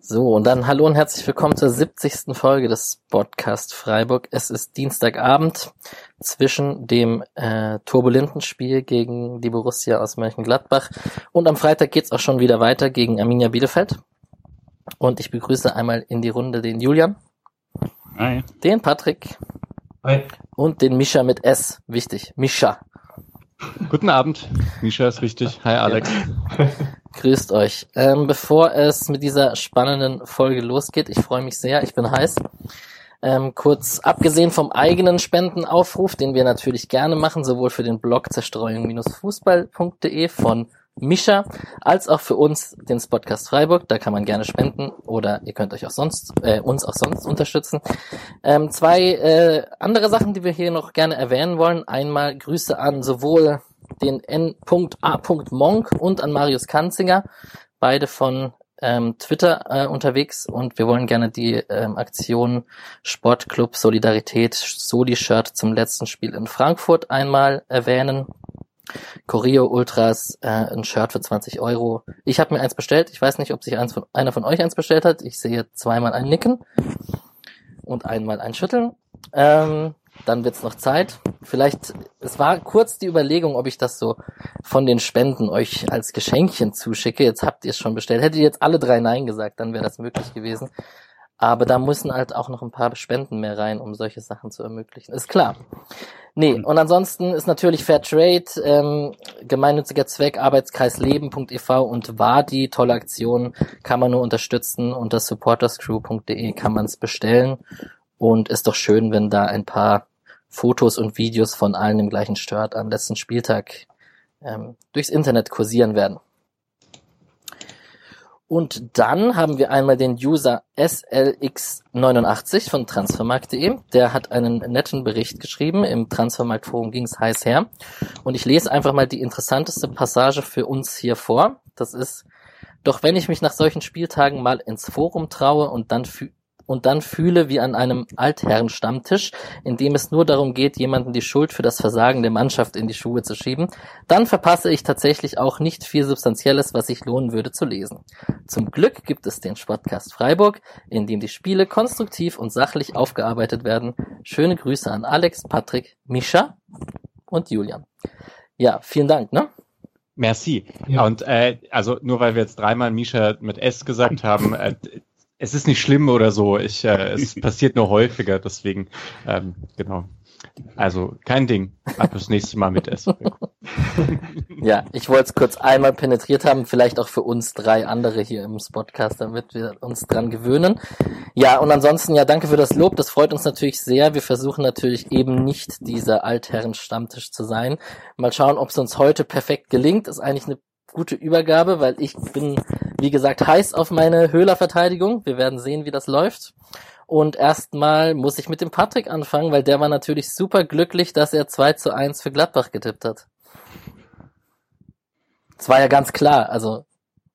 So, und dann hallo und herzlich willkommen zur 70. Folge des Podcast Freiburg. Es ist Dienstagabend zwischen dem äh, turbulenten Spiel gegen die Borussia aus Mönchengladbach und am Freitag geht's auch schon wieder weiter gegen Arminia Bielefeld. Und ich begrüße einmal in die Runde den Julian. Hi. Den Patrick. Hi. Und den Mischa mit S. Wichtig. Mischa. Guten Abend. Mischa ist richtig. Hi Alex. Grüßt euch. Ähm, bevor es mit dieser spannenden Folge losgeht, ich freue mich sehr, ich bin heiß. Ähm, kurz abgesehen vom eigenen Spendenaufruf, den wir natürlich gerne machen, sowohl für den Blog zerstreuung-fußball.de von Mischa, als auch für uns den Podcast Freiburg. Da kann man gerne spenden oder ihr könnt euch auch sonst äh, uns auch sonst unterstützen. Ähm, zwei äh, andere Sachen, die wir hier noch gerne erwähnen wollen. Einmal Grüße an sowohl den N.A. Monk und an Marius Kanzinger, beide von ähm, Twitter äh, unterwegs und wir wollen gerne die ähm, Aktion Sportclub Solidarität Soli-Shirt zum letzten Spiel in Frankfurt einmal erwähnen. Choreo Ultras, äh, ein Shirt für 20 Euro. Ich habe mir eins bestellt. Ich weiß nicht, ob sich eins von, einer von euch eins bestellt hat. Ich sehe zweimal ein Nicken und einmal ein Schütteln. Ähm, dann wird's noch Zeit. Vielleicht, es war kurz die Überlegung, ob ich das so von den Spenden euch als Geschenkchen zuschicke. Jetzt habt ihr es schon bestellt. Hättet ihr jetzt alle drei Nein gesagt, dann wäre das möglich gewesen. Aber da müssen halt auch noch ein paar Spenden mehr rein, um solche Sachen zu ermöglichen. Ist klar. Nee, und ansonsten ist natürlich Fair Trade, ähm, gemeinnütziger Zweck, Arbeitskreisleben.ev und WADI, tolle Aktion, kann man nur unterstützen. Unter supporterscrew.de kann man es bestellen. Und ist doch schön, wenn da ein paar Fotos und Videos von allen im gleichen Stört am letzten Spieltag ähm, durchs Internet kursieren werden. Und dann haben wir einmal den User SLX89 von transfermarkt.de. Der hat einen netten Bericht geschrieben. Im Transfermarkt-Forum ging es heiß her. Und ich lese einfach mal die interessanteste Passage für uns hier vor. Das ist, doch wenn ich mich nach solchen Spieltagen mal ins Forum traue und dann und dann fühle wie an einem Altherrenstammtisch, in dem es nur darum geht, jemanden die Schuld für das Versagen der Mannschaft in die Schuhe zu schieben, dann verpasse ich tatsächlich auch nicht viel Substanzielles, was sich lohnen würde zu lesen. Zum Glück gibt es den Sportcast Freiburg, in dem die Spiele konstruktiv und sachlich aufgearbeitet werden. Schöne Grüße an Alex, Patrick, Mischa und Julian. Ja, vielen Dank, ne? Merci. Ja. Und äh, also nur weil wir jetzt dreimal Misha mit S gesagt haben, äh, es ist nicht schlimm oder so. Ich, äh, es passiert nur häufiger, deswegen, ähm, genau. Also kein Ding. Ab das nächste Mal mit S. ja, ich wollte es kurz einmal penetriert haben, vielleicht auch für uns drei andere hier im Spotcast, damit wir uns dran gewöhnen. Ja, und ansonsten, ja, danke für das Lob. Das freut uns natürlich sehr. Wir versuchen natürlich eben nicht dieser Altherren-Stammtisch zu sein. Mal schauen, ob es uns heute perfekt gelingt. Ist eigentlich eine gute Übergabe, weil ich bin, wie gesagt, heiß auf meine Höhlerverteidigung. Wir werden sehen, wie das läuft. Und erstmal muss ich mit dem Patrick anfangen, weil der war natürlich super glücklich, dass er 2 zu 1 für Gladbach getippt hat. Das war ja ganz klar, also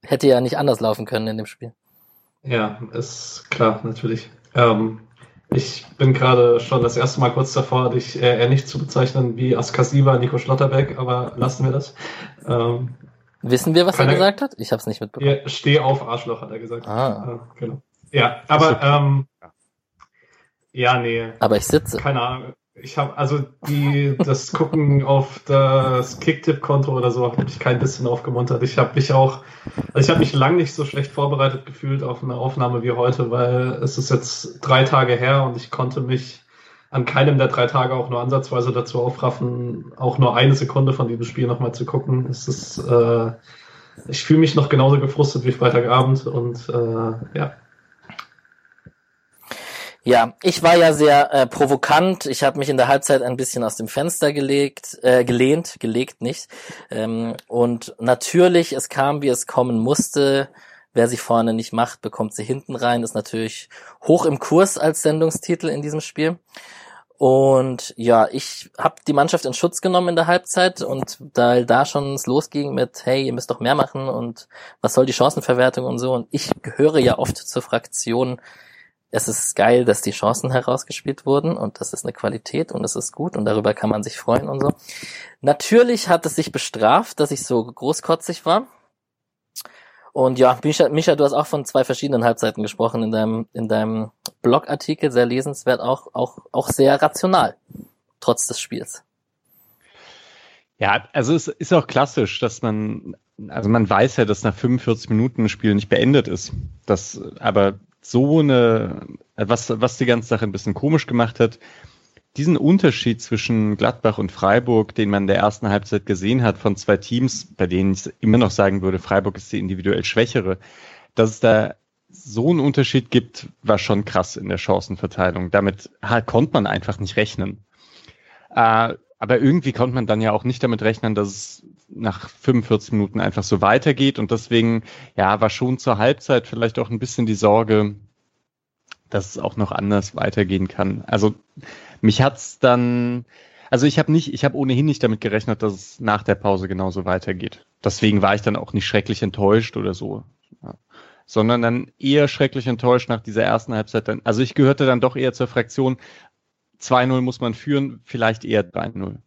hätte ja nicht anders laufen können in dem Spiel. Ja, ist klar, natürlich. Ähm, ich bin gerade schon das erste Mal kurz davor, dich eher nicht zu bezeichnen wie Askasiva Nico Schlotterbeck, aber lassen wir das. Ähm, Wissen wir, was er gesagt hat? Ich habe es nicht mitbekommen. Ja, steh auf, Arschloch, hat er gesagt. Ah. Äh, genau. Ja, aber ähm, ja, nee. Aber ich sitze. Keine Ahnung. Ich habe also die das Gucken auf das Kicktip-Konto oder so hat mich kein bisschen aufgemuntert. Ich habe mich auch, also ich habe mich lang nicht so schlecht vorbereitet gefühlt auf eine Aufnahme wie heute, weil es ist jetzt drei Tage her und ich konnte mich an keinem der drei Tage auch nur ansatzweise dazu aufraffen, auch nur eine Sekunde von diesem Spiel nochmal zu gucken. Es ist, äh, ich fühle mich noch genauso gefrustet wie Freitagabend und äh, ja. Ja, ich war ja sehr äh, provokant. Ich habe mich in der Halbzeit ein bisschen aus dem Fenster gelegt, äh, gelehnt, gelegt nicht. Ähm, und natürlich, es kam, wie es kommen musste. Wer sich vorne nicht macht, bekommt sie hinten rein. Ist natürlich hoch im Kurs als Sendungstitel in diesem Spiel. Und ja, ich habe die Mannschaft in Schutz genommen in der Halbzeit und da da schon es losging mit, hey, ihr müsst doch mehr machen und was soll die Chancenverwertung und so. Und ich gehöre ja oft zur Fraktion, es ist geil, dass die Chancen herausgespielt wurden und das ist eine Qualität und es ist gut und darüber kann man sich freuen und so. Natürlich hat es sich bestraft, dass ich so großkotzig war. Und ja, Micha, Micha, du hast auch von zwei verschiedenen Halbzeiten gesprochen in deinem, in deinem Blogartikel, sehr lesenswert, auch, auch, auch sehr rational, trotz des Spiels. Ja, also es ist auch klassisch, dass man, also man weiß ja, dass nach 45 Minuten ein Spiel nicht beendet ist. Das, aber so eine, was, was die ganze Sache ein bisschen komisch gemacht hat, diesen Unterschied zwischen Gladbach und Freiburg, den man in der ersten Halbzeit gesehen hat von zwei Teams, bei denen ich immer noch sagen würde, Freiburg ist die individuell schwächere, dass es da so einen Unterschied gibt, war schon krass in der Chancenverteilung. Damit konnte man einfach nicht rechnen. Äh, aber irgendwie konnte man dann ja auch nicht damit rechnen, dass es nach 45 Minuten einfach so weitergeht. Und deswegen, ja, war schon zur Halbzeit vielleicht auch ein bisschen die Sorge, dass es auch noch anders weitergehen kann. Also mich hat's dann, also ich habe nicht, ich habe ohnehin nicht damit gerechnet, dass es nach der Pause genauso weitergeht. Deswegen war ich dann auch nicht schrecklich enttäuscht oder so. Ja. Sondern dann eher schrecklich enttäuscht nach dieser ersten Halbzeit. Dann, also ich gehörte dann doch eher zur Fraktion, 2-0 muss man führen, vielleicht eher 3-0.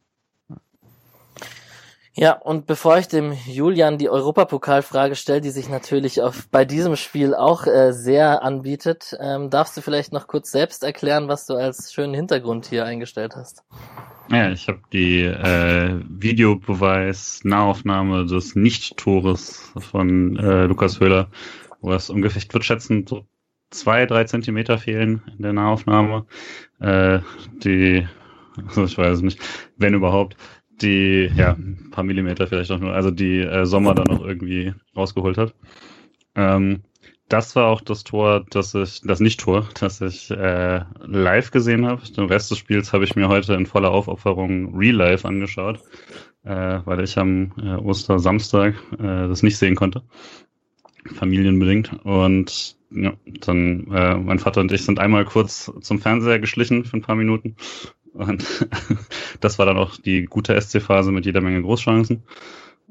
Ja, und bevor ich dem Julian die Europapokalfrage stelle, die sich natürlich auf, bei diesem Spiel auch äh, sehr anbietet, ähm, darfst du vielleicht noch kurz selbst erklären, was du als schönen Hintergrund hier eingestellt hast? Ja, ich habe die äh, Videobeweis-Nahaufnahme des Nicht-Tores von äh, Lukas Höhler, wo es ungefähr, ich würde schätzen, so zwei, drei Zentimeter fehlen in der Nahaufnahme. Äh, die, also ich weiß nicht, wenn überhaupt, die, ja, ein paar Millimeter vielleicht auch nur, also die äh, Sommer dann noch irgendwie rausgeholt hat. Ähm, das war auch das Tor, das ich, das Nicht-Tor, das ich äh, live gesehen habe. Den Rest des Spiels habe ich mir heute in voller Aufopferung Real Life angeschaut, äh, weil ich am äh, Ostersamstag äh, das nicht sehen konnte. Familienbedingt. Und ja, dann äh, mein Vater und ich sind einmal kurz zum Fernseher geschlichen für ein paar Minuten und das war dann auch die gute SC-Phase mit jeder Menge Großchancen.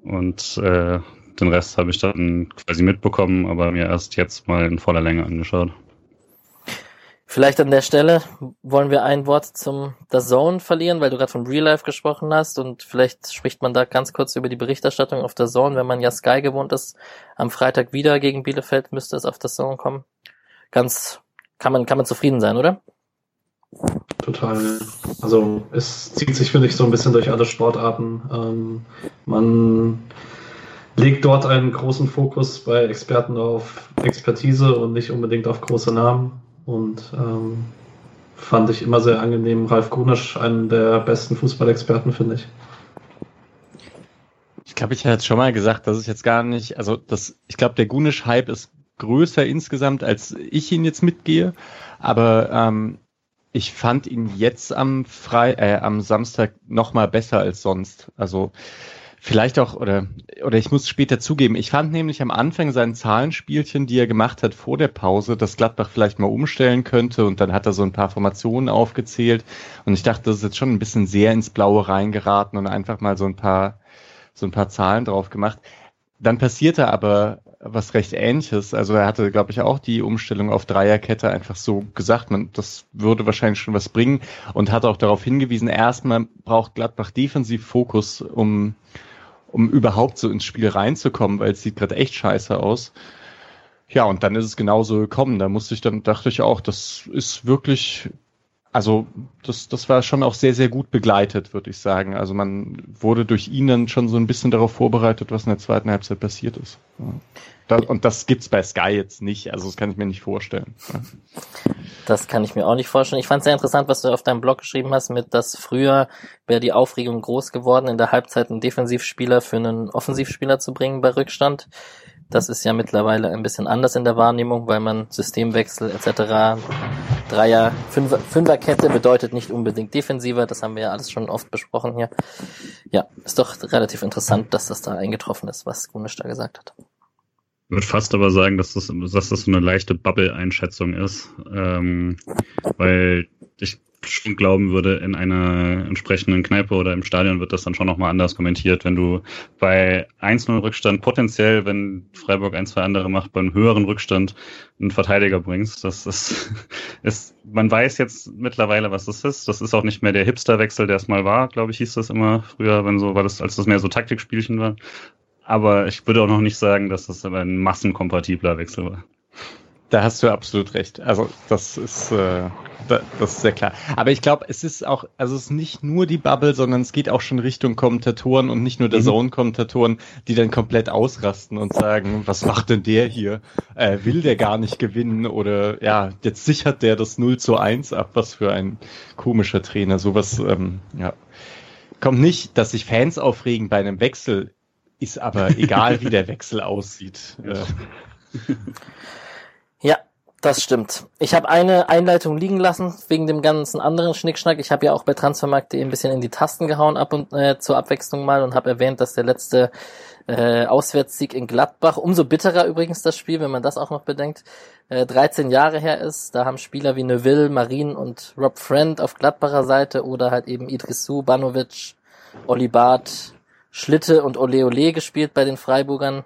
Und äh, den Rest habe ich dann quasi mitbekommen, aber mir erst jetzt mal in voller Länge angeschaut. Vielleicht an der Stelle wollen wir ein Wort zum The Zone verlieren, weil du gerade von Real Life gesprochen hast und vielleicht spricht man da ganz kurz über die Berichterstattung auf The Zone, wenn man ja Sky gewohnt ist. Am Freitag wieder gegen Bielefeld müsste es auf The Zone kommen. Ganz, kann man, kann man zufrieden sein, oder? Total. Also es zieht sich, finde ich, so ein bisschen durch alle Sportarten. Ähm, man legt dort einen großen Fokus bei Experten auf Expertise und nicht unbedingt auf große Namen. Und ähm, fand ich immer sehr angenehm. Ralf Gunisch, einen der besten Fußballexperten, finde ich. Ich glaube, ich hatte schon mal gesagt, dass es jetzt gar nicht, also das, ich glaube, der Gunisch-Hype ist größer insgesamt, als ich ihn jetzt mitgehe. Aber ähm, ich fand ihn jetzt am Frei, äh, am Samstag noch mal besser als sonst. Also vielleicht auch oder oder ich muss später zugeben, ich fand nämlich am Anfang sein Zahlenspielchen, die er gemacht hat vor der Pause, dass Gladbach vielleicht mal umstellen könnte und dann hat er so ein paar Formationen aufgezählt und ich dachte, das ist jetzt schon ein bisschen sehr ins Blaue reingeraten und einfach mal so ein paar so ein paar Zahlen drauf gemacht. Dann passierte aber was recht ähnliches. Also er hatte, glaube ich, auch die Umstellung auf Dreierkette einfach so gesagt, man, das würde wahrscheinlich schon was bringen und hat auch darauf hingewiesen, erstmal braucht Gladbach defensiv Fokus, um, um überhaupt so ins Spiel reinzukommen, weil es sieht gerade echt scheiße aus. Ja, und dann ist es genauso gekommen. Da musste ich dann, dachte ich auch, das ist wirklich also das, das war schon auch sehr, sehr gut begleitet, würde ich sagen. Also man wurde durch ihn dann schon so ein bisschen darauf vorbereitet, was in der zweiten Halbzeit passiert ist. Ja. und das gibt's bei Sky jetzt nicht, also das kann ich mir nicht vorstellen. Das kann ich mir auch nicht vorstellen. Ich fand sehr interessant, was du auf deinem Blog geschrieben hast, mit dass früher wäre die Aufregung groß geworden, in der Halbzeit einen Defensivspieler für einen Offensivspieler zu bringen bei Rückstand. Das ist ja mittlerweile ein bisschen anders in der Wahrnehmung, weil man Systemwechsel etc. Dreier, Fünfer, Fünferkette bedeutet nicht unbedingt defensiver. Das haben wir ja alles schon oft besprochen hier. Ja, ist doch relativ interessant, dass das da eingetroffen ist, was Gunisch da gesagt hat. Ich würde fast aber sagen, dass das, dass das so eine leichte Bubble-Einschätzung ist, ähm, weil ich schon glauben würde, in einer entsprechenden Kneipe oder im Stadion wird das dann schon nochmal anders kommentiert. Wenn du bei 1-0 Rückstand potenziell, wenn Freiburg ein, zwei andere macht, beim höheren Rückstand einen Verteidiger bringst, das ist, ist, man weiß jetzt mittlerweile, was das ist. Das ist auch nicht mehr der Hipster-Wechsel, der es mal war, glaube ich, hieß das immer früher, wenn so, war das, als das mehr so Taktikspielchen war. Aber ich würde auch noch nicht sagen, dass das ein massenkompatibler Wechsel war. Da hast du absolut recht. Also das ist, äh, das ist sehr klar. Aber ich glaube, es ist auch, also es ist nicht nur die Bubble, sondern es geht auch schon Richtung Kommentatoren und nicht nur der mhm. Zone-Kommentatoren, die dann komplett ausrasten und sagen, was macht denn der hier? Äh, will der gar nicht gewinnen? Oder ja, jetzt sichert der das 0 zu 1 ab. Was für ein komischer Trainer. Sowas, ähm, ja. Kommt nicht, dass sich Fans aufregen bei einem Wechsel, ist aber egal, wie der Wechsel aussieht. Äh. Ja, das stimmt. Ich habe eine Einleitung liegen lassen wegen dem ganzen anderen Schnickschnack. Ich habe ja auch bei Transfermarkt.de ein bisschen in die Tasten gehauen ab und äh, zur Abwechslung mal und habe erwähnt, dass der letzte äh, Auswärtssieg in Gladbach, umso bitterer übrigens das Spiel, wenn man das auch noch bedenkt, äh, 13 Jahre her ist. Da haben Spieler wie Neuville, Marin und Rob Friend auf Gladbacher Seite oder halt eben Idrissou, Banovic, Oli Schlitte und Ole Ole gespielt bei den Freiburgern.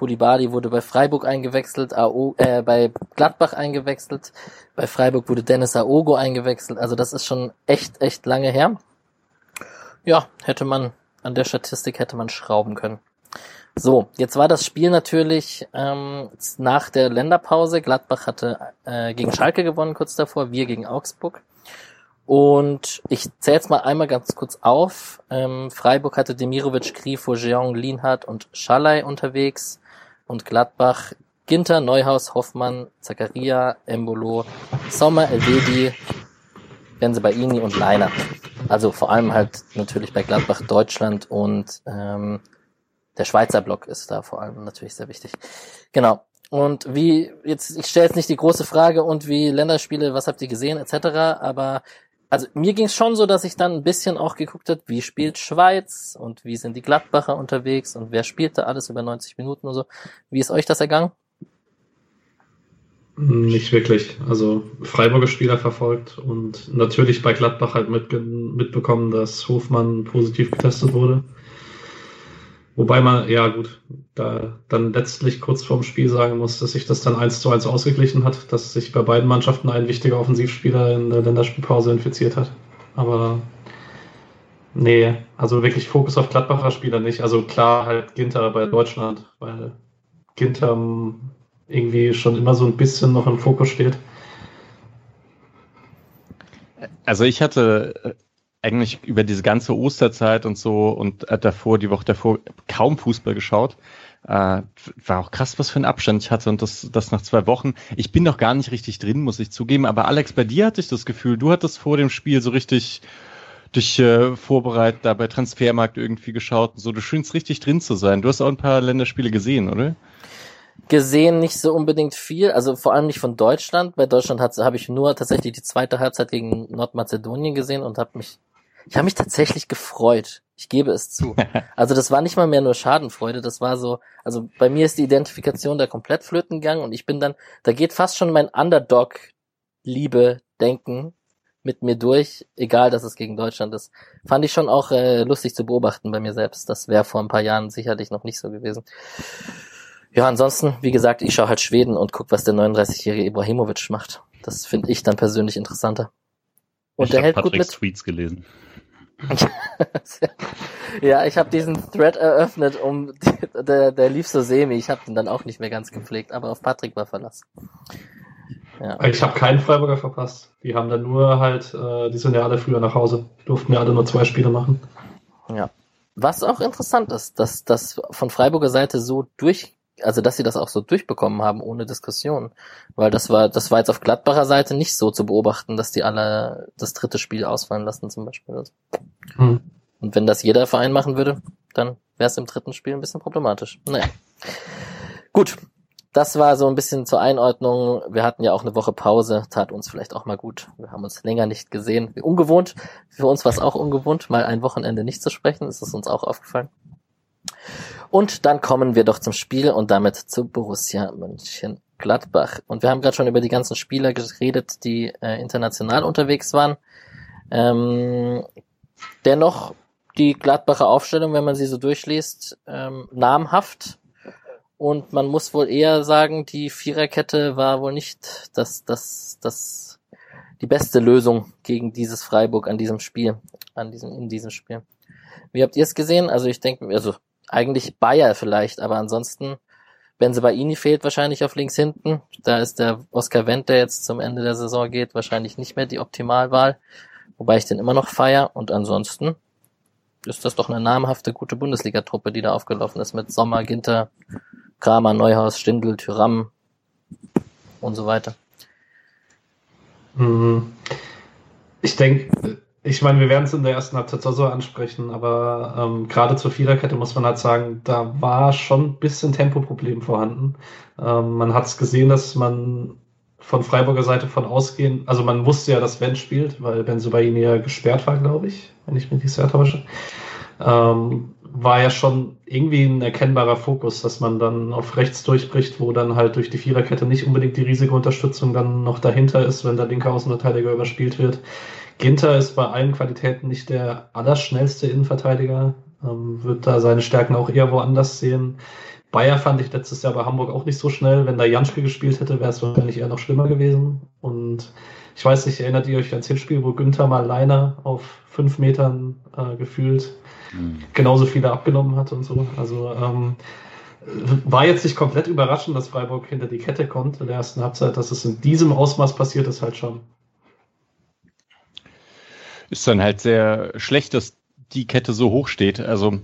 Kulibali wurde bei Freiburg eingewechselt, AO, äh, bei Gladbach eingewechselt, bei Freiburg wurde Dennis Aogo eingewechselt. Also das ist schon echt, echt lange her. Ja, hätte man, an der Statistik hätte man schrauben können. So, jetzt war das Spiel natürlich ähm, nach der Länderpause. Gladbach hatte äh, gegen Schalke gewonnen kurz davor, wir gegen Augsburg. Und ich zähle jetzt mal einmal ganz kurz auf. Ähm, Freiburg hatte Demirovic, Grifo, Jeong, Lienhardt und Schalay unterwegs. Und Gladbach, Ginter, Neuhaus, Hoffmann, Zakaria, Embolo, Sommer, Elvedi, Benzebaini und Leiner. Also vor allem halt natürlich bei Gladbach Deutschland und ähm, der Schweizer Block ist da vor allem natürlich sehr wichtig. Genau. Und wie, jetzt, ich stelle jetzt nicht die große Frage und wie Länderspiele, was habt ihr gesehen, etc., aber also mir ging es schon so, dass ich dann ein bisschen auch geguckt habe, wie spielt Schweiz und wie sind die Gladbacher unterwegs und wer spielt da alles über 90 Minuten und so. Wie ist euch das ergangen? Nicht wirklich. Also Freiburger Spieler verfolgt und natürlich bei Gladbach halt mit, mitbekommen, dass Hofmann positiv getestet wurde. Wobei man, ja gut, da dann letztlich kurz vorm Spiel sagen muss, dass sich das dann eins zu eins ausgeglichen hat, dass sich bei beiden Mannschaften ein wichtiger Offensivspieler in der Länderspielpause infiziert hat. Aber nee, also wirklich Fokus auf Gladbacher Spieler nicht. Also klar halt Ginter bei Deutschland, weil Ginter irgendwie schon immer so ein bisschen noch im Fokus steht. Also ich hatte eigentlich über diese ganze Osterzeit und so und äh, davor, die Woche davor, kaum Fußball geschaut. Äh, war auch krass, was für ein Abstand ich hatte und das, das nach zwei Wochen. Ich bin noch gar nicht richtig drin, muss ich zugeben. Aber Alex, bei dir hatte ich das Gefühl, du hattest vor dem Spiel so richtig dich äh, vorbereitet, da bei Transfermarkt irgendwie geschaut und so. Du schönst richtig drin zu sein. Du hast auch ein paar Länderspiele gesehen, oder? gesehen nicht so unbedingt viel, also vor allem nicht von Deutschland. Bei Deutschland habe ich nur tatsächlich die zweite Halbzeit gegen Nordmazedonien gesehen und habe mich ich habe mich tatsächlich gefreut. Ich gebe es zu. Also das war nicht mal mehr nur Schadenfreude, das war so, also bei mir ist die Identifikation da komplett flöten gegangen und ich bin dann, da geht fast schon mein Underdog-Liebe Denken mit mir durch, egal dass es gegen Deutschland ist. Fand ich schon auch äh, lustig zu beobachten bei mir selbst. Das wäre vor ein paar Jahren sicherlich noch nicht so gewesen. Ja, ansonsten, wie gesagt, ich schaue halt Schweden und guck, was der 39-jährige Ibrahimovic macht. Das finde ich dann persönlich interessanter. Und ich der hält Patricks gut mit. Tweets gelesen. ja, ich habe diesen Thread eröffnet, um der, der lief so semi. Ich habe den dann auch nicht mehr ganz gepflegt, aber auf Patrick war Verlass. Ja. Ich habe keinen Freiburger verpasst. Die haben dann nur halt, äh, die sind ja alle früher nach Hause, durften ja alle nur zwei Spiele machen. Ja. Was auch interessant ist, dass das von Freiburger Seite so durch also dass sie das auch so durchbekommen haben ohne Diskussion, weil das war das war jetzt auf Gladbacher Seite nicht so zu beobachten, dass die alle das dritte Spiel ausfallen lassen zum Beispiel. Hm. Und wenn das jeder Verein machen würde, dann wäre es im dritten Spiel ein bisschen problematisch. Naja, gut. Das war so ein bisschen zur Einordnung. Wir hatten ja auch eine Woche Pause, tat uns vielleicht auch mal gut. Wir haben uns länger nicht gesehen. Ungewohnt. Für uns war es auch ungewohnt, mal ein Wochenende nicht zu sprechen. Ist uns auch aufgefallen. Und dann kommen wir doch zum Spiel und damit zu Borussia München Gladbach. Und wir haben gerade schon über die ganzen Spieler geredet, die äh, international unterwegs waren. Ähm, dennoch die Gladbacher Aufstellung, wenn man sie so durchliest, ähm, namhaft. Und man muss wohl eher sagen, die Viererkette war wohl nicht das, das, das, die beste Lösung gegen dieses Freiburg an diesem Spiel, an diesem, in diesem Spiel. Wie habt ihr es gesehen? Also ich denke, also eigentlich Bayer vielleicht, aber ansonsten Benzebaini fehlt wahrscheinlich auf links hinten. Da ist der Oscar Wendt, der jetzt zum Ende der Saison geht, wahrscheinlich nicht mehr die Optimalwahl. Wobei ich den immer noch feier. Und ansonsten ist das doch eine namhafte, gute Bundesliga-Truppe, die da aufgelaufen ist mit Sommer, Ginter, Kramer, Neuhaus, Stindl, Tyram und so weiter. Mhm. Ich denke, ich meine, wir werden es in der ersten Halbzeit so ansprechen, aber ähm, gerade zur Viererkette muss man halt sagen, da war schon ein bisschen Tempoproblem vorhanden. Ähm, man hat es gesehen, dass man von Freiburger Seite von ausgehen, also man wusste ja, dass Wendt spielt, weil Ben Subaini ja gesperrt war, glaube ich, wenn ich mich nicht sehr täusche. Ähm, war ja schon irgendwie ein erkennbarer Fokus, dass man dann auf rechts durchbricht, wo dann halt durch die Viererkette nicht unbedingt die riesige Unterstützung dann noch dahinter ist, wenn der linke Außenverteidiger überspielt wird. Ginter ist bei allen Qualitäten nicht der allerschnellste Innenverteidiger, ähm, wird da seine Stärken auch eher woanders sehen. Bayer fand ich letztes Jahr bei Hamburg auch nicht so schnell. Wenn da Janschke gespielt hätte, wäre es wahrscheinlich eher noch schlimmer gewesen. Und ich weiß nicht, erinnert ihr euch ans Hinspiel, wo Günther mal Leiner auf fünf Metern äh, gefühlt mhm. genauso viele abgenommen hat und so. Also ähm, war jetzt nicht komplett überraschend, dass Freiburg hinter die Kette kommt in der ersten Halbzeit. Dass es in diesem Ausmaß passiert ist, halt schon ist dann halt sehr schlecht, dass die Kette so hoch steht. Also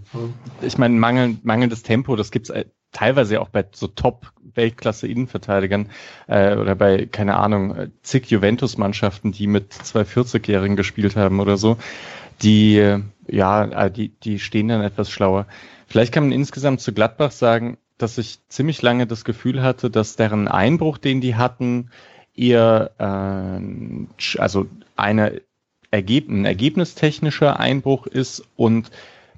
ich meine, mangel, mangelndes Tempo, das gibt's äh, teilweise auch bei so Top-Weltklasse-Innenverteidigern äh, oder bei, keine Ahnung, äh, zig Juventus-Mannschaften, die mit zwei 40-Jährigen gespielt haben oder so. Die, äh, ja, die, die stehen dann etwas schlauer. Vielleicht kann man insgesamt zu Gladbach sagen, dass ich ziemlich lange das Gefühl hatte, dass deren Einbruch, den die hatten, eher äh, also eine Ergeb ein ergebnistechnischer Einbruch ist und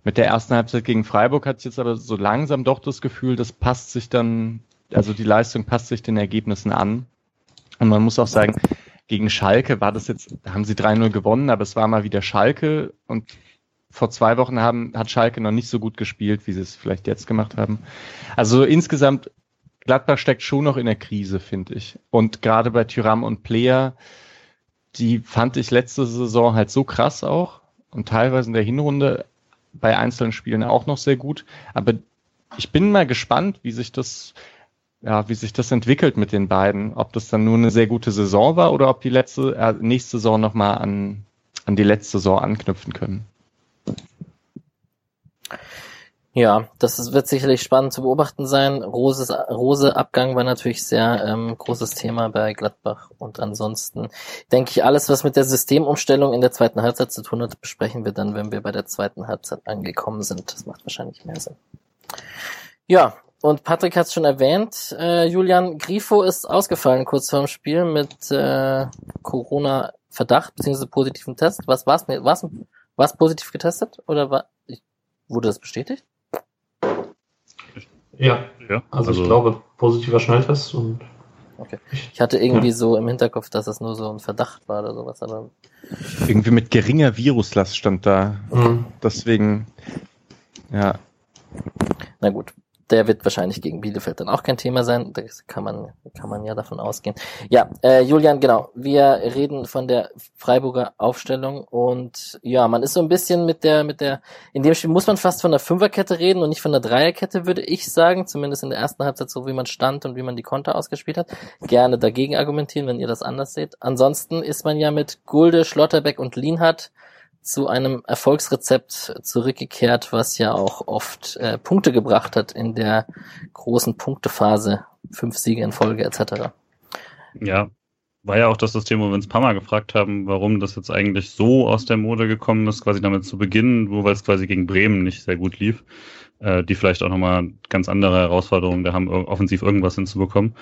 mit der ersten Halbzeit gegen Freiburg hat es jetzt aber so langsam doch das Gefühl, das passt sich dann, also die Leistung passt sich den Ergebnissen an. Und man muss auch sagen, gegen Schalke war das jetzt, da haben sie 3-0 gewonnen, aber es war mal wieder Schalke und vor zwei Wochen haben, hat Schalke noch nicht so gut gespielt, wie sie es vielleicht jetzt gemacht haben. Also insgesamt, Gladbach steckt schon noch in der Krise, finde ich. Und gerade bei Tyram und Player, die fand ich letzte Saison halt so krass auch und teilweise in der Hinrunde bei einzelnen Spielen auch noch sehr gut. Aber ich bin mal gespannt, wie sich das, ja, wie sich das entwickelt mit den beiden. Ob das dann nur eine sehr gute Saison war oder ob die letzte, äh, nächste Saison nochmal an, an die letzte Saison anknüpfen können. Ja, das wird sicherlich spannend zu beobachten sein. Roses, Rose Abgang war natürlich sehr ähm, großes Thema bei Gladbach. Und ansonsten denke ich, alles, was mit der Systemumstellung in der zweiten Halbzeit zu tun hat, besprechen wir dann, wenn wir bei der zweiten Halbzeit angekommen sind. Das macht wahrscheinlich mehr Sinn. Ja, und Patrick hat es schon erwähnt, äh, Julian Grifo ist ausgefallen kurz vor dem Spiel mit äh, Corona-Verdacht bzw. positiven Test. Was war's? War's, war's positiv getestet oder war, wurde das bestätigt? Ja, ja also, also ich glaube, positiver Schnelltest und Okay. Ich hatte irgendwie ja. so im Hinterkopf, dass es nur so ein Verdacht war oder sowas, aber. Irgendwie mit geringer Viruslast stand da. Mhm. Deswegen, ja. Na gut der wird wahrscheinlich gegen Bielefeld dann auch kein Thema sein. Das kann man, kann man ja davon ausgehen. Ja, äh, Julian, genau. Wir reden von der Freiburger Aufstellung und ja, man ist so ein bisschen mit der, mit der, in dem Spiel muss man fast von der Fünferkette reden und nicht von der Dreierkette, würde ich sagen. Zumindest in der ersten Halbzeit, so wie man stand und wie man die Konter ausgespielt hat. Gerne dagegen argumentieren, wenn ihr das anders seht. Ansonsten ist man ja mit Gulde, Schlotterbeck und Lienhardt zu einem Erfolgsrezept zurückgekehrt, was ja auch oft äh, Punkte gebracht hat in der großen Punktephase, fünf Siege in Folge etc. Ja, war ja auch das System, wo wir uns ein paar Mal gefragt haben, warum das jetzt eigentlich so aus der Mode gekommen ist, quasi damit zu beginnen, nur weil es quasi gegen Bremen nicht sehr gut lief, äh, die vielleicht auch nochmal ganz andere Herausforderungen da haben, offensiv irgendwas hinzubekommen.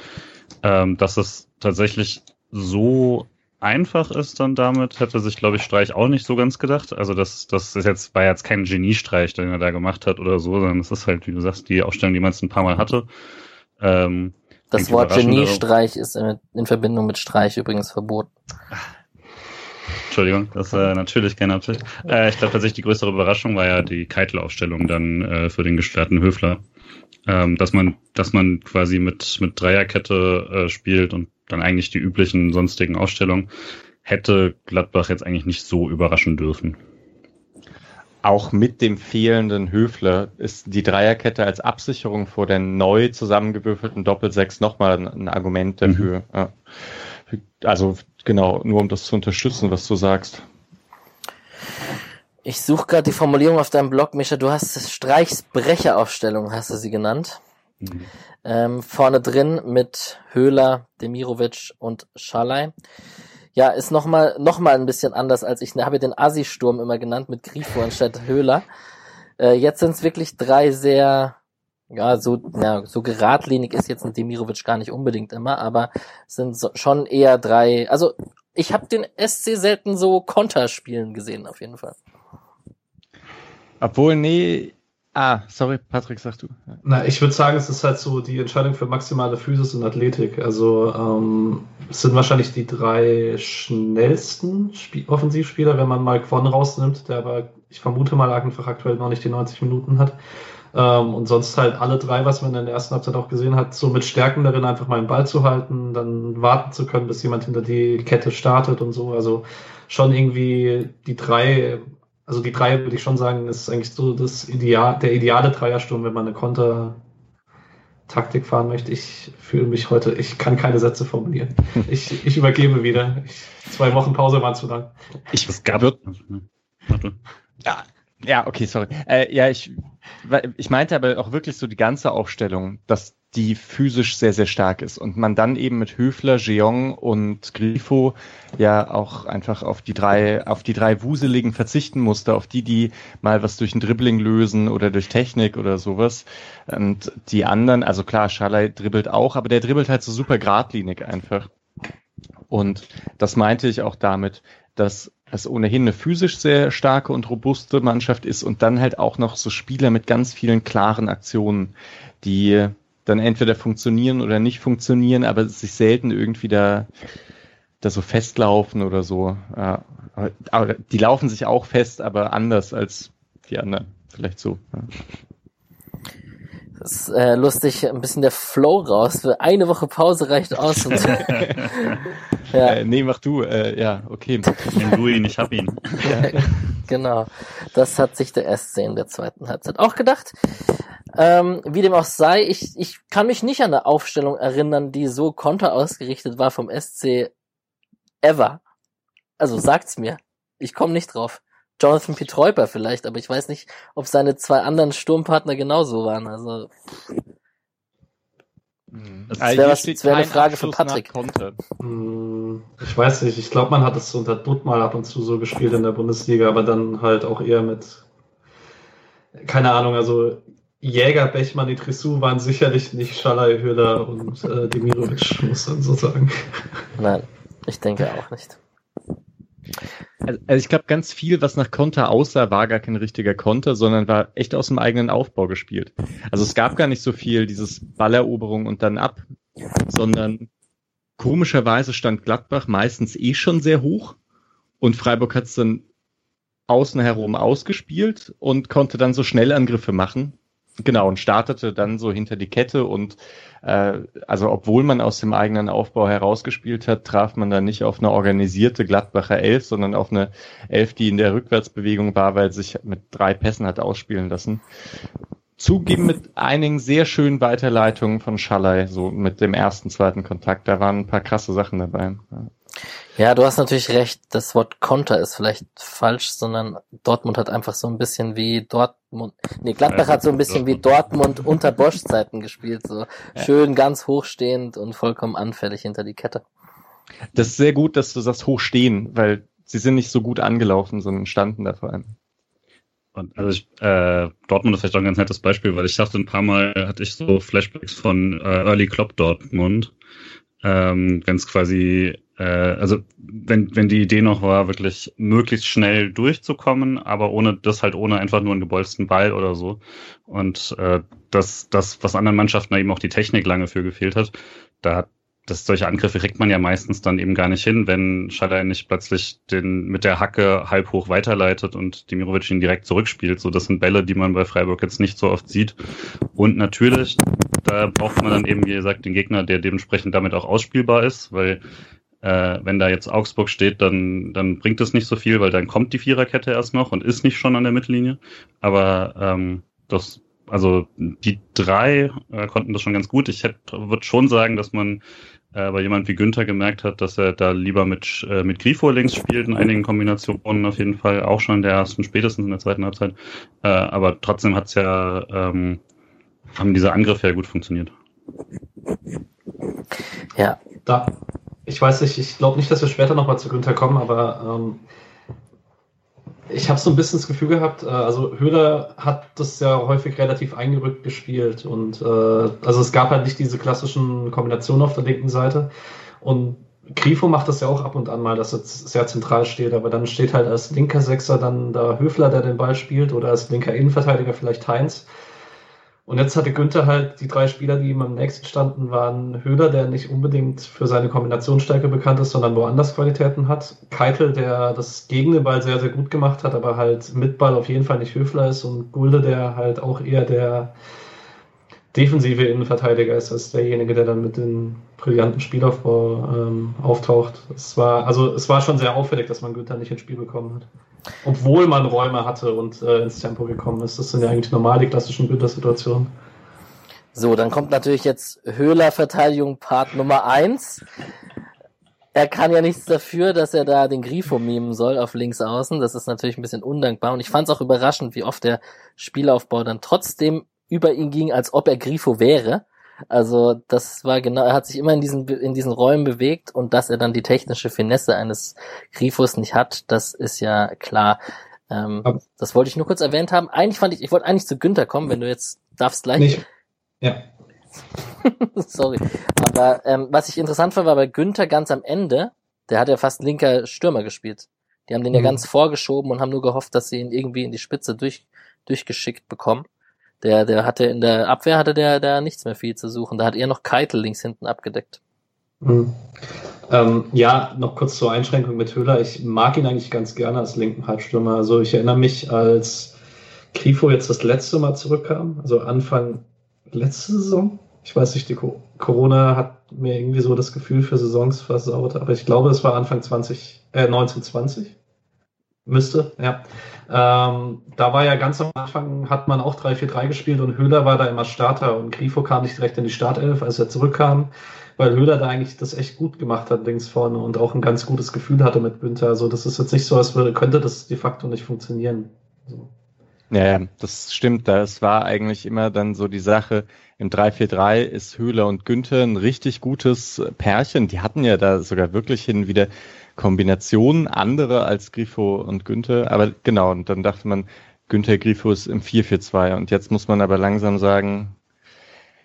Ähm, dass es tatsächlich so einfach ist dann damit, hätte sich, glaube ich, Streich auch nicht so ganz gedacht. Also das, das ist jetzt, war jetzt kein Geniestreich, den er da gemacht hat oder so, sondern es ist halt, wie du sagst, die Aufstellung, die man es ein paar Mal hatte. Ähm, das Wort Geniestreich ist in, in, Verbindung mit Streich übrigens verboten. Entschuldigung, das äh, natürlich keine Absicht. Äh, ich glaube tatsächlich, die größere Überraschung war ja die Keitel-Aufstellung dann äh, für den gesperrten Höfler. Ähm, dass man, dass man quasi mit, mit Dreierkette äh, spielt und dann eigentlich die üblichen sonstigen Aufstellungen, hätte Gladbach jetzt eigentlich nicht so überraschen dürfen. Auch mit dem fehlenden Höfler ist die Dreierkette als Absicherung vor der neu zusammengewürfelten Doppelsechs nochmal ein, ein Argument dafür. Mhm. Also genau, nur um das zu unterstützen, was du sagst. Ich suche gerade die Formulierung auf deinem Blog, Micha. Du hast Streichs Brecheraufstellung, hast du sie genannt. Mhm. Ähm, vorne drin mit Höhler, Demirovic und Schalay. Ja, ist nochmal noch mal ein bisschen anders als ich habe den Assi-Sturm immer genannt mit Grifo anstatt Höhler. Äh, jetzt sind es wirklich drei sehr ja, so, ja, so geradlinig ist jetzt ein Demirovic gar nicht unbedingt immer, aber sind so, schon eher drei. Also ich habe den SC selten so Konterspielen gesehen, auf jeden Fall. Obwohl, nee. Ah, sorry, Patrick, sag du. Na, ich würde sagen, es ist halt so die Entscheidung für maximale Physis und Athletik. Also ähm, es sind wahrscheinlich die drei schnellsten Spie Offensivspieler, wenn man mal Quon rausnimmt, der aber, ich vermute mal, einfach aktuell noch nicht die 90 Minuten hat. Ähm, und sonst halt alle drei, was man in der ersten Halbzeit auch gesehen hat, so mit Stärken darin, einfach mal den Ball zu halten, dann warten zu können, bis jemand hinter die Kette startet und so. Also schon irgendwie die drei, also die drei würde ich schon sagen, ist eigentlich so das Ideal, der ideale Dreiersturm, wenn man eine Konter Taktik fahren möchte. Ich fühle mich heute, ich kann keine Sätze formulieren. Ich, ich übergebe wieder. Ich, zwei Wochen Pause waren zu lang. Ich, es gab, ja, ja, okay, sorry. Äh, ja, ich, ich meinte aber auch wirklich so die ganze Aufstellung, dass die physisch sehr, sehr stark ist und man dann eben mit Höfler, Jeong und Grifo ja auch einfach auf die drei, auf die drei Wuseligen verzichten musste, auf die, die mal was durch ein Dribbling lösen oder durch Technik oder sowas. Und die anderen, also klar, Schalay dribbelt auch, aber der dribbelt halt so super geradlinig einfach. Und das meinte ich auch damit, dass es ohnehin eine physisch sehr starke und robuste Mannschaft ist und dann halt auch noch so Spieler mit ganz vielen klaren Aktionen, die dann entweder funktionieren oder nicht funktionieren, aber sich selten irgendwie da, da so festlaufen oder so. Ja, aber die laufen sich auch fest, aber anders als die anderen. Vielleicht so. Ja. Ist äh, lustig, ein bisschen der Flow raus. Für eine Woche Pause reicht aus. Und, ja. Äh, nee, mach du. Äh, ja, okay. Nimm du ihn, ich hab ihn. ja, genau. Das hat sich der SC in der zweiten Halbzeit auch gedacht. Ähm, wie dem auch sei, ich, ich kann mich nicht an eine Aufstellung erinnern, die so konterausgerichtet war vom SC ever. Also sagt's mir. Ich komme nicht drauf. Jonathan Pietreuper vielleicht, aber ich weiß nicht, ob seine zwei anderen Sturmpartner genauso waren. Also hm. das wäre wär eine Frage für Patrick. Hm, ich weiß nicht, ich glaube, man hat es unter Dutt mal ab und zu so gespielt in der Bundesliga, aber dann halt auch eher mit, keine Ahnung, also Jäger, Bechmann, die Trissou waren sicherlich nicht Schalay, Höhler und äh, Demirovic, muss man so sagen. Nein, ich denke auch nicht. Also, also ich glaube, ganz viel, was nach Konter aussah, war gar kein richtiger Konter, sondern war echt aus dem eigenen Aufbau gespielt. Also es gab gar nicht so viel dieses Balleroberung und dann ab, sondern komischerweise stand Gladbach meistens eh schon sehr hoch und Freiburg hat es dann außen herum ausgespielt und konnte dann so Schnellangriffe machen, Genau, und startete dann so hinter die Kette und also obwohl man aus dem eigenen Aufbau herausgespielt hat, traf man dann nicht auf eine organisierte Gladbacher Elf, sondern auf eine Elf, die in der Rückwärtsbewegung war, weil sich mit drei Pässen hat ausspielen lassen. Zugeben mit einigen sehr schönen Weiterleitungen von Schallei, so mit dem ersten, zweiten Kontakt. Da waren ein paar krasse Sachen dabei. Ja. Du hast natürlich recht, das Wort Konter ist vielleicht falsch, sondern Dortmund hat einfach so ein bisschen wie Dortmund, nee, Gladbach hat so ein bisschen wie Dortmund unter Bosch-Zeiten gespielt, so ja. schön ganz hochstehend und vollkommen anfällig hinter die Kette. Das ist sehr gut, dass du sagst hochstehen, weil sie sind nicht so gut angelaufen, sondern standen da vor allem. Und also ich, äh, Dortmund ist vielleicht auch ein ganz nettes Beispiel, weil ich dachte, ein paar Mal hatte ich so Flashbacks von äh, Early Klopp Dortmund, ähm, wenn es quasi äh, also wenn, wenn die Idee noch war, wirklich möglichst schnell durchzukommen, aber ohne das halt ohne einfach nur einen gebolzten Ball oder so. Und äh, das, das, was anderen Mannschaften eben auch die Technik lange für gefehlt hat, da hat das solche Angriffe kriegt man ja meistens dann eben gar nicht hin, wenn Schaller nicht plötzlich den mit der Hacke halb hoch weiterleitet und Dimirovic ihn direkt zurückspielt. So, das sind Bälle, die man bei Freiburg jetzt nicht so oft sieht. Und natürlich, da braucht man dann eben, wie gesagt, den Gegner, der dementsprechend damit auch ausspielbar ist, weil äh, wenn da jetzt Augsburg steht, dann, dann bringt es nicht so viel, weil dann kommt die Viererkette erst noch und ist nicht schon an der Mittellinie. Aber ähm, das also die drei äh, konnten das schon ganz gut. Ich würde schon sagen, dass man äh, bei jemand wie Günther gemerkt hat, dass er da lieber mit, äh, mit Grifo links spielt, in einigen Kombinationen auf jeden Fall, auch schon in der ersten, spätestens in der zweiten Halbzeit. Äh, aber trotzdem hat's ja, ähm, haben diese Angriffe ja gut funktioniert. Ja. Da, ich weiß nicht, ich glaube nicht, dass wir später nochmal zu Günther kommen, aber ähm, ich habe so ein bisschen das Gefühl gehabt, äh, also Höhler hat das ja häufig relativ eingerückt gespielt und äh, also es gab halt nicht diese klassischen Kombinationen auf der linken Seite. Und Grifo macht das ja auch ab und an mal, dass er sehr zentral steht, aber dann steht halt als linker Sechser dann da Höfler, der den Ball spielt oder als linker Innenverteidiger vielleicht Heinz und jetzt hatte Günther halt die drei Spieler, die ihm am nächsten standen, waren Höhler, der nicht unbedingt für seine Kombinationsstärke bekannt ist, sondern woanders Qualitäten hat. Keitel, der das gegen den Ball sehr, sehr gut gemacht hat, aber halt mit Ball auf jeden Fall nicht Höfler ist. Und Gulde, der halt auch eher der defensive Innenverteidiger ist, als derjenige, der dann mit dem brillanten Spielaufbau ähm, auftaucht. Es war, also es war schon sehr auffällig, dass man Günther nicht ins Spiel bekommen hat. Obwohl man Räume hatte und äh, ins Tempo gekommen ist. Das sind ja eigentlich normal die klassischen Günther-Situationen. So, dann kommt natürlich jetzt Höhler-Verteidigung Part Nummer eins. Er kann ja nichts dafür, dass er da den Grifo mimen soll auf links außen. Das ist natürlich ein bisschen undankbar. Und ich fand es auch überraschend, wie oft der Spielaufbau dann trotzdem über ihn ging, als ob er Grifo wäre. Also das war genau, er hat sich immer in diesen, in diesen Räumen bewegt und dass er dann die technische Finesse eines Grifos nicht hat, das ist ja klar. Ähm, das wollte ich nur kurz erwähnt haben. Eigentlich fand ich, ich wollte eigentlich zu Günther kommen, wenn du jetzt darfst gleich. Nicht. Ja. Sorry. Aber ähm, was ich interessant fand, war bei Günther ganz am Ende, der hat ja fast linker Stürmer gespielt. Die haben den mhm. ja ganz vorgeschoben und haben nur gehofft, dass sie ihn irgendwie in die Spitze durch, durchgeschickt bekommen. Der, der hatte in der Abwehr hatte der, der nichts mehr viel zu suchen. Da hat er noch Keitel links hinten abgedeckt. Mhm. Ähm, ja, noch kurz zur Einschränkung mit Höhler. Ich mag ihn eigentlich ganz gerne als linken Halbstürmer. Also ich erinnere mich, als Grifo jetzt das letzte Mal zurückkam, also Anfang letzte Saison. Ich weiß nicht, die Corona hat mir irgendwie so das Gefühl für Saisons versaut, aber ich glaube, es war Anfang 20, äh, 1920. Müsste, ja. Ähm, da war ja ganz am Anfang, hat man auch 3-4-3 gespielt und Höhler war da immer Starter und Grifo kam nicht direkt in die Startelf, als er zurückkam, weil Höhler da eigentlich das echt gut gemacht hat links vorne und auch ein ganz gutes Gefühl hatte mit Günther. Also das ist jetzt nicht so, als würde, könnte das de facto nicht funktionieren. So. Ja, das stimmt. Das war eigentlich immer dann so die Sache. Im 3-4-3 ist Höhler und Günther ein richtig gutes Pärchen. Die hatten ja da sogar wirklich hin wieder Kombinationen andere als Grifo und Günther. Aber genau, und dann dachte man, Günther Grifo ist im 4-4-2. Und jetzt muss man aber langsam sagen,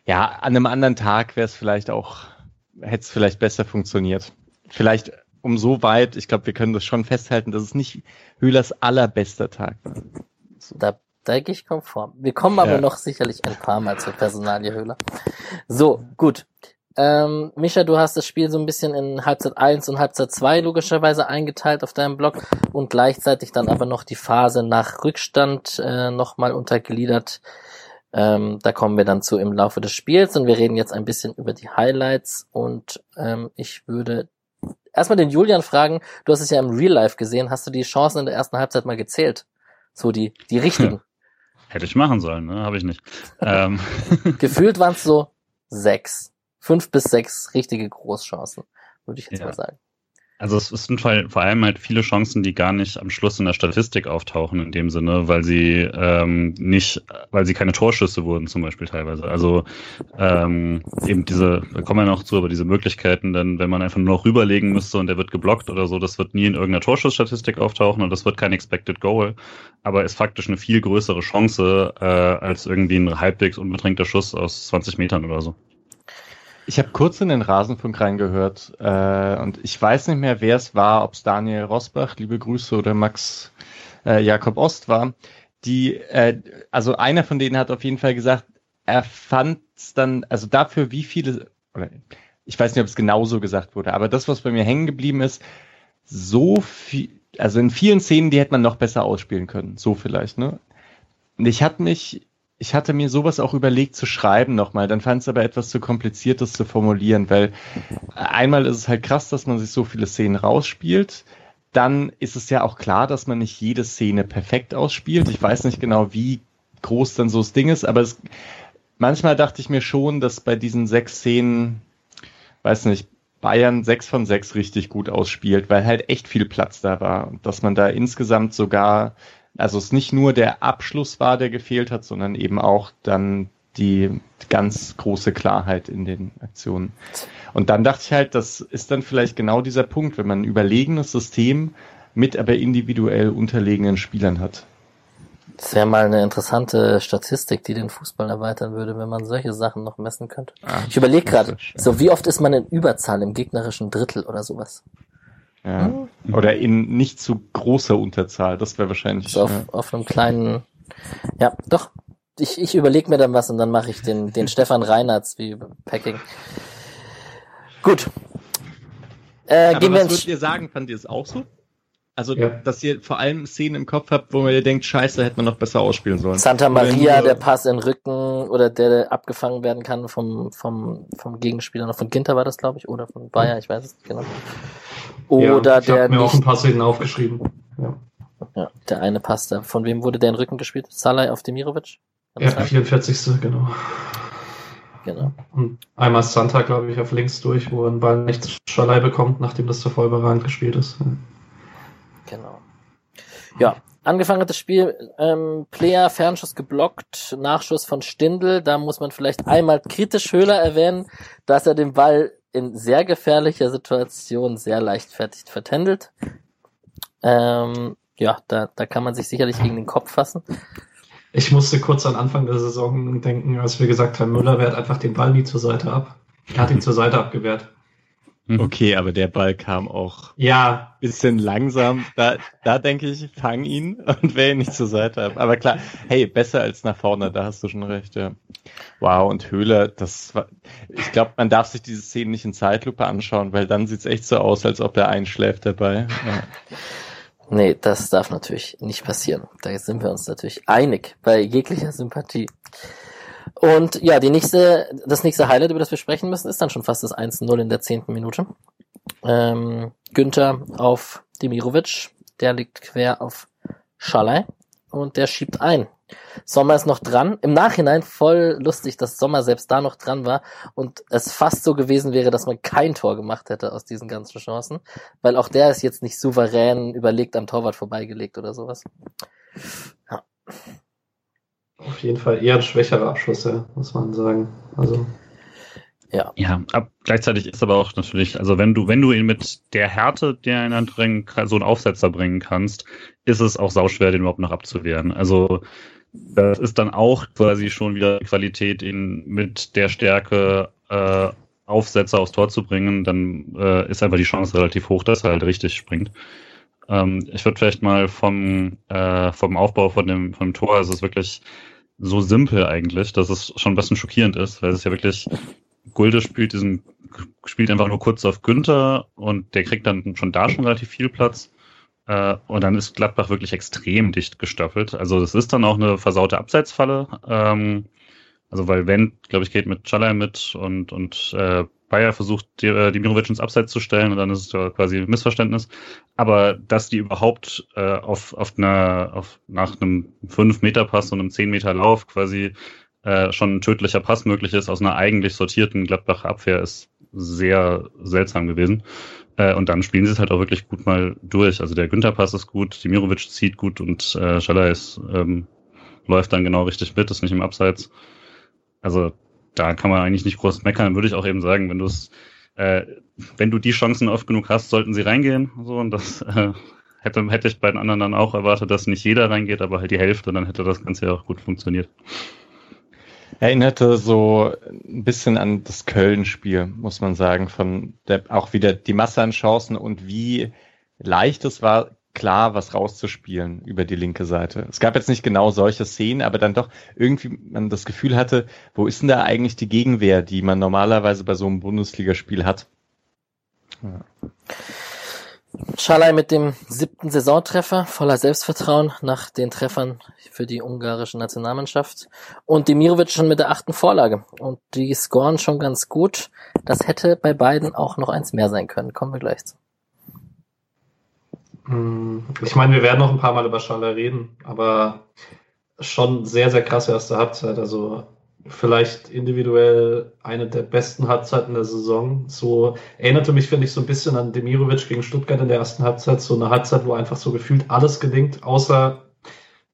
ja, an einem anderen Tag wäre es vielleicht auch, hätte es vielleicht besser funktioniert. Vielleicht um so weit, ich glaube, wir können das schon festhalten, dass es nicht Höhlers allerbester Tag war. So. Da, da gehe ich konform. Wir kommen aber ja. noch sicherlich ein paar Mal zur Personalie Höhler. So, gut. Ähm, Micha, du hast das Spiel so ein bisschen in Halbzeit 1 und Halbzeit 2 logischerweise eingeteilt auf deinem Blog und gleichzeitig dann aber noch die Phase nach Rückstand äh, nochmal untergliedert. Ähm, da kommen wir dann zu im Laufe des Spiels und wir reden jetzt ein bisschen über die Highlights und ähm, ich würde erstmal den Julian fragen, du hast es ja im Real Life gesehen, hast du die Chancen in der ersten Halbzeit mal gezählt? So die, die richtigen. Hätte ich machen sollen, ne? Habe ich nicht. ähm. Gefühlt waren es so sechs fünf bis sechs richtige Großchancen, würde ich jetzt ja. mal sagen. Also es, sind vor allem halt viele Chancen, die gar nicht am Schluss in der Statistik auftauchen in dem Sinne, weil sie ähm, nicht, weil sie keine Torschüsse wurden zum Beispiel teilweise. Also ähm, eben diese, da kommen wir noch zu, aber diese Möglichkeiten, denn wenn man einfach nur noch rüberlegen müsste und der wird geblockt oder so, das wird nie in irgendeiner Torschussstatistik auftauchen und das wird kein Expected Goal, aber ist faktisch eine viel größere Chance äh, als irgendwie ein halbwegs unbedrängter Schuss aus 20 Metern oder so. Ich habe kurz in den Rasenfunk reingehört äh, und ich weiß nicht mehr, wer es war, ob es Daniel Rosbach, liebe Grüße, oder Max äh, Jakob Ost war. Die, äh, also einer von denen hat auf jeden Fall gesagt, er fand es dann, also dafür, wie viele, oder ich weiß nicht, ob es genauso gesagt wurde, aber das, was bei mir hängen geblieben ist, so viel, also in vielen Szenen, die hätte man noch besser ausspielen können. So vielleicht, ne? Und ich hatte mich, ich hatte mir sowas auch überlegt zu schreiben nochmal, dann fand es aber etwas zu kompliziert, das zu formulieren, weil einmal ist es halt krass, dass man sich so viele Szenen rausspielt. Dann ist es ja auch klar, dass man nicht jede Szene perfekt ausspielt. Ich weiß nicht genau, wie groß dann so das Ding ist, aber es, manchmal dachte ich mir schon, dass bei diesen sechs Szenen, weiß nicht, Bayern sechs von sechs richtig gut ausspielt, weil halt echt viel Platz da war und dass man da insgesamt sogar, also es nicht nur der Abschluss war, der gefehlt hat, sondern eben auch dann die ganz große Klarheit in den Aktionen. Und dann dachte ich halt, das ist dann vielleicht genau dieser Punkt, wenn man ein überlegenes System mit aber individuell unterlegenen Spielern hat. Das wäre mal eine interessante Statistik, die den Fußball erweitern würde, wenn man solche Sachen noch messen könnte. Ah, ich überlege gerade, so wie oft ist man in Überzahl im gegnerischen Drittel oder sowas? Ja. Hm? Oder in nicht zu großer Unterzahl, das wäre wahrscheinlich. So auf, ja. auf einem kleinen, ja, doch. Ich, ich überlege mir dann was und dann mache ich den, den Stefan Reinhardt wie Packing. Gut. Äh, Aber gehen was würdet ihr sagen, fand ihr es auch so? Also, ja. dass ihr vor allem Szenen im Kopf habt, wo ihr denkt, scheiße, hätte man noch besser ausspielen sollen. Santa Maria, der Pass in den Rücken oder der abgefangen werden kann vom, vom, vom Gegenspieler, noch von Ginter war das, glaube ich, oder von Bayer, ich weiß es nicht genau. Oder ja, ich der. Ich mir nicht, auch ein paar Szenen aufgeschrieben. Ja. ja, der eine Pass, da. Von wem wurde der in den Rücken gespielt? Salai auf Demirovic? Ja, 44. genau. Genau. Und einmal Santa, glaube ich, auf links durch, wo er einen Ball nicht Schalei bekommt, nachdem das zuvor überragend gespielt ist. Genau. Ja, angefangen hat das Spiel, ähm, Player, Fernschuss geblockt, Nachschuss von Stindl. Da muss man vielleicht einmal kritisch Höhler erwähnen, dass er den Ball in sehr gefährlicher Situation sehr leichtfertig vertändelt. Ähm, ja, da, da kann man sich sicherlich gegen den Kopf fassen. Ich musste kurz an Anfang der Saison denken, als wir gesagt haben, Müller wehrt einfach den Ball nie zur Seite ab. Er hat ihn zur Seite abgewehrt. Mhm. Okay, aber der Ball kam auch ja bisschen langsam. Da, da denke ich, fang ihn und wehr ihn nicht zur Seite ab. Aber klar, hey, besser als nach vorne, da hast du schon recht, ja. Wow, und Höhler, das war, ich glaube, man darf sich diese Szene nicht in Zeitlupe anschauen, weil dann sieht's echt so aus, als ob er einschläft dabei. Ja. Nee, das darf natürlich nicht passieren. Da sind wir uns natürlich einig bei jeglicher Sympathie. Und ja, die nächste, das nächste Highlight, über das wir sprechen müssen, ist dann schon fast das 1-0 in der zehnten Minute. Ähm, Günther auf Demirovic, der liegt quer auf Schalay und der schiebt ein. Sommer ist noch dran. Im Nachhinein voll lustig, dass Sommer selbst da noch dran war und es fast so gewesen wäre, dass man kein Tor gemacht hätte aus diesen ganzen Chancen, weil auch der ist jetzt nicht souverän überlegt am Torwart vorbeigelegt oder sowas. Ja. Jeden Fall eher ein schwächerer Abschluss, ja, muss man sagen. Also. Ja. Ja, ab, gleichzeitig ist aber auch natürlich, also wenn du, wenn du ihn mit der Härte, der in bringen, so einen Aufsetzer bringen kannst, ist es auch sauschwer, den überhaupt noch abzuwehren. Also das ist dann auch quasi schon wieder Qualität, ihn mit der Stärke äh, Aufsetzer aufs Tor zu bringen, dann äh, ist einfach die Chance relativ hoch, dass er halt richtig springt. Ähm, ich würde vielleicht mal vom, äh, vom Aufbau von dem, vom Tor, also es ist wirklich so simpel eigentlich, dass es schon ein bisschen schockierend ist, weil es ja wirklich, Gulde spielt diesen, spielt einfach nur kurz auf Günther und der kriegt dann schon da schon relativ viel Platz. Äh, und dann ist Gladbach wirklich extrem dicht gestaffelt. Also das ist dann auch eine versaute Abseitsfalle. Ähm, also weil wenn, glaube ich, geht mit Chalai mit und, und äh, Bayer versucht, äh, Dimirovic ins Abseits zu stellen und dann ist es ja quasi ein Missverständnis. Aber dass die überhaupt äh, auf, auf einer, auf, nach einem 5-Meter-Pass und einem 10-Meter-Lauf quasi äh, schon ein tödlicher Pass möglich ist aus einer eigentlich sortierten Gladbacher Abwehr, ist sehr seltsam gewesen. Äh, und dann spielen sie es halt auch wirklich gut mal durch. Also der Günther-Pass ist gut, Dimirovic zieht gut und äh, Schaller ist, ähm, läuft dann genau richtig mit, ist nicht im Abseits. Also da kann man eigentlich nicht groß meckern. Würde ich auch eben sagen, wenn du es, äh, wenn du die Chancen oft genug hast, sollten sie reingehen. So und das äh, hätte hätte ich bei den anderen dann auch erwartet, dass nicht jeder reingeht, aber halt die Hälfte, dann hätte das Ganze ja auch gut funktioniert. Erinnerte so ein bisschen an das Köln-Spiel, muss man sagen, von der, auch wieder die Masse an Chancen und wie leicht es war, klar was rauszuspielen über die linke Seite. Es gab jetzt nicht genau solche Szenen, aber dann doch irgendwie man das Gefühl hatte, wo ist denn da eigentlich die Gegenwehr, die man normalerweise bei so einem Bundesligaspiel hat? Ja. Schalay mit dem siebten Saisontreffer, voller Selbstvertrauen nach den Treffern für die ungarische Nationalmannschaft. Und Demirovic schon mit der achten Vorlage. Und die scoren schon ganz gut. Das hätte bei beiden auch noch eins mehr sein können. Kommen wir gleich zu. Hm, ich meine, wir werden noch ein paar Mal über Schalay reden, aber schon sehr, sehr krasse erste Halbzeit. Also vielleicht individuell eine der besten Halbzeiten der Saison. So erinnerte mich, finde ich, so ein bisschen an Demirovic gegen Stuttgart in der ersten Halbzeit. So eine Halbzeit, wo einfach so gefühlt alles gelingt, außer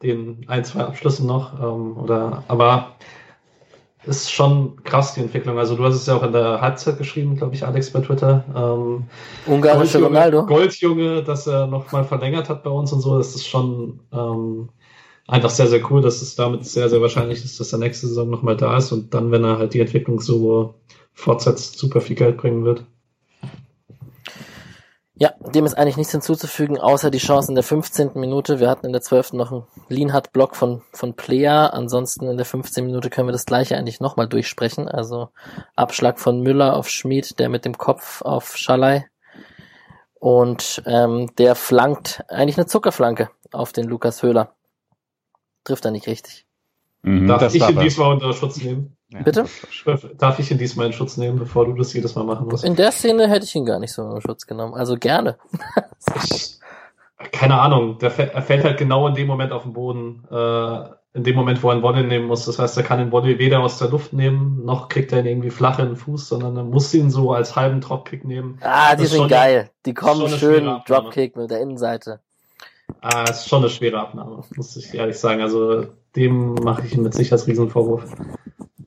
den ein, zwei Abschlüssen noch. Ähm, oder, aber ist schon krass, die Entwicklung. Also du hast es ja auch in der Halbzeit geschrieben, glaube ich, Alex bei Twitter. Ähm, Ungarische Ronaldo. Goldjunge, dass er nochmal verlängert hat bei uns und so. Das ist schon ähm, einfach sehr, sehr cool, dass es damit sehr, sehr wahrscheinlich ist, dass er nächste Saison nochmal da ist und dann, wenn er halt die Entwicklung so fortsetzt, super viel Geld bringen wird. Dem ist eigentlich nichts hinzuzufügen, außer die Chance in der 15. Minute. Wir hatten in der 12. noch einen Lienhardt-Block von, von Player. Ansonsten in der 15. Minute können wir das gleiche eigentlich nochmal durchsprechen. Also Abschlag von Müller auf Schmid, der mit dem Kopf auf Schalay. Und ähm, der flankt eigentlich eine Zuckerflanke auf den Lukas Höhler trifft er nicht richtig. Mhm, Darf ich ihn diesmal unter Schutz nehmen? Ja, Bitte? Darf ich ihn diesmal in Schutz nehmen, bevor du das jedes Mal machen musst? In der Szene hätte ich ihn gar nicht so in Schutz genommen. Also gerne. ich, keine Ahnung. Der, er fällt halt genau in dem Moment auf den Boden. Äh, in dem Moment, wo er einen Volley nehmen muss. Das heißt, er kann den Volley weder aus der Luft nehmen, noch kriegt er ihn irgendwie flach in den Fuß, sondern er muss ihn so als halben Dropkick nehmen. Ah, die sind geil. Die kommen schön Dropkick mit der Innenseite. Ah, ist schon eine schwere Abnahme, muss ich ehrlich sagen. Also dem mache ich mit Sicherheit Riesenvorwurf.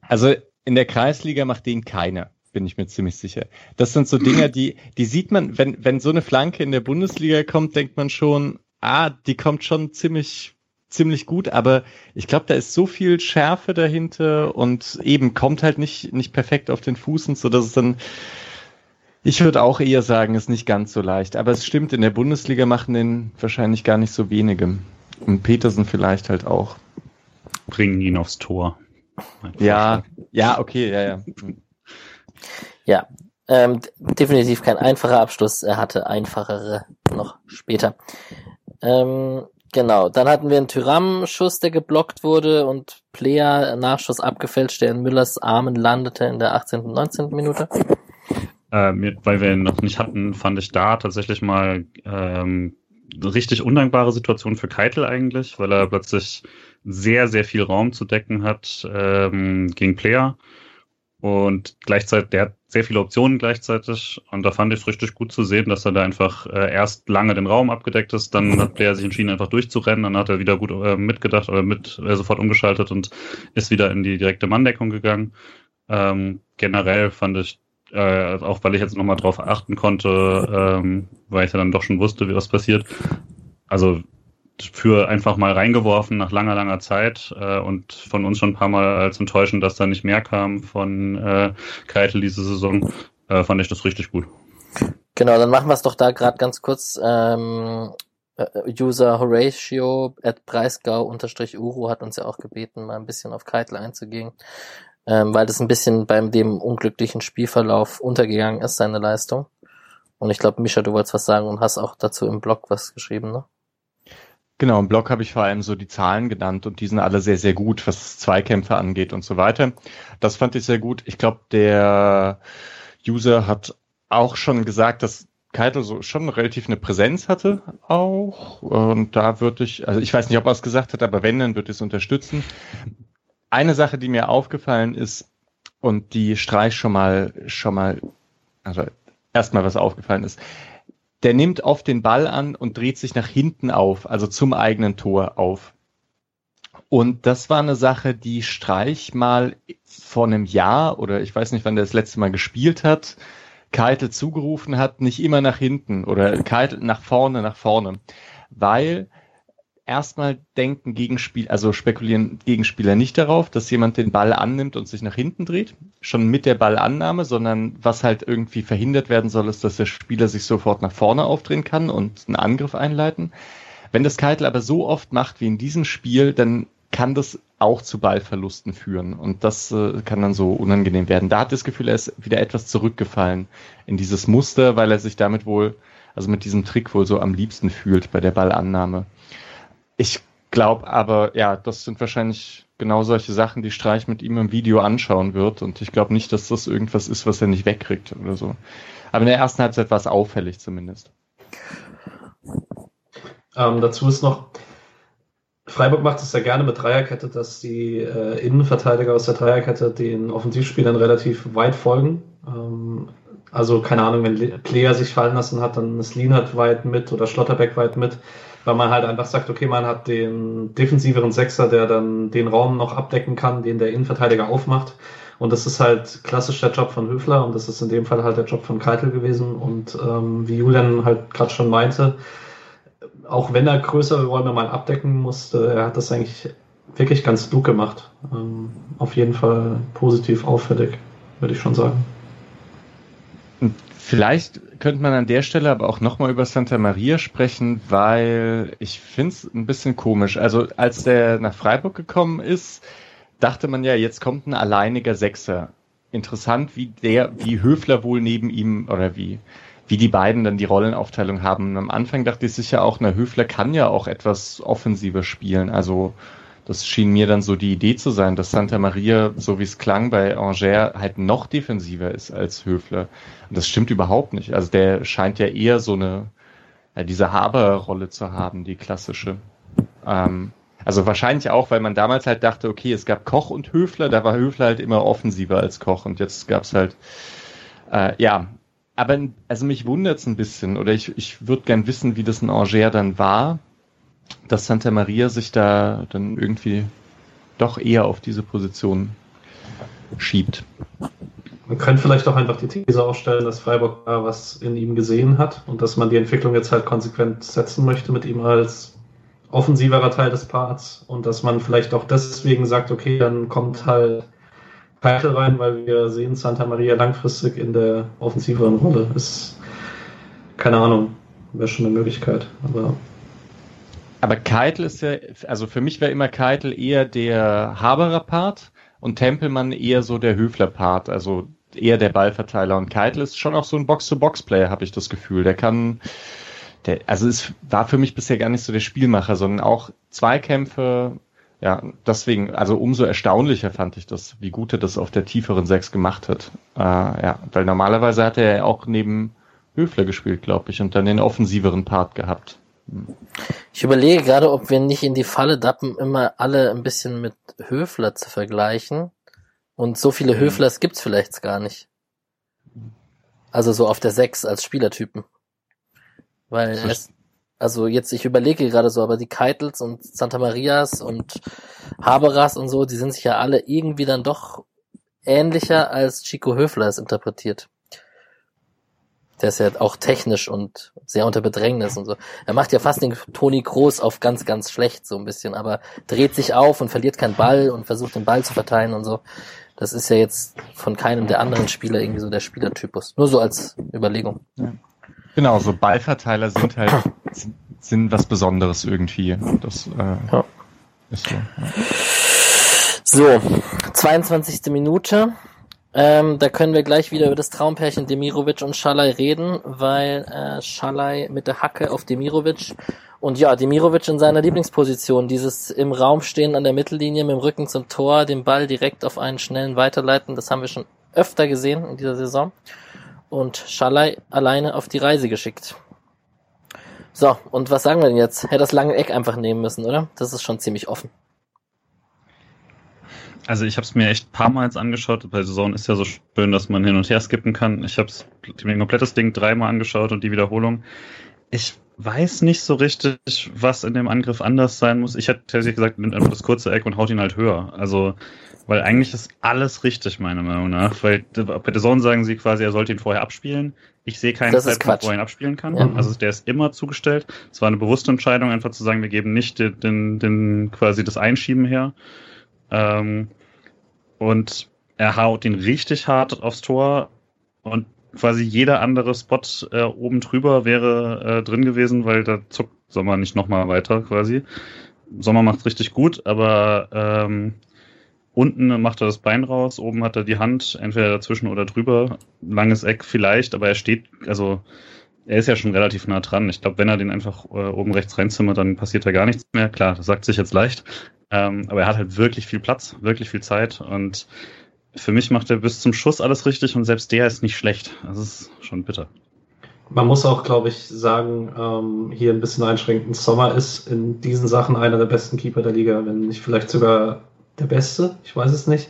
Also in der Kreisliga macht den keiner, bin ich mir ziemlich sicher. Das sind so Dinge, die, die sieht man, wenn, wenn so eine Flanke in der Bundesliga kommt, denkt man schon, ah, die kommt schon ziemlich, ziemlich gut, aber ich glaube, da ist so viel Schärfe dahinter und eben kommt halt nicht, nicht perfekt auf den Fußen, so dass es dann, ich würde auch eher sagen, ist nicht ganz so leicht. Aber es stimmt, in der Bundesliga machen den wahrscheinlich gar nicht so wenige. Und Petersen vielleicht halt auch. Bringen ihn aufs Tor. Ja, ja, okay, ja, ja. Ja, ähm, definitiv kein einfacher Abschluss. Er hatte einfachere noch später. Ähm, genau, dann hatten wir einen Tyram-Schuss, der geblockt wurde und Player Nachschuss abgefälscht, der in Müllers Armen landete in der 18. und 19. Minute äh, weil wir ihn noch nicht hatten, fand ich da tatsächlich mal ähm, richtig undankbare Situation für Keitel eigentlich, weil er plötzlich sehr, sehr viel Raum zu decken hat ähm, gegen Player. Und gleichzeitig, der hat sehr viele Optionen gleichzeitig. Und da fand ich es richtig gut zu sehen, dass er da einfach äh, erst lange den Raum abgedeckt ist, dann hat Player sich entschieden, einfach durchzurennen, dann hat er wieder gut äh, mitgedacht oder mit äh, sofort umgeschaltet und ist wieder in die direkte Manndeckung gegangen. Ähm, generell fand ich äh, auch weil ich jetzt nochmal drauf achten konnte, ähm, weil ich ja dann doch schon wusste, wie was passiert. Also für einfach mal reingeworfen nach langer, langer Zeit äh, und von uns schon ein paar Mal als enttäuschend, dass da nicht mehr kam von äh, Keitel diese Saison, äh, fand ich das richtig gut. Genau, dann machen wir es doch da gerade ganz kurz. Ähm, äh, User Horatio at Breisgau unterstrich Uru hat uns ja auch gebeten, mal ein bisschen auf Keitel einzugehen ähm, weil das ein bisschen beim dem unglücklichen Spielverlauf untergegangen ist, seine Leistung. Und ich glaube, Mischa, du wolltest was sagen und hast auch dazu im Blog was geschrieben, ne? Genau, im Blog habe ich vor allem so die Zahlen genannt und die sind alle sehr, sehr gut, was Zweikämpfe angeht und so weiter. Das fand ich sehr gut. Ich glaube, der User hat auch schon gesagt, dass Keitel so schon relativ eine Präsenz hatte auch. Und da würde ich, also ich weiß nicht, ob er es gesagt hat, aber wenn, dann würde ich es unterstützen eine Sache, die mir aufgefallen ist und die Streich schon mal, schon mal, also erstmal was aufgefallen ist. Der nimmt oft den Ball an und dreht sich nach hinten auf, also zum eigenen Tor auf. Und das war eine Sache, die Streich mal vor einem Jahr oder ich weiß nicht, wann der das letzte Mal gespielt hat, Keitel zugerufen hat, nicht immer nach hinten oder Keitel nach vorne, nach vorne. Weil erstmal denken Gegenspiel, also spekulieren Gegenspieler nicht darauf, dass jemand den Ball annimmt und sich nach hinten dreht, schon mit der Ballannahme, sondern was halt irgendwie verhindert werden soll, ist, dass der Spieler sich sofort nach vorne aufdrehen kann und einen Angriff einleiten. Wenn das Keitel aber so oft macht wie in diesem Spiel, dann kann das auch zu Ballverlusten führen und das äh, kann dann so unangenehm werden. Da hat das Gefühl, er ist wieder etwas zurückgefallen in dieses Muster, weil er sich damit wohl, also mit diesem Trick wohl so am liebsten fühlt bei der Ballannahme. Ich glaube aber, ja, das sind wahrscheinlich genau solche Sachen, die Streich mit ihm im Video anschauen wird. Und ich glaube nicht, dass das irgendwas ist, was er nicht wegkriegt oder so. Aber in der ersten Halbzeit war es auffällig zumindest. Ähm, dazu ist noch, Freiburg macht es ja gerne mit Dreierkette, dass die äh, Innenverteidiger aus der Dreierkette den Offensivspielern relativ weit folgen. Ähm, also keine Ahnung, wenn Player sich fallen lassen hat, dann ist Lienert weit mit oder Schlotterbeck weit mit weil man halt einfach sagt, okay, man hat den defensiveren Sechser, der dann den Raum noch abdecken kann, den der Innenverteidiger aufmacht. Und das ist halt klassisch der Job von Höfler und das ist in dem Fall halt der Job von Keitel gewesen. Und ähm, wie Julian halt gerade schon meinte, auch wenn er größere Räume mal abdecken musste, er hat das eigentlich wirklich ganz klug gemacht. Ähm, auf jeden Fall positiv auffällig, würde ich schon sagen. Vielleicht könnte man an der Stelle aber auch nochmal über Santa Maria sprechen, weil ich finde es ein bisschen komisch. Also als der nach Freiburg gekommen ist, dachte man ja, jetzt kommt ein alleiniger Sechser. Interessant, wie der, wie Höfler wohl neben ihm oder wie, wie die beiden dann die Rollenaufteilung haben. Und am Anfang dachte ich sicher auch, na, Höfler kann ja auch etwas offensiver spielen. Also das schien mir dann so die Idee zu sein, dass Santa Maria, so wie es klang bei Angers, halt noch defensiver ist als Höfler. Und das stimmt überhaupt nicht. Also der scheint ja eher so eine, ja, diese Haber-Rolle zu haben, die klassische. Ähm, also wahrscheinlich auch, weil man damals halt dachte, okay, es gab Koch und Höfler, da war Höfler halt immer offensiver als Koch und jetzt gab's halt, äh, ja, aber also mich wundert's ein bisschen oder ich, ich würde gern wissen, wie das in Angers dann war, dass Santa Maria sich da dann irgendwie doch eher auf diese Position schiebt. Man könnte vielleicht auch einfach die These aufstellen, dass Freiburg da was in ihm gesehen hat und dass man die Entwicklung jetzt halt konsequent setzen möchte mit ihm als offensiverer Teil des Parts und dass man vielleicht auch deswegen sagt, okay, dann kommt halt Keitel rein, weil wir sehen Santa Maria langfristig in der offensiveren Rolle. Ist keine Ahnung, wäre schon eine Möglichkeit, aber aber Keitel ist ja, also für mich wäre immer Keitel eher der Haberer Part und Tempelmann eher so der Höfler Part, also eher der Ballverteiler. Und Keitel ist schon auch so ein Box-to-Box-Player, habe ich das Gefühl. Der kann, der, also es war für mich bisher gar nicht so der Spielmacher, sondern auch Zweikämpfe, ja, deswegen, also umso erstaunlicher fand ich das, wie gut er das auf der tieferen Sechs gemacht hat. Äh, ja, weil normalerweise hat er ja auch neben Höfler gespielt, glaube ich, und dann den offensiveren Part gehabt. Ich überlege gerade, ob wir nicht in die Falle dappen, immer alle ein bisschen mit Höfler zu vergleichen. Und so viele mhm. Höflers gibt's vielleicht gar nicht. Also so auf der 6 als Spielertypen. Weil es, also jetzt, ich überlege gerade so, aber die Keitels und Santa Marias und Haberas und so, die sind sich ja alle irgendwie dann doch ähnlicher als Chico Höfler es interpretiert. Der ist ja auch technisch und sehr unter Bedrängnis und so. Er macht ja fast den Toni Groß auf ganz, ganz schlecht so ein bisschen, aber dreht sich auf und verliert keinen Ball und versucht den Ball zu verteilen und so. Das ist ja jetzt von keinem der anderen Spieler irgendwie so der Spielertypus. Nur so als Überlegung. Ja. Genau, so Ballverteiler sind halt sind was Besonderes irgendwie. Das äh, ja. ist so. Ja. So, 22. Minute. Ähm, da können wir gleich wieder über das Traumpärchen Demirovic und Schalai reden, weil äh, Schalai mit der Hacke auf Demirovic und ja, Demirovic in seiner Lieblingsposition, dieses im Raum stehen an der Mittellinie mit dem Rücken zum Tor, den Ball direkt auf einen schnellen weiterleiten, das haben wir schon öfter gesehen in dieser Saison. Und Schalai alleine auf die Reise geschickt. So, und was sagen wir denn jetzt? Hätte das lange Eck einfach nehmen müssen, oder? Das ist schon ziemlich offen. Also ich habe es mir echt paar Mal angeschaut. Bei Saison ist ja so schön, dass man hin und her skippen kann. Ich habe mir ein komplettes Ding dreimal angeschaut und die Wiederholung. Ich weiß nicht so richtig, was in dem Angriff anders sein muss. Ich hätte tatsächlich gesagt, nimmt einfach das kurze Eck und haut ihn halt höher. Also, weil eigentlich ist alles richtig, meiner Meinung nach. Weil bei der Zone sagen sie quasi, er sollte ihn vorher abspielen. ich sehe keinen Das Zeitpunkt, wo er ihn abspielen kann. Ja. Also der ist immer zugestellt. Es war eine bewusste Entscheidung, einfach zu sagen, wir geben nicht den, den, den quasi das Einschieben her. Ähm, und er haut ihn richtig hart aufs Tor und quasi jeder andere Spot äh, oben drüber wäre äh, drin gewesen, weil da zuckt Sommer nicht nochmal weiter quasi. Sommer macht richtig gut, aber ähm, unten macht er das Bein raus, oben hat er die Hand, entweder dazwischen oder drüber. Langes Eck vielleicht, aber er steht, also er ist ja schon relativ nah dran. Ich glaube, wenn er den einfach äh, oben rechts reinzimmert, dann passiert da gar nichts mehr. Klar, das sagt sich jetzt leicht. Ähm, aber er hat halt wirklich viel Platz, wirklich viel Zeit und für mich macht er bis zum Schuss alles richtig und selbst der ist nicht schlecht. Das ist schon bitter. Man muss auch, glaube ich, sagen, ähm, hier ein bisschen einschränken. Sommer ist in diesen Sachen einer der besten Keeper der Liga, wenn nicht vielleicht sogar der beste. Ich weiß es nicht.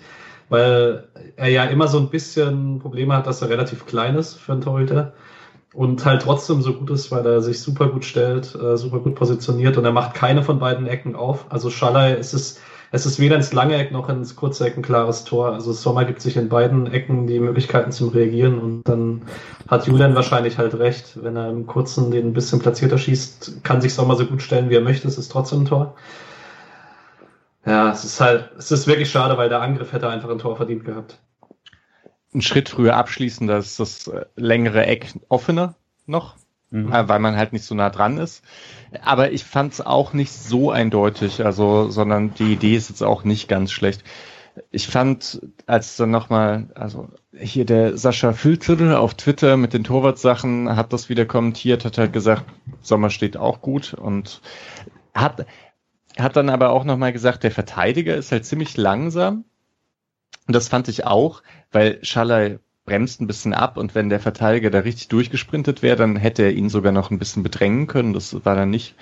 Weil er ja immer so ein bisschen Probleme hat, dass er relativ klein ist für einen Torhüter. Und halt trotzdem so gut ist, weil er sich super gut stellt, äh, super gut positioniert und er macht keine von beiden Ecken auf. Also Schallei, es ist, es ist weder ins lange Eck noch ins kurze Eck ein klares Tor. Also Sommer gibt sich in beiden Ecken die Möglichkeiten zum Reagieren und dann hat Julian wahrscheinlich halt recht. Wenn er im kurzen den ein bisschen platzierter schießt, kann sich Sommer so gut stellen, wie er möchte. Es ist trotzdem ein Tor. Ja, es ist halt, es ist wirklich schade, weil der Angriff hätte einfach ein Tor verdient gehabt. Einen Schritt früher abschließen, da ist das äh, längere Eck offener noch, Mhm. äh, weil man halt nicht so nah dran ist. Aber ich fand es auch nicht so eindeutig, also, sondern die Idee ist jetzt auch nicht ganz schlecht. Ich fand, als dann nochmal, also hier der Sascha Filzer auf Twitter mit den Torwartsachen hat das wieder kommentiert, hat halt gesagt, Sommer steht auch gut und hat, hat dann aber auch nochmal gesagt, der Verteidiger ist halt ziemlich langsam. Und das fand ich auch, weil Schallei bremst ein bisschen ab und wenn der Verteidiger da richtig durchgesprintet wäre, dann hätte er ihn sogar noch ein bisschen bedrängen können. Das war dann nicht.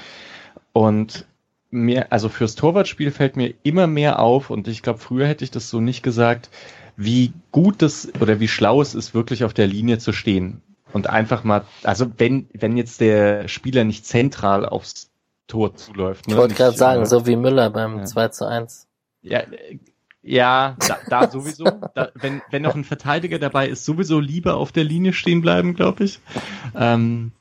Und mir, also fürs Torwartspiel fällt mir immer mehr auf und ich glaube, früher hätte ich das so nicht gesagt, wie gut das oder wie schlau es ist, wirklich auf der Linie zu stehen. Und einfach mal, also wenn, wenn jetzt der Spieler nicht zentral aufs Tor zuläuft. Ich ne, wollte nicht, gerade sagen, so wie Müller beim Ja. 2 zu 1. ja, ja, da, da sowieso. Da, wenn, wenn noch ein Verteidiger dabei ist, sowieso lieber auf der Linie stehen bleiben, glaube ich. Ähm,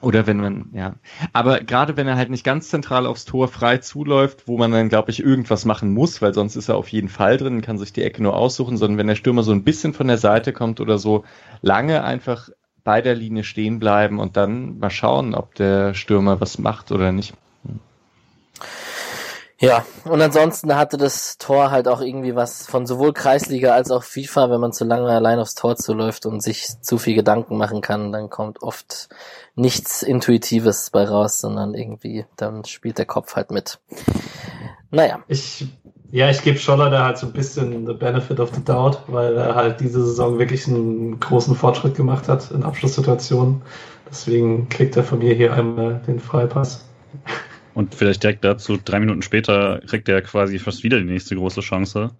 oder wenn man, ja. Aber gerade wenn er halt nicht ganz zentral aufs Tor frei zuläuft, wo man dann, glaube ich, irgendwas machen muss, weil sonst ist er auf jeden Fall drin, kann sich die Ecke nur aussuchen, sondern wenn der Stürmer so ein bisschen von der Seite kommt oder so, lange einfach bei der Linie stehen bleiben und dann mal schauen, ob der Stürmer was macht oder nicht. Ja, und ansonsten hatte das Tor halt auch irgendwie was von sowohl Kreisliga als auch FIFA, wenn man zu lange allein aufs Tor zuläuft und sich zu viel Gedanken machen kann, dann kommt oft nichts Intuitives bei raus, sondern irgendwie, dann spielt der Kopf halt mit. Naja, Ich, ja, ich gebe Scholler da halt so ein bisschen the benefit of the doubt, weil er halt diese Saison wirklich einen großen Fortschritt gemacht hat in Abschlusssituationen. Deswegen kriegt er von mir hier einmal den Freipass. Und vielleicht direkt dazu, drei Minuten später kriegt er quasi fast wieder die nächste große Chance,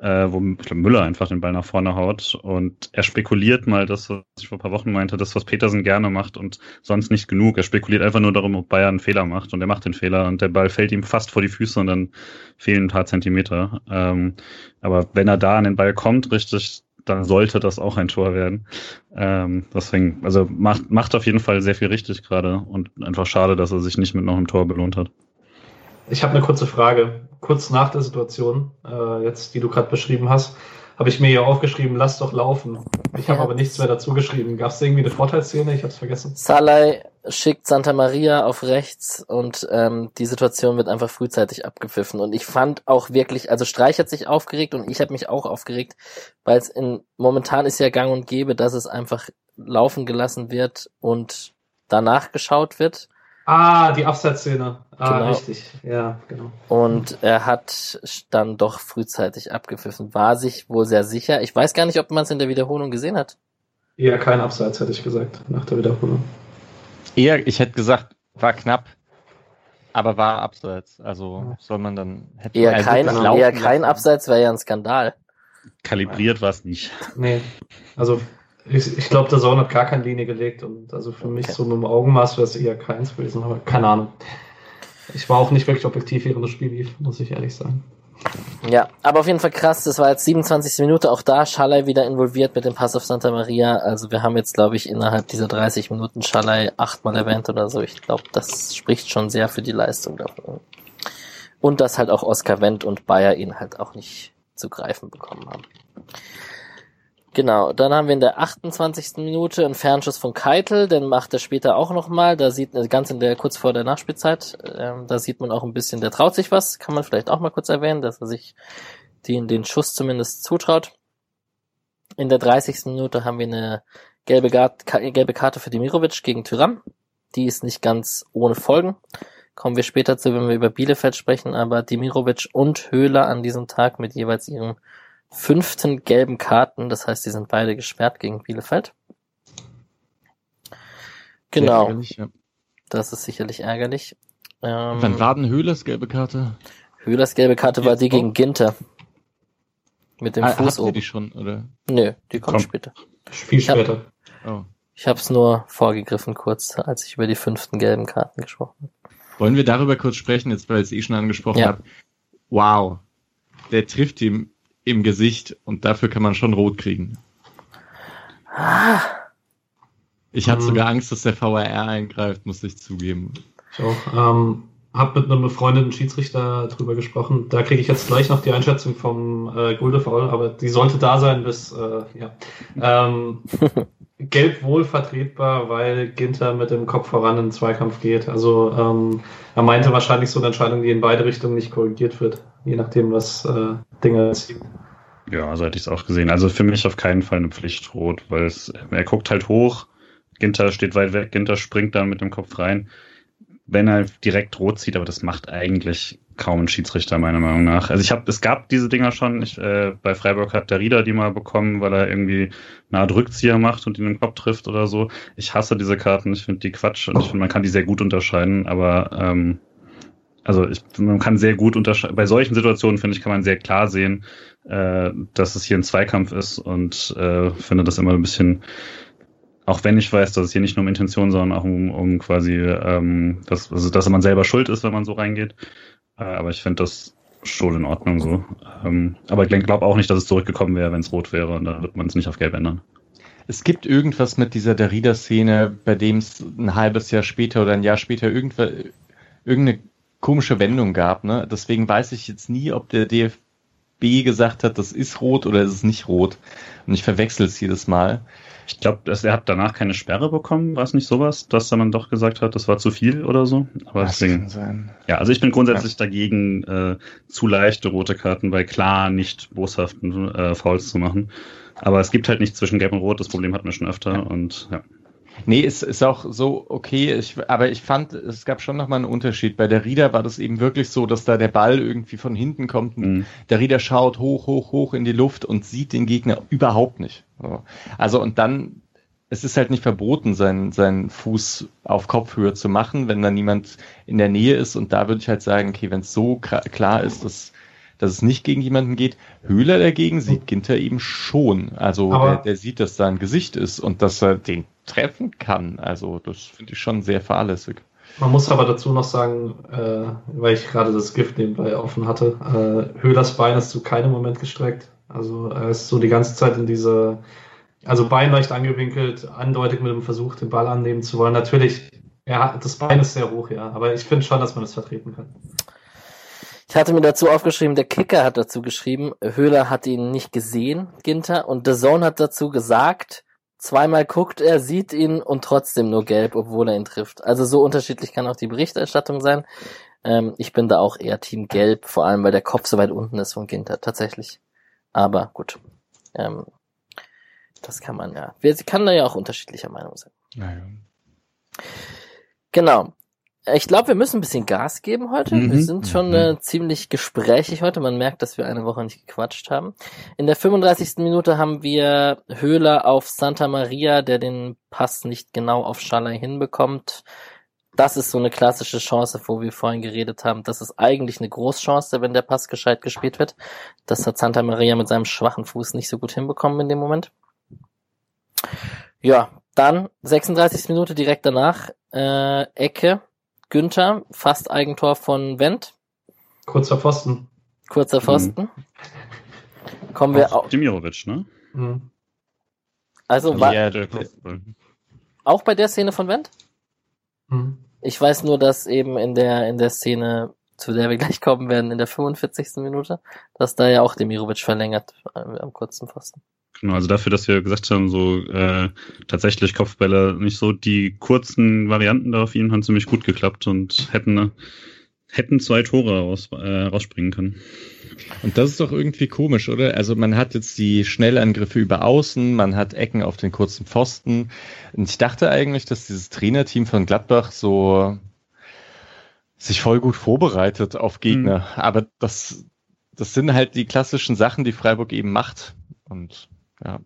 äh, wo glaub, Müller einfach den Ball nach vorne haut. Und er spekuliert mal das, was ich vor ein paar Wochen meinte, das, was Petersen gerne macht und sonst nicht genug. Er spekuliert einfach nur darum, ob Bayern einen Fehler macht. Und er macht den Fehler und der Ball fällt ihm fast vor die Füße und dann fehlen ein paar Zentimeter. Ähm, aber wenn er da an den Ball kommt, richtig, dann sollte das auch ein Tor werden. Ähm, deswegen, also macht, macht auf jeden Fall sehr viel richtig gerade und einfach schade, dass er sich nicht mit noch einem Tor belohnt hat. Ich habe eine kurze Frage. Kurz nach der Situation, äh, jetzt die du gerade beschrieben hast, habe ich mir hier aufgeschrieben, lass doch laufen. Ich habe Ja. aber nichts mehr dazu geschrieben. Gab es irgendwie eine Vorteilsszene? Ich habe es vergessen. Salai schickt Santa Maria auf rechts und ähm, die Situation wird einfach frühzeitig abgepfiffen. Und ich fand auch wirklich, also Streich hat sich aufgeregt und ich habe mich auch aufgeregt, weil es in momentan ist ja gang und gäbe, dass es einfach laufen gelassen wird und danach geschaut wird. Ah, die Abseitsszene. Ah, Genau. richtig. Ja, genau. Und er hat dann doch frühzeitig abgepfiffen. War sich wohl sehr sicher. Ich weiß gar nicht, ob man es in der Wiederholung gesehen hat. Eher kein Abseits, hätte ich gesagt, nach der Wiederholung. Eher, ich hätte gesagt, war knapp, aber war abseits. Also soll man dann hätte Eher man- also kein, das Laufen eher kein. Abseits wäre ja ein Skandal. Kalibriert war es nicht. Nee. Also ich, ich glaube, der Sohn hat gar keine Linie gelegt und also für mich Okay. so mit dem Augenmaß wäre es eher keins gewesen, aber keine Ahnung. Ich war auch nicht wirklich objektiv, während das Spiel lief, muss ich ehrlich sagen. Ja, aber auf jeden Fall krass, das war jetzt 27. Minute, auch da Schalay wieder involviert mit dem Pass auf Santa Maria. Also wir haben jetzt, glaube ich, innerhalb dieser 30 Minuten Schalay achtmal erwähnt oder so. Ich glaube, das spricht schon sehr für die Leistung davon. Und dass halt auch Oskar Wendt und Bayer ihn halt auch nicht zu greifen bekommen haben. Genau, dann haben wir in der 28. Minute einen Fernschuss von Keitel, den macht er später auch nochmal, da sieht, ganz in der, kurz vor der Nachspielzeit, ähm, da sieht man auch ein bisschen, der traut sich was, kann man vielleicht auch mal kurz erwähnen, dass er sich den, den Schuss zumindest zutraut. In der 30. Minute haben wir eine gelbe, gelbe Karte für Dimirovic gegen Tyram. Die ist nicht ganz ohne Folgen. Kommen wir später zu, wenn wir über Bielefeld sprechen, aber Dimirovic und Höhler an diesem Tag mit jeweils ihren fünften gelben Karten. Das heißt, die sind beide gesperrt gegen Bielefeld. Genau. Ja. Das ist sicherlich ärgerlich. Ähm, Wann war denn Höhlers gelbe Karte? Höhlers gelbe Karte war die gegen Ginter. Mit dem ah, Fuß oben. die schon, oder? Nö, die kommt Komm. später. Viel später. Ich, oh. ich habe es nur vorgegriffen kurz, als ich über die fünften gelben Karten gesprochen habe. Wollen wir darüber kurz sprechen, jetzt weil ich es eh schon angesprochen ja. habe? Wow, der trifft ihm im Gesicht und dafür kann man schon rot kriegen. Ah. Ich hatte mhm. sogar Angst, dass der VAR eingreift, muss ich zugeben. Ich auch. Ähm, habe mit einem befreundeten Schiedsrichter drüber gesprochen. Da kriege ich jetzt gleich noch die Einschätzung vom äh, Guldefaul, aber die sollte da sein bis, äh, ja. Ähm, gelb wohl vertretbar, weil Ginter mit dem Kopf voran in den Zweikampf geht. Also ähm, er meinte wahrscheinlich so eine Entscheidung, die in beide Richtungen nicht korrigiert wird, je nachdem, was äh, Dinge ziehen. Ja, so hätte ich es auch gesehen. Also für mich auf keinen Fall eine Pflicht rot, weil es, er guckt halt hoch, Ginter steht weit weg, Ginter springt dann mit dem Kopf rein. Wenn er direkt rot zieht, aber das macht eigentlich kaum ein Schiedsrichter, meiner Meinung nach. Also ich habe, es gab diese Dinger schon. Ich, äh, bei Freiburg hat der Rieder die mal bekommen, weil er irgendwie eine Art Rückzieher macht und ihn im Kopf trifft oder so. Ich hasse diese Karten, ich finde die Quatsch und ich finde, man kann die sehr gut unterscheiden, aber ähm, also ich, man kann sehr gut unterscheiden. Bei solchen Situationen, finde ich, kann man sehr klar sehen, äh, dass es hier ein Zweikampf ist und äh, finde das immer ein bisschen auch wenn ich weiß, dass es hier nicht nur um Intention, sondern auch um, um quasi, ähm, dass, also, dass man selber schuld ist, wenn man so reingeht, äh, aber ich finde das schon in Ordnung so. Ähm, aber ich glaube auch nicht, dass es zurückgekommen wäre, wenn es rot wäre und dann wird man es nicht auf gelb ändern. Es gibt irgendwas mit dieser Derrida-Szene, bei dem es ein halbes Jahr später oder ein Jahr später irgendeine komische Wendung gab. Ne? Deswegen weiß ich jetzt nie, ob der DFB gesagt hat, das ist rot oder ist es nicht rot. Und ich verwechsel es jedes Mal. Ich glaube, er hat danach keine Sperre bekommen, war es nicht sowas, dass er dann doch gesagt hat, das war zu viel oder so. Aber das deswegen, kann sein. Ja, also ich bin grundsätzlich ja. dagegen, äh, zu leichte rote Karten bei klar nicht boshaften äh, Fouls zu machen. Aber es gibt halt nichts zwischen Gelb und Rot, das Problem hatten wir schon öfter ja. und ja. Nee, es ist auch so okay, ich, aber ich fand, es gab schon nochmal einen Unterschied. Bei der Rieder war das eben wirklich so, dass da der Ball irgendwie von hinten kommt. Mhm. Der Rieder schaut hoch, hoch, hoch in die Luft und sieht den Gegner überhaupt nicht. Also und dann, es ist halt nicht verboten, seinen, seinen Fuß auf Kopfhöhe zu machen, wenn da niemand in der Nähe ist. Und da würde ich halt sagen, okay, wenn es so klar ist, dass dass es nicht gegen jemanden geht. Höhler dagegen sieht Ginter eben schon. Also der, der, sieht, dass da ein Gesicht ist und dass er den treffen kann. Also das finde ich schon sehr fahrlässig. Man muss aber dazu noch sagen, äh, weil ich gerade das Gift nebenbei offen hatte, äh, Höhlers Bein ist zu keinem Moment gestreckt. Also er ist so die ganze Zeit in diese, also Bein leicht angewinkelt, andeutig mit dem Versuch, den Ball annehmen zu wollen. Natürlich, ja, das Bein ist sehr hoch, ja, aber ich finde schon, dass man es das vertreten kann. Ich hatte mir dazu aufgeschrieben, der Kicker hat dazu geschrieben, Höhler hat ihn nicht gesehen, Ginter, und The Zone hat dazu gesagt, Zweimal guckt er, sieht ihn und trotzdem nur gelb, obwohl er ihn trifft. Also so unterschiedlich kann auch die Berichterstattung sein. Ähm, ich bin da auch eher Team Gelb, vor allem weil der Kopf so weit unten ist von Ginter, tatsächlich. Aber gut. Ähm, das kann man ja. Wir kann da ja auch unterschiedlicher Meinung sein. Naja. Genau. Ich glaube, wir müssen ein bisschen Gas geben heute. Mhm. Wir sind schon äh, mhm. ziemlich gesprächig heute. Man merkt, dass wir eine Woche nicht gequatscht haben. In der 35. Minute haben wir Höhler auf Santa Maria, der den Pass nicht genau auf Schalay hinbekommt. Das ist so eine klassische Chance, wo wir vorhin geredet haben. Das ist eigentlich eine Großchance, wenn der Pass gescheit gespielt wird. Das hat Santa Maria mit seinem schwachen Fuß nicht so gut hinbekommen in dem Moment. Ja, dann 36. Minute direkt danach äh, Ecke Günther, fast Eigentor von Wendt. Kurzer Pfosten. kurzer Pfosten. Kommen wir Auch Demirovic, ne? Mhm. also war, Ja, auch bei der Szene von Wendt? Mhm. Ich weiß nur, dass eben in der, in der Szene, zu der wir gleich kommen werden, in der 45. Minute, dass da ja auch Demirovic verlängert äh, am kurzen Pfosten. Genau, also dafür, dass wir gesagt haben, so äh, tatsächlich Kopfbälle nicht so, die kurzen Varianten da auf ihn haben ziemlich gut geklappt und hätten hätten zwei Tore raus, äh, rausspringen können. Und das ist doch irgendwie komisch, oder? Also man hat jetzt die Schnellangriffe über Außen, man hat Ecken auf den kurzen Pfosten. Und ich dachte eigentlich, dass dieses Trainerteam von Gladbach so sich voll gut vorbereitet auf Gegner. Aber das, das sind halt die klassischen Sachen, die Freiburg eben macht. Und ja,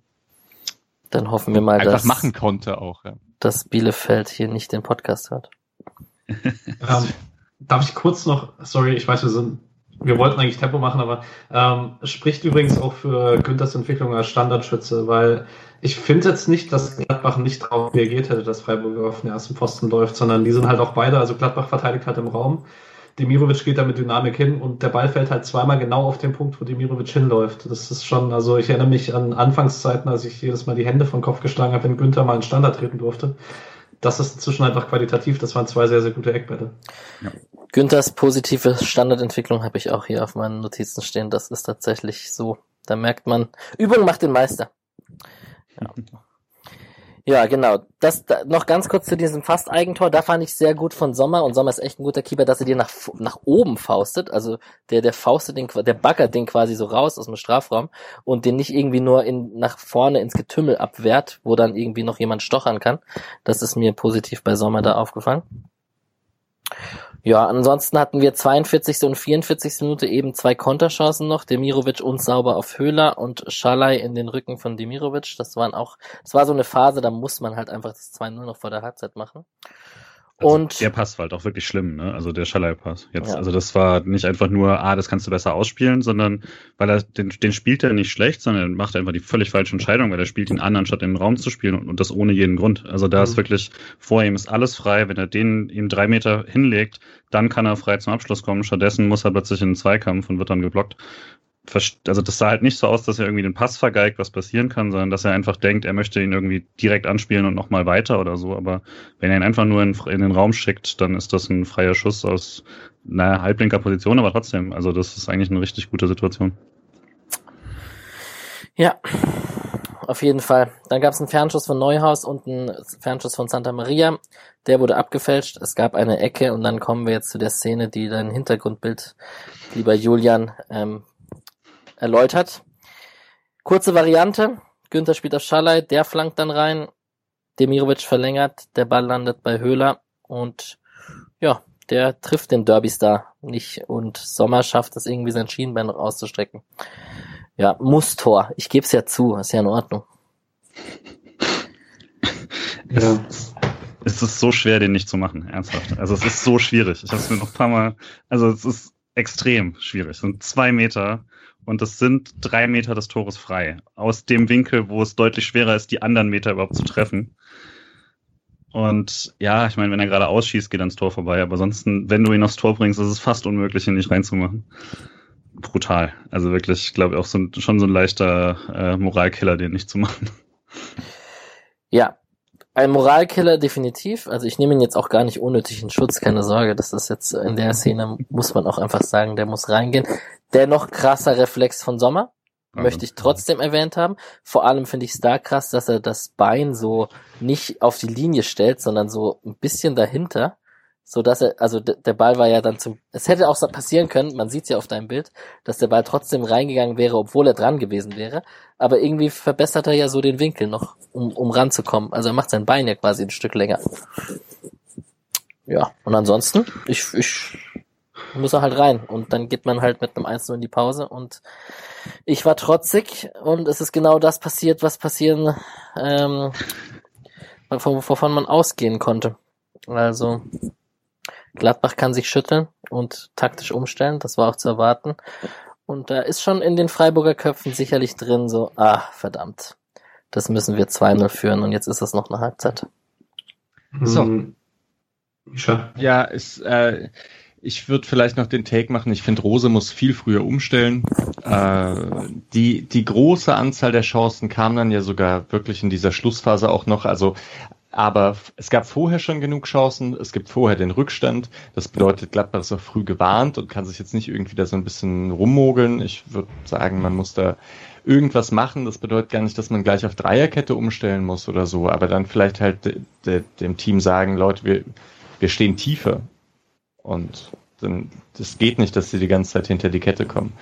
Dann hoffen wir mal, einfach dass, machen konnte auch. Ja. dass Bielefeld hier nicht den Podcast hört. Ähm, darf ich kurz noch, sorry, ich weiß, wir sind, wir wollten eigentlich Tempo machen, aber ähm, spricht übrigens auch für Günthers Entwicklung als Standardschütze, weil ich finde jetzt nicht, dass Gladbach nicht darauf reagiert hätte, dass Freiburg auf den ersten Pfosten läuft, sondern die sind halt auch beide, also Gladbach verteidigt halt im Raum. Demirovic geht da mit Dynamik hin und der Ball fällt halt zweimal genau auf den Punkt, wo Demirovic hinläuft. Das ist schon, also ich erinnere mich an Anfangszeiten, als ich jedes Mal die Hände vom Kopf geschlagen habe, wenn Günther mal einen Standard treten durfte. Das ist inzwischen einfach qualitativ. Das waren zwei sehr, sehr gute Eckbälle. Günthers positive Standardentwicklung habe ich auch hier auf meinen Notizen stehen. Das ist tatsächlich so. Da merkt man, Übung macht den Meister. Ja, ja genau. Das da, noch ganz kurz zu diesem Fast-Eigentor. Da fand ich sehr gut von Sommer und Sommer ist echt ein guter Keeper, dass er dir nach, nach oben faustet. Also der, der faustet den, der baggert den quasi so raus aus dem Strafraum und den nicht irgendwie nur in, nach vorne ins Getümmel abwehrt, wo dann irgendwie noch jemand stochern kann. Das ist mir positiv bei Sommer da aufgefallen. Ja, ansonsten hatten wir 42. und 44. Minute eben zwei Konterchancen noch. Demirovic unsauber auf Höhler und Schalay in den Rücken von Demirovic. Das waren auch, das war so eine Phase, da muss man halt einfach das 2-0 noch vor der Halbzeit machen. Also Und der Pass war halt auch wirklich schlimm, ne? Also der Schallei-Pass. Jetzt, Ja. also das war nicht einfach nur, ah, das kannst du besser ausspielen, sondern weil er den, den spielt er nicht schlecht, sondern er macht einfach die völlig falsche Entscheidung, weil er spielt ihn an, anstatt in den Raum zu spielen und, und das ohne jeden Grund. Also da ist Mhm. wirklich vor ihm ist alles frei. Wenn er den ihm drei Meter hinlegt, dann kann er frei zum Abschluss kommen. Stattdessen muss er plötzlich in den Zweikampf und wird dann geblockt. Also das sah halt nicht so aus, dass er irgendwie den Pass vergeigt, was passieren kann, sondern dass er einfach denkt, er möchte ihn irgendwie direkt anspielen und nochmal weiter oder so. Aber wenn er ihn einfach nur in, in den Raum schickt, dann ist das ein freier Schuss aus einer halblinker Position, aber trotzdem, also das ist eigentlich eine richtig gute Situation. ja, auf jeden Fall. Dann gab es einen Fernschuss von Neuhaus und einen Fernschuss von Santa Maria. Der wurde abgefälscht. Es gab eine Ecke und dann kommen wir jetzt zu der Szene, die dein Hintergrundbild, lieber Julian, ähm, erläutert. Kurze Variante. Günther spielt auf Schalay, der flankt dann rein. Demirovic verlängert, der Ball landet bei Höhler und ja, der trifft den Derby-Star nicht und Sommer schafft es irgendwie sein Schienbein auszustrecken. Ja, muss Tor. Ich gebe es ja zu, ist ja in Ordnung. Ja. Es ist so schwer, den nicht zu machen, ernsthaft. Also es ist so schwierig. Ich habe es mir noch ein paar Mal, also es ist extrem schwierig. Es sind zwei Meter und es sind drei Meter des Tores frei. Aus dem Winkel, wo es deutlich schwerer ist, die anderen Meter überhaupt zu treffen. Und ja, ich meine, wenn er gerade ausschießt, geht er ans Tor vorbei. Aber ansonsten, wenn du ihn aufs Tor bringst, ist es fast unmöglich, ihn nicht reinzumachen. Brutal. Also wirklich, ich glaube auch so, ein- schon so ein leichter äh, Moralkiller, den nicht zu machen. Ja, ein Moralkiller definitiv. Also ich nehme ihn jetzt auch gar nicht unnötig in Schutz, keine Sorge. Das ist jetzt in der Szene, muss man auch einfach sagen, der muss reingehen. Dennoch krasser Reflex von Sommer, möchte ich trotzdem erwähnt haben. Vor allem finde ich es da krass, dass er das Bein so nicht auf die Linie stellt, sondern so ein bisschen dahinter. So dass er, also der Ball war ja dann zum, es hätte auch passieren können, man sieht ja auf deinem Bild, dass der Ball trotzdem reingegangen wäre, obwohl er dran gewesen wäre. Aber irgendwie verbessert er ja so den Winkel noch, um, um ranzukommen. Also er macht sein Bein ja quasi ein Stück länger. Ja, und ansonsten, ich, ich muss er halt rein. Und dann geht man halt mit einem 1 in die Pause und ich war trotzig und es ist genau das passiert, was passieren, ähm, wovon man ausgehen konnte. Also Gladbach kann sich schütteln und taktisch umstellen, das war auch zu erwarten. Und da ist schon in den Freiburger Köpfen sicherlich drin so, ah, verdammt, das müssen wir 2-0 führen und jetzt ist es noch eine Halbzeit. So. Hm. Ja, es, äh, ich würde vielleicht noch den Take machen. Ich finde, Rose muss viel früher umstellen. Äh, die, die große Anzahl der Chancen kam dann ja sogar wirklich in dieser Schlussphase auch noch. Also, aber es gab vorher schon genug Chancen. Es gibt vorher den Rückstand. Das bedeutet, Gladbach ist auch früh gewarnt und kann sich jetzt nicht irgendwie da so ein bisschen rummogeln. Ich würde sagen, man muss da irgendwas machen. Das bedeutet gar nicht, dass man gleich auf Dreierkette umstellen muss oder so, aber dann vielleicht halt de, de, dem Team sagen, Leute, wir, wir stehen tiefer und dann, das geht nicht, dass sie die ganze Zeit hinter die Kette kommen.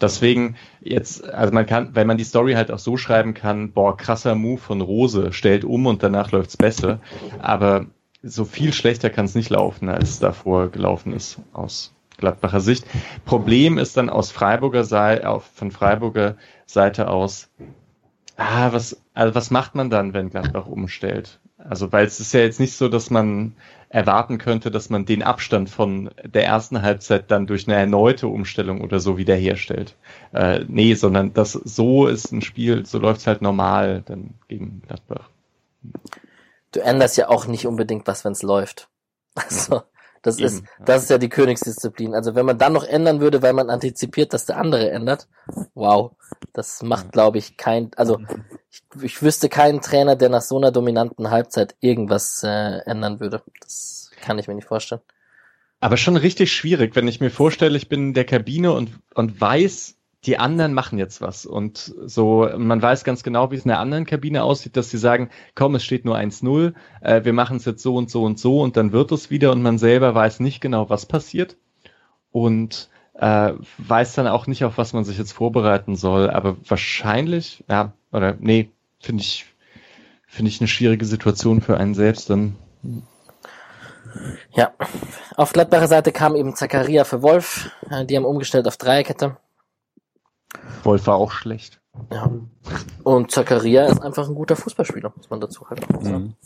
Deswegen jetzt, also man kann, wenn man die Story halt auch so schreiben kann, boah, krasser Move von Rose, stellt um und danach läuft's besser. Aber so viel schlechter kann es nicht laufen, als davor gelaufen ist aus Gladbacher Sicht. Problem ist dann aus Freiburger Seite, von Freiburger Seite aus, ah, was, also was macht man dann, wenn Gladbach umstellt? Also, weil es ist ja jetzt nicht so, dass man erwarten könnte, dass man den Abstand von der ersten Halbzeit dann durch eine erneute Umstellung oder so wiederherstellt. Äh, nee, sondern das so ist ein Spiel, so läuft es halt normal dann gegen Gladbach. Du änderst ja auch nicht unbedingt was, wenn es läuft. Also, das Eben, ist, das ist ja die Königsdisziplin. Also wenn man dann noch ändern würde, weil man antizipiert, dass der andere ändert, wow, das macht, glaube ich, kein, also ich, ich wüsste keinen Trainer, der nach so einer dominanten Halbzeit irgendwas äh, ändern würde. Das kann ich mir nicht vorstellen. Aber schon richtig schwierig, wenn ich mir vorstelle, ich bin in der Kabine und, und weiß, die anderen machen jetzt was. Und so, man weiß ganz genau, wie es in der anderen Kabine aussieht, dass sie sagen, komm, es steht nur 1-0, äh, wir machen es jetzt so und so und so und dann wird es wieder und man selber weiß nicht genau, was passiert. Und äh, weiß dann auch nicht, auf was man sich jetzt vorbereiten soll. Aber wahrscheinlich, ja, oder nee, finde ich, finde ich eine schwierige Situation für einen selbst dann. Ja, auf Gladbacher Seite kam eben Zakaria für Wolf. Äh, die haben umgestellt auf Dreierkette. Wolf war auch schlecht. Ja. Und Zakaria ist einfach ein guter Fußballspieler, muss man dazu halt auch sagen.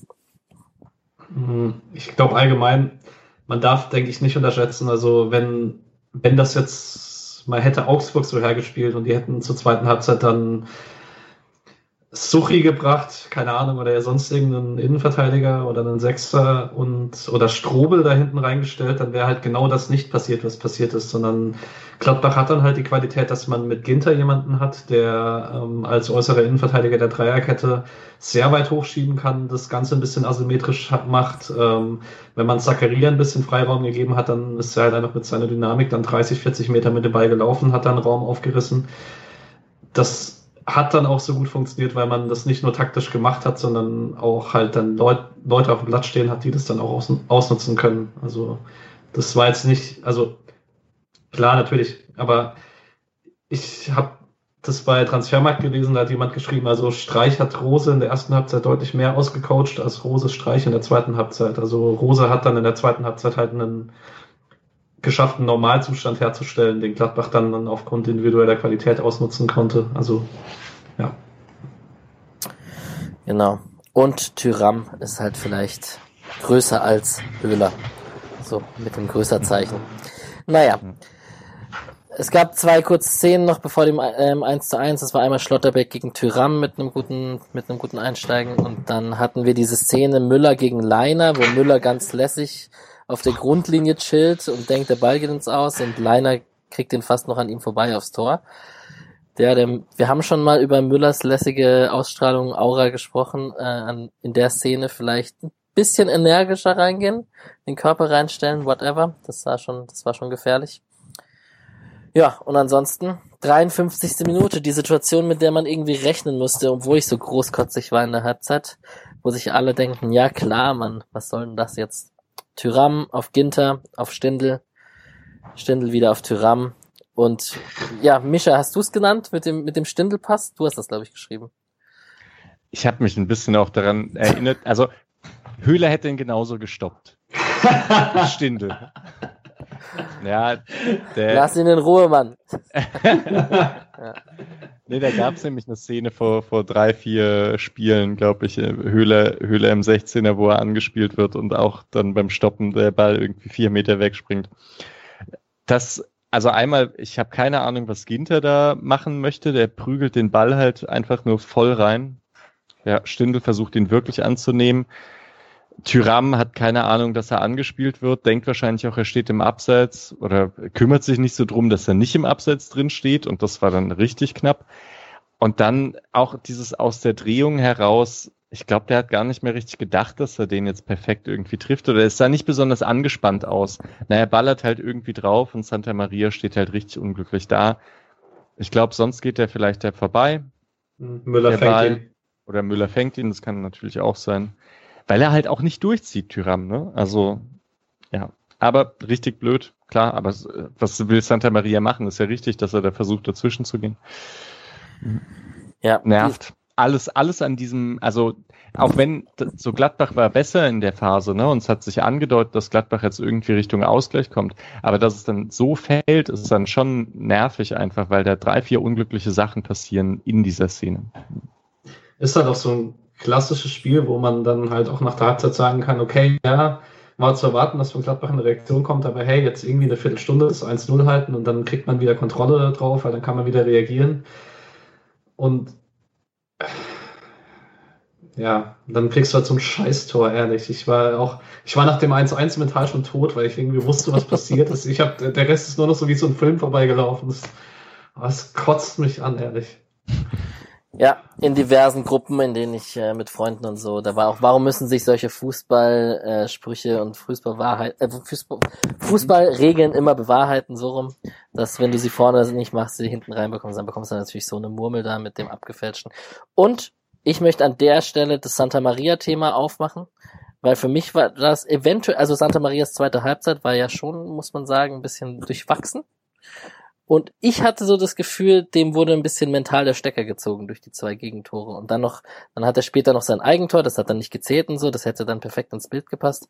Mhm. Ich glaube allgemein, man darf, denke ich, nicht unterschätzen, also wenn, wenn das jetzt mal hätte Augsburg so hergespielt und die hätten zur zweiten Halbzeit dann Suchi gebracht, keine Ahnung, oder sonst irgendeinen Innenverteidiger oder einen Sechser und oder Strobel da hinten reingestellt, dann wäre halt genau das nicht passiert, was passiert ist, sondern Gladbach hat dann halt die Qualität, dass man mit Ginter jemanden hat, der ähm, als äußerer Innenverteidiger der Dreierkette sehr weit hochschieben kann, das Ganze ein bisschen asymmetrisch macht. Ähm, wenn man Zakaria ein bisschen Freiraum gegeben hat, dann ist er halt einfach mit seiner Dynamik dann 30, 40 Meter mit dem Ball gelaufen, hat dann Raum aufgerissen. Das hat dann auch so gut funktioniert, weil man das nicht nur taktisch gemacht hat, sondern auch halt dann Leut, Leute auf dem Blatt stehen hat, die das dann auch aus, ausnutzen können. Also das war jetzt nicht, also klar natürlich, aber ich habe das bei Transfermarkt gelesen, da hat jemand geschrieben, also Streich hat Rose in der ersten Halbzeit deutlich mehr ausgecoacht als Rose Streich in der zweiten Halbzeit. Also Rose hat dann in der zweiten Halbzeit halt einen geschafften Normalzustand herzustellen, den Gladbach dann aufgrund individueller Qualität ausnutzen konnte. Also, ja. Genau. Und Tyram ist halt vielleicht größer als Höhler. So, mit dem größer Zeichen. Naja. Es gab zwei kurze Szenen noch bevor dem ähm, 1 zu 1. Das war einmal Schlotterbeck gegen Tyram mit einem guten, mit einem guten Einsteigen. Und dann hatten wir diese Szene Müller gegen Leiner, wo Müller ganz lässig auf der Grundlinie chillt und denkt, der Ball geht ins Aus und Leiner kriegt den fast noch an ihm vorbei aufs Tor. Der, der, wir haben schon mal über Müllers lässige Ausstrahlung, Aura gesprochen, äh, in der Szene vielleicht ein bisschen energischer reingehen, den Körper reinstellen, whatever. Das war schon, das war schon gefährlich. Ja, und ansonsten 53. Minute, die Situation, mit der man irgendwie rechnen musste, obwohl ich so großkotzig war in der Halbzeit, wo sich alle denken, ja klar, Mann, was soll denn das jetzt? Tyram auf Ginter, auf Stindel, Stindel wieder auf Tyram. Und ja, Mischa, hast du es genannt mit dem, mit dem Stindelpass? Du hast das, glaube ich, geschrieben. Ich habe mich ein bisschen auch daran erinnert. Also, Höhler hätte ihn genauso gestoppt. Stindel. Ja, der, Lass ihn in Ruhe, Mann. ja. Nee, da gab es nämlich eine Szene vor, vor drei, vier Spielen, glaube ich, Höhle, Höhle im 16er, wo er angespielt wird und auch dann beim Stoppen der Ball irgendwie vier Meter wegspringt. Das, also einmal, ich habe keine Ahnung, was Ginter da machen möchte. Der prügelt den Ball halt einfach nur voll rein. Ja, Stindl versucht ihn wirklich anzunehmen. Tyram hat keine Ahnung, dass er angespielt wird, denkt wahrscheinlich auch, er steht im Abseits oder kümmert sich nicht so drum, dass er nicht im Abseits drin steht und das war dann richtig knapp. Und dann auch dieses aus der Drehung heraus, ich glaube, der hat gar nicht mehr richtig gedacht, dass er den jetzt perfekt irgendwie trifft oder es sah nicht besonders angespannt aus. Na, er ballert halt irgendwie drauf und Santa Maria steht halt richtig unglücklich da. Ich glaube, sonst geht er vielleicht da vorbei. Müller fängt Ball, ihn. Oder Müller fängt ihn, das kann natürlich auch sein weil er halt auch nicht durchzieht, Tyram, ne? Also, ja. Aber richtig blöd, klar, aber was will Santa Maria machen? Ist ja richtig, dass er da versucht, dazwischen zu gehen. Ja. Nervt. Alles, alles an diesem, also auch wenn so Gladbach war besser in der Phase, ne, und es hat sich angedeutet, dass Gladbach jetzt irgendwie Richtung Ausgleich kommt, aber dass es dann so fällt, ist dann schon nervig einfach, weil da drei, vier unglückliche Sachen passieren in dieser Szene. Ist halt auch so ein klassisches Spiel, wo man dann halt auch nach der Halbzeit sagen kann, okay, ja, war zu erwarten, dass von Gladbach eine Reaktion kommt, aber hey, jetzt irgendwie eine Viertelstunde das 1-0 halten und dann kriegt man wieder Kontrolle drauf, weil dann kann man wieder reagieren. Und ja, dann kriegst du halt so ein Scheißtor, ehrlich. Ich war auch, ich war nach dem 1-1 mental schon tot, weil ich irgendwie wusste, was passiert ist. Ich hab, der Rest ist nur noch so wie so ein Film vorbeigelaufen. Das, das kotzt mich an, ehrlich. Ja, in diversen Gruppen, in denen ich äh, mit Freunden und so, da war auch, warum müssen sich solche Fußballsprüche äh, und Fußballwahrheit, äh, Fußball, Fußballregeln immer bewahrheiten, so rum, dass wenn du sie vorne nicht machst, sie hinten reinbekommst, dann bekommst du natürlich so eine Murmel da mit dem abgefälschten. Und ich möchte an der Stelle das Santa Maria Thema aufmachen, weil für mich war das eventuell, also Santa Marias zweite Halbzeit war ja schon, muss man sagen, ein bisschen durchwachsen. Und ich hatte so das Gefühl, dem wurde ein bisschen mental der Stecker gezogen durch die zwei Gegentore. Und dann noch, dann hat er später noch sein Eigentor, das hat dann nicht gezählt und so, das hätte dann perfekt ins Bild gepasst.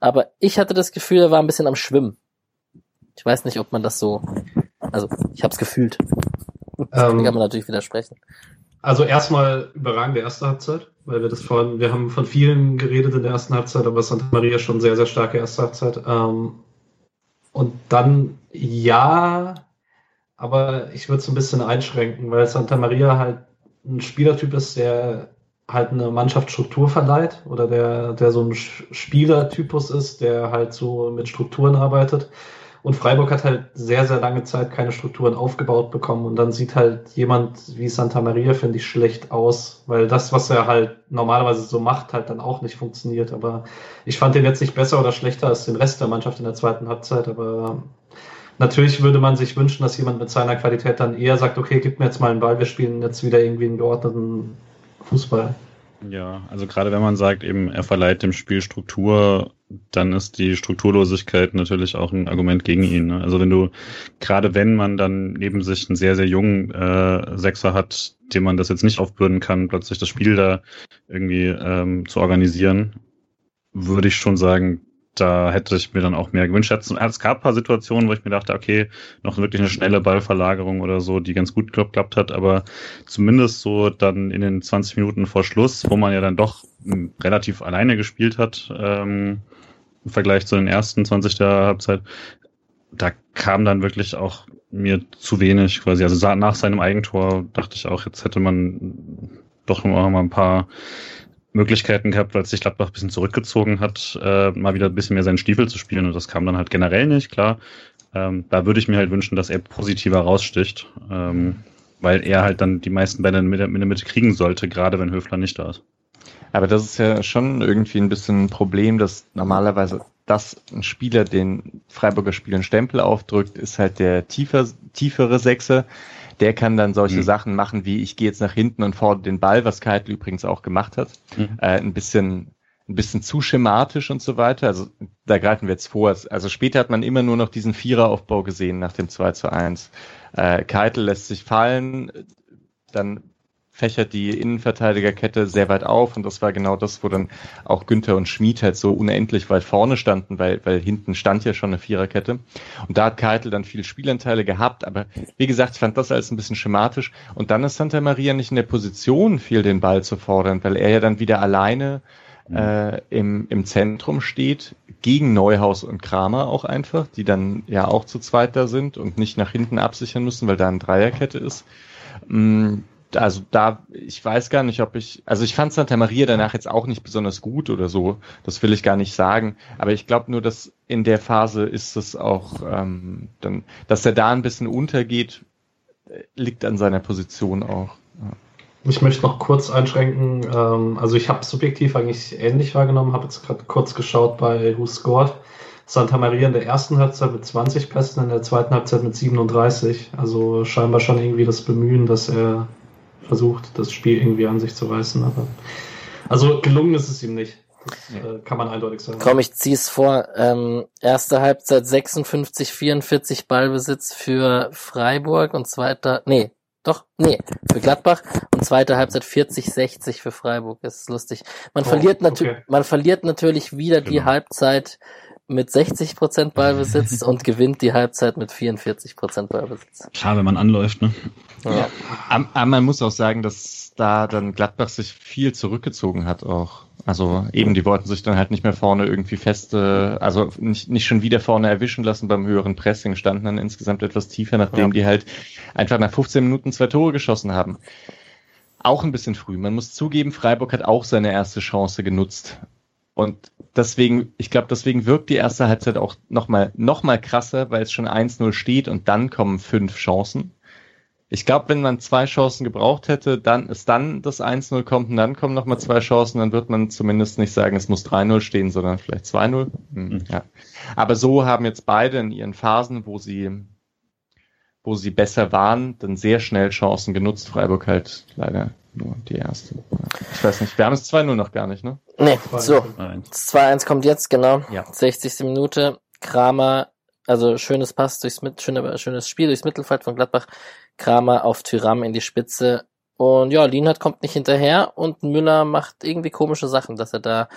Aber ich hatte das Gefühl, er war ein bisschen am Schwimmen. Ich weiß nicht, ob man das so, also ich habe es gefühlt. Ähm, kann man natürlich widersprechen. Also erstmal überragende erste Halbzeit, weil wir das vorhin, wir haben von vielen geredet in der ersten Halbzeit, aber Santa Maria schon sehr, sehr starke erste Halbzeit. Ähm, und dann, ja, aber ich würde es ein bisschen einschränken, weil Santa Maria halt ein Spielertyp ist, der halt eine Mannschaftsstruktur verleiht oder der, der so ein Spielertypus ist, der halt so mit Strukturen arbeitet. Und Freiburg hat halt sehr, sehr lange Zeit keine Strukturen aufgebaut bekommen. Und dann sieht halt jemand wie Santa Maria, finde ich, schlecht aus, weil das, was er halt normalerweise so macht, halt dann auch nicht funktioniert. Aber ich fand den jetzt nicht besser oder schlechter als den Rest der Mannschaft in der zweiten Halbzeit. Aber Natürlich würde man sich wünschen, dass jemand mit seiner Qualität dann eher sagt, okay, gib mir jetzt mal einen Ball, wir spielen jetzt wieder irgendwie einen geordneten Fußball. Ja, also gerade wenn man sagt, eben er verleiht dem Spiel Struktur, dann ist die Strukturlosigkeit natürlich auch ein Argument gegen ihn. Ne? Also wenn du, gerade wenn man dann neben sich einen sehr, sehr jungen äh, Sechser hat, dem man das jetzt nicht aufbürden kann, plötzlich das Spiel da irgendwie ähm, zu organisieren, würde ich schon sagen, da hätte ich mir dann auch mehr gewünscht. Es gab ein paar Situationen, wo ich mir dachte, okay, noch wirklich eine schnelle Ballverlagerung oder so, die ganz gut geklappt hat, aber zumindest so dann in den 20 Minuten vor Schluss, wo man ja dann doch relativ alleine gespielt hat, ähm, im Vergleich zu den ersten 20 der Halbzeit, da kam dann wirklich auch mir zu wenig quasi. Also nach seinem Eigentor dachte ich auch, jetzt hätte man doch noch mal ein paar Möglichkeiten gehabt, weil sich Gladbach ein bisschen zurückgezogen hat, äh, mal wieder ein bisschen mehr seinen Stiefel zu spielen. Und das kam dann halt generell nicht, klar. Ähm, da würde ich mir halt wünschen, dass er positiver raussticht, ähm, weil er halt dann die meisten Bälle in der, Mitte kriegen sollte, gerade wenn Höfler nicht da ist. Aber das ist ja schon irgendwie ein bisschen ein Problem, dass normalerweise das ein Spieler den Freiburger Spielern Stempel aufdrückt, ist halt der tiefer, tiefere Sechser der kann dann solche mhm. Sachen machen, wie ich gehe jetzt nach hinten und fordere den Ball, was Keitel übrigens auch gemacht hat. Mhm. Äh, ein bisschen ein bisschen zu schematisch und so weiter. Also da greifen wir jetzt vor. Also später hat man immer nur noch diesen Viereraufbau gesehen nach dem 2 zu 1. Äh, Keitel lässt sich fallen, dann fächert die Innenverteidigerkette sehr weit auf und das war genau das, wo dann auch Günther und Schmid halt so unendlich weit vorne standen, weil, weil hinten stand ja schon eine Viererkette. Und da hat Keitel dann viele Spielanteile gehabt, aber wie gesagt, ich fand das alles ein bisschen schematisch. Und dann ist Santa Maria nicht in der Position, viel den Ball zu fordern, weil er ja dann wieder alleine mhm. äh, im, im Zentrum steht, gegen Neuhaus und Kramer auch einfach, die dann ja auch zu zweit da sind und nicht nach hinten absichern müssen, weil da eine Dreierkette ist. Also da, ich weiß gar nicht, ob ich, also ich fand Santa Maria danach jetzt auch nicht besonders gut oder so. Das will ich gar nicht sagen. Aber ich glaube nur, dass in der Phase ist es auch, ähm, dann, dass er da ein bisschen untergeht, liegt an seiner Position auch. Ja. Ich möchte noch kurz einschränken. Ähm, also ich habe subjektiv eigentlich ähnlich wahrgenommen, habe jetzt gerade kurz geschaut bei Who Scored. Santa Maria in der ersten Halbzeit mit 20 Pässen, in der zweiten Halbzeit mit 37. Also scheinbar schon irgendwie das Bemühen, dass er versucht, das Spiel irgendwie an sich zu reißen. Aber also gelungen ist es ihm nicht. Das äh, kann man eindeutig sagen. Komm, ich zieh's vor. Ähm, erste Halbzeit 56, 44 Ballbesitz für Freiburg und zweiter, nee, doch, nee, für Gladbach und zweite Halbzeit 40, 60 für Freiburg. Das ist lustig. Man oh, verliert natürlich, okay. man verliert natürlich wieder genau. die Halbzeit mit 60 Prozent Ballbesitz und gewinnt die Halbzeit mit 44 Prozent Ballbesitz. Schade, wenn man anläuft, ne? Ja. Aber man muss auch sagen, dass da dann Gladbach sich viel zurückgezogen hat auch. Also eben, die wollten sich dann halt nicht mehr vorne irgendwie feste, also nicht, nicht schon wieder vorne erwischen lassen beim höheren Pressing, standen dann insgesamt etwas tiefer, nachdem ja. die halt einfach nach 15 Minuten zwei Tore geschossen haben. Auch ein bisschen früh. Man muss zugeben, Freiburg hat auch seine erste Chance genutzt. Und deswegen, ich glaube, deswegen wirkt die erste Halbzeit auch nochmal noch mal krasser, weil es schon 1-0 steht und dann kommen fünf Chancen. Ich glaube, wenn man zwei Chancen gebraucht hätte, dann ist dann das 1-0 kommt und dann kommen nochmal zwei Chancen, dann wird man zumindest nicht sagen, es muss 3-0 stehen, sondern vielleicht 2-0. Hm, mhm. Ja. Aber so haben jetzt beide in ihren Phasen, wo sie, wo sie besser waren, dann sehr schnell Chancen genutzt. Freiburg halt leider nur die erste. Ich weiß nicht, wir haben es 2-0 noch gar nicht, ne? Nee, so. 2-1 kommt jetzt, genau. Ja. 60. Minute. Kramer, also schönes Pass durchs Mit, schönes Spiel durchs Mittelfeld von Gladbach. Kramer auf Tyram in die Spitze. Und ja, Lienhardt kommt nicht hinterher und Müller macht irgendwie komische Sachen, dass er da,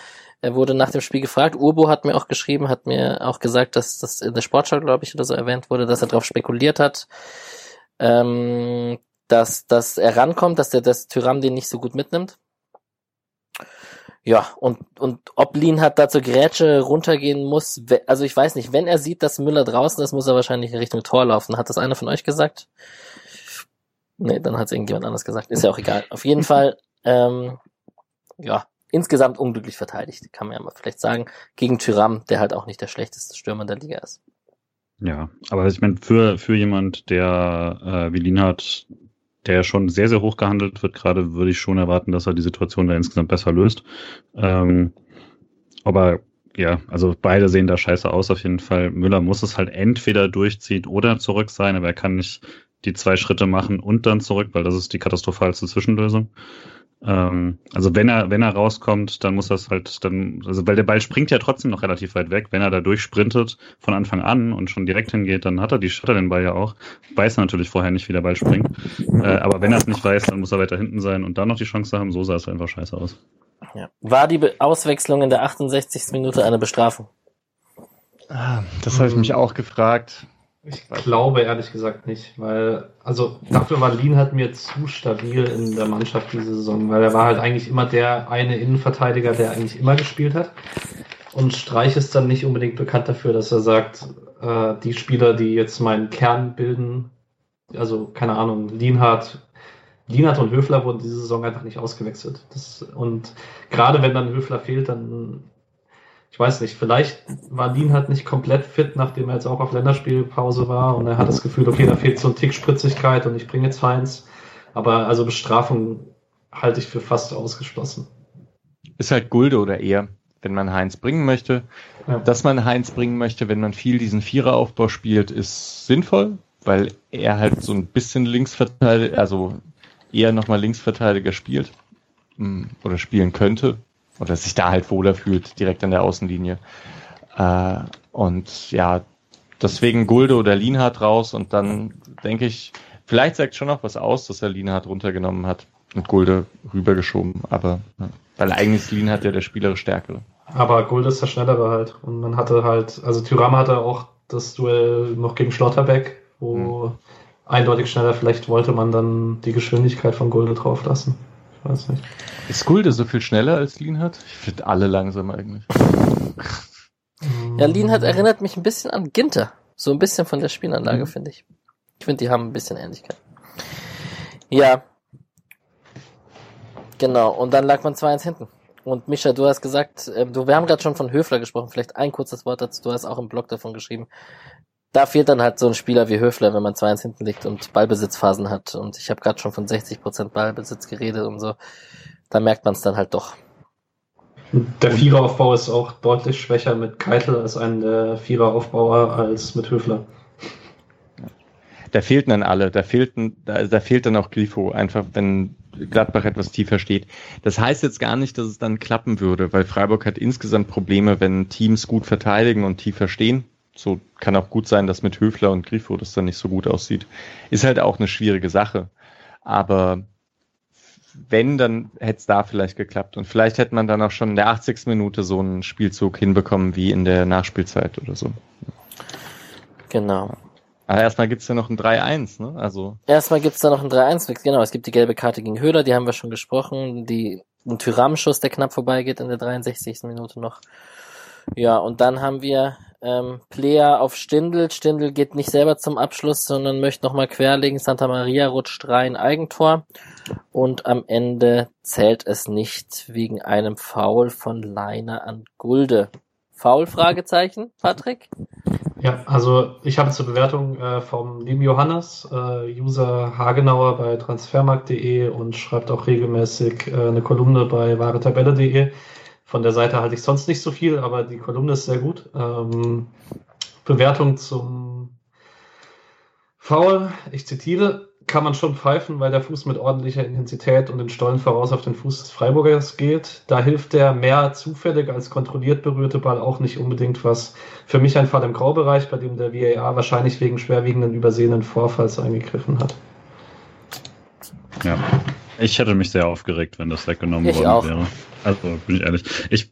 er wurde nach dem Spiel gefragt. Urbo hat mir auch geschrieben, hat mir auch gesagt, dass das in der Sportschau, glaube ich, oder so erwähnt wurde, dass er darauf spekuliert hat, ähm, dass, dass er rankommt, dass der das Tyram den nicht so gut mitnimmt. Ja, und, und ob Lienhardt da zur Grätsche runtergehen muss, also ich weiß nicht, wenn er sieht, dass Müller draußen ist, muss er wahrscheinlich in Richtung Tor laufen. Hat das einer von euch gesagt? Nee, dann hat es irgendjemand anders gesagt. Ist ja auch egal. Auf jeden Fall, ähm, ja, insgesamt unglücklich verteidigt, kann man ja mal vielleicht sagen, gegen Tyram, der halt auch nicht der schlechteste Stürmer der Liga ist. Ja, aber ich meine, für, für jemand, der äh, wie Lienhardt, der schon sehr, sehr hoch gehandelt wird, gerade würde ich schon erwarten, dass er die Situation da insgesamt besser löst. Ähm, aber ja, also beide sehen da scheiße aus auf jeden Fall. Müller muss es halt entweder durchziehen oder zurück sein, aber er kann nicht die zwei Schritte machen und dann zurück, weil das ist die katastrophalste Zwischenlösung. Ähm, also wenn er, wenn er rauskommt, dann muss das halt dann, also weil der Ball springt ja trotzdem noch relativ weit weg. Wenn er da durchsprintet von Anfang an und schon direkt hingeht, dann hat er die, hat er den Ball ja auch. Weiß natürlich vorher nicht, wie der Ball springt. Äh, aber wenn er es nicht weiß, dann muss er weiter hinten sein und dann noch die Chance haben. So sah es einfach scheiße aus. Ja. War die Auswechslung in der 68. Minute eine Bestrafung? Ah, das habe ich mich auch gefragt. Ich glaube ehrlich gesagt nicht, weil, also dafür war Lien halt mir zu stabil in der Mannschaft diese Saison, weil er war halt eigentlich immer der eine Innenverteidiger, der eigentlich immer gespielt hat. Und Streich ist dann nicht unbedingt bekannt dafür, dass er sagt, äh, die Spieler, die jetzt meinen Kern bilden, also keine Ahnung, Lienhardt, Lienhardt und Höfler wurden diese Saison einfach nicht ausgewechselt. Das, und gerade wenn dann Höfler fehlt, dann ich weiß nicht, vielleicht war Lien halt nicht komplett fit, nachdem er jetzt auch auf Länderspielpause war und er hat das Gefühl, okay, da fehlt so ein Tick Spritzigkeit und ich bringe jetzt Heinz. Aber also Bestrafung halte ich für fast ausgeschlossen. Ist halt Gulde oder eher, wenn man Heinz bringen möchte. Ja. Dass man Heinz bringen möchte, wenn man viel diesen Viereraufbau spielt, ist sinnvoll, weil er halt so ein bisschen Linksverteidiger, also eher nochmal Linksverteidiger spielt hm, oder spielen könnte oder sich da halt wohler fühlt, direkt an der Außenlinie. Äh, und ja, deswegen Gulde oder Lienhardt raus und dann denke ich, vielleicht sagt schon noch was aus, dass er Lienhardt runtergenommen hat und Gulde rübergeschoben, aber ja, weil eigentlich Lienhardt ja der spielerisch Stärkere. Aber Gulde ist der Schnellere halt und man hatte halt, also Thüram hatte auch das Duell noch gegen Schlotterbeck, wo hm. eindeutig schneller, vielleicht wollte man dann die Geschwindigkeit von Gulde drauf lassen weiß nicht. Ist Gulde so viel schneller als Lienhardt? Ich finde alle langsam eigentlich. Ja, Lienhardt erinnert mich ein bisschen an Ginter. So ein bisschen von der Spielanlage, mhm. finde ich. Ich finde, die haben ein bisschen Ähnlichkeit. Ja, Genau, und dann lag man 2-1 hinten. Und Mischa, du hast gesagt, äh, du, wir haben gerade schon von Höfler gesprochen, vielleicht ein kurzes Wort dazu, du hast auch im Blog davon geschrieben. Da fehlt dann halt so ein Spieler wie Höfler, wenn man 2-1 hinten liegt und Ballbesitzphasen hat. Und ich habe gerade schon von 60% Ballbesitz geredet und so. Da merkt man es dann halt doch. Der Viereraufbau ist auch deutlich schwächer mit Keitel als ein der Viereraufbauer als mit Höfler. Da fehlten dann alle. Da fehlten, da, da fehlt dann auch Grifo, einfach wenn Gladbach etwas tiefer steht. Das heißt jetzt gar nicht, dass es dann klappen würde, weil Freiburg hat insgesamt Probleme, wenn Teams gut verteidigen und tiefer stehen. So kann auch gut sein, dass mit Höfler und Grifo das dann nicht so gut aussieht. Ist halt auch eine schwierige Sache. Aber wenn, dann hätte es da vielleicht geklappt. Und vielleicht hätte man dann auch schon in der 80. Minute so einen Spielzug hinbekommen wie in der Nachspielzeit oder so. Genau. Aber erstmal gibt's ja noch ein 3-1, ne? Also. Erstmal gibt's da noch ein 3-1, genau. Es gibt die gelbe Karte gegen Höhler, die haben wir schon gesprochen. Die, ein Tyram-Schuss, der knapp vorbeigeht in der 63. Minute noch. Ja, und dann haben wir ähm, Player auf Stindel. Stindel geht nicht selber zum Abschluss, sondern möchte nochmal querlegen. Santa Maria rutscht rein Eigentor. Und am Ende zählt es nicht wegen einem Foul von Leiner an Gulde. Foul? Fragezeichen, Patrick? Ja, also ich habe zur Bewertung äh, vom lieben Johannes, äh, User Hagenauer bei transfermarkt.de und schreibt auch regelmäßig äh, eine Kolumne bei wahretabelle.de. Von der Seite halte ich sonst nicht so viel, aber die Kolumne ist sehr gut. Ähm, Bewertung zum Foul, ich zitiere, kann man schon pfeifen, weil der Fuß mit ordentlicher Intensität und den Stollen voraus auf den Fuß des Freiburgers geht. Da hilft der mehr zufällig als kontrolliert berührte Ball auch nicht unbedingt was. Für mich ein Fall im Graubereich, bei dem der VAR wahrscheinlich wegen schwerwiegenden übersehenen Vorfalls eingegriffen hat. Ja, ich hätte mich sehr aufgeregt, wenn das weggenommen Ich worden auch. wäre. Also bin ich ehrlich. Ich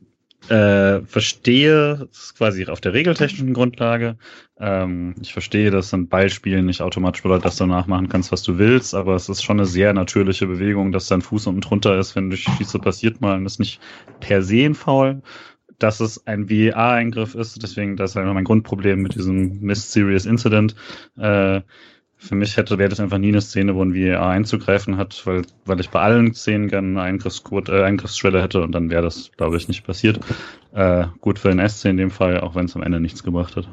äh, verstehe es quasi auf der regeltechnischen Grundlage. Ähm, ich verstehe, dass ein Ballspielen nicht automatisch bedeutet, dass du nachmachen kannst, was du willst, aber es ist schon eine sehr natürliche Bewegung, dass dein Fuß unten drunter ist, wenn du schießt, passiert mal. Und ist nicht per se ein Foul. Dass es ein VAR-Eingriff ist, deswegen, das ist einfach mein Grundproblem mit diesem Miss Serious Incident. Äh, für mich hätte, wäre das einfach nie eine Szene, wo ein VAR einzugreifen hat, weil, weil ich bei allen Szenen gerne eine Eingriffsquote, äh, Eingriffsschwelle hätte und dann wäre das, glaube ich, nicht passiert. Äh, gut für den SC in dem Fall, auch wenn es am Ende nichts gebracht hat.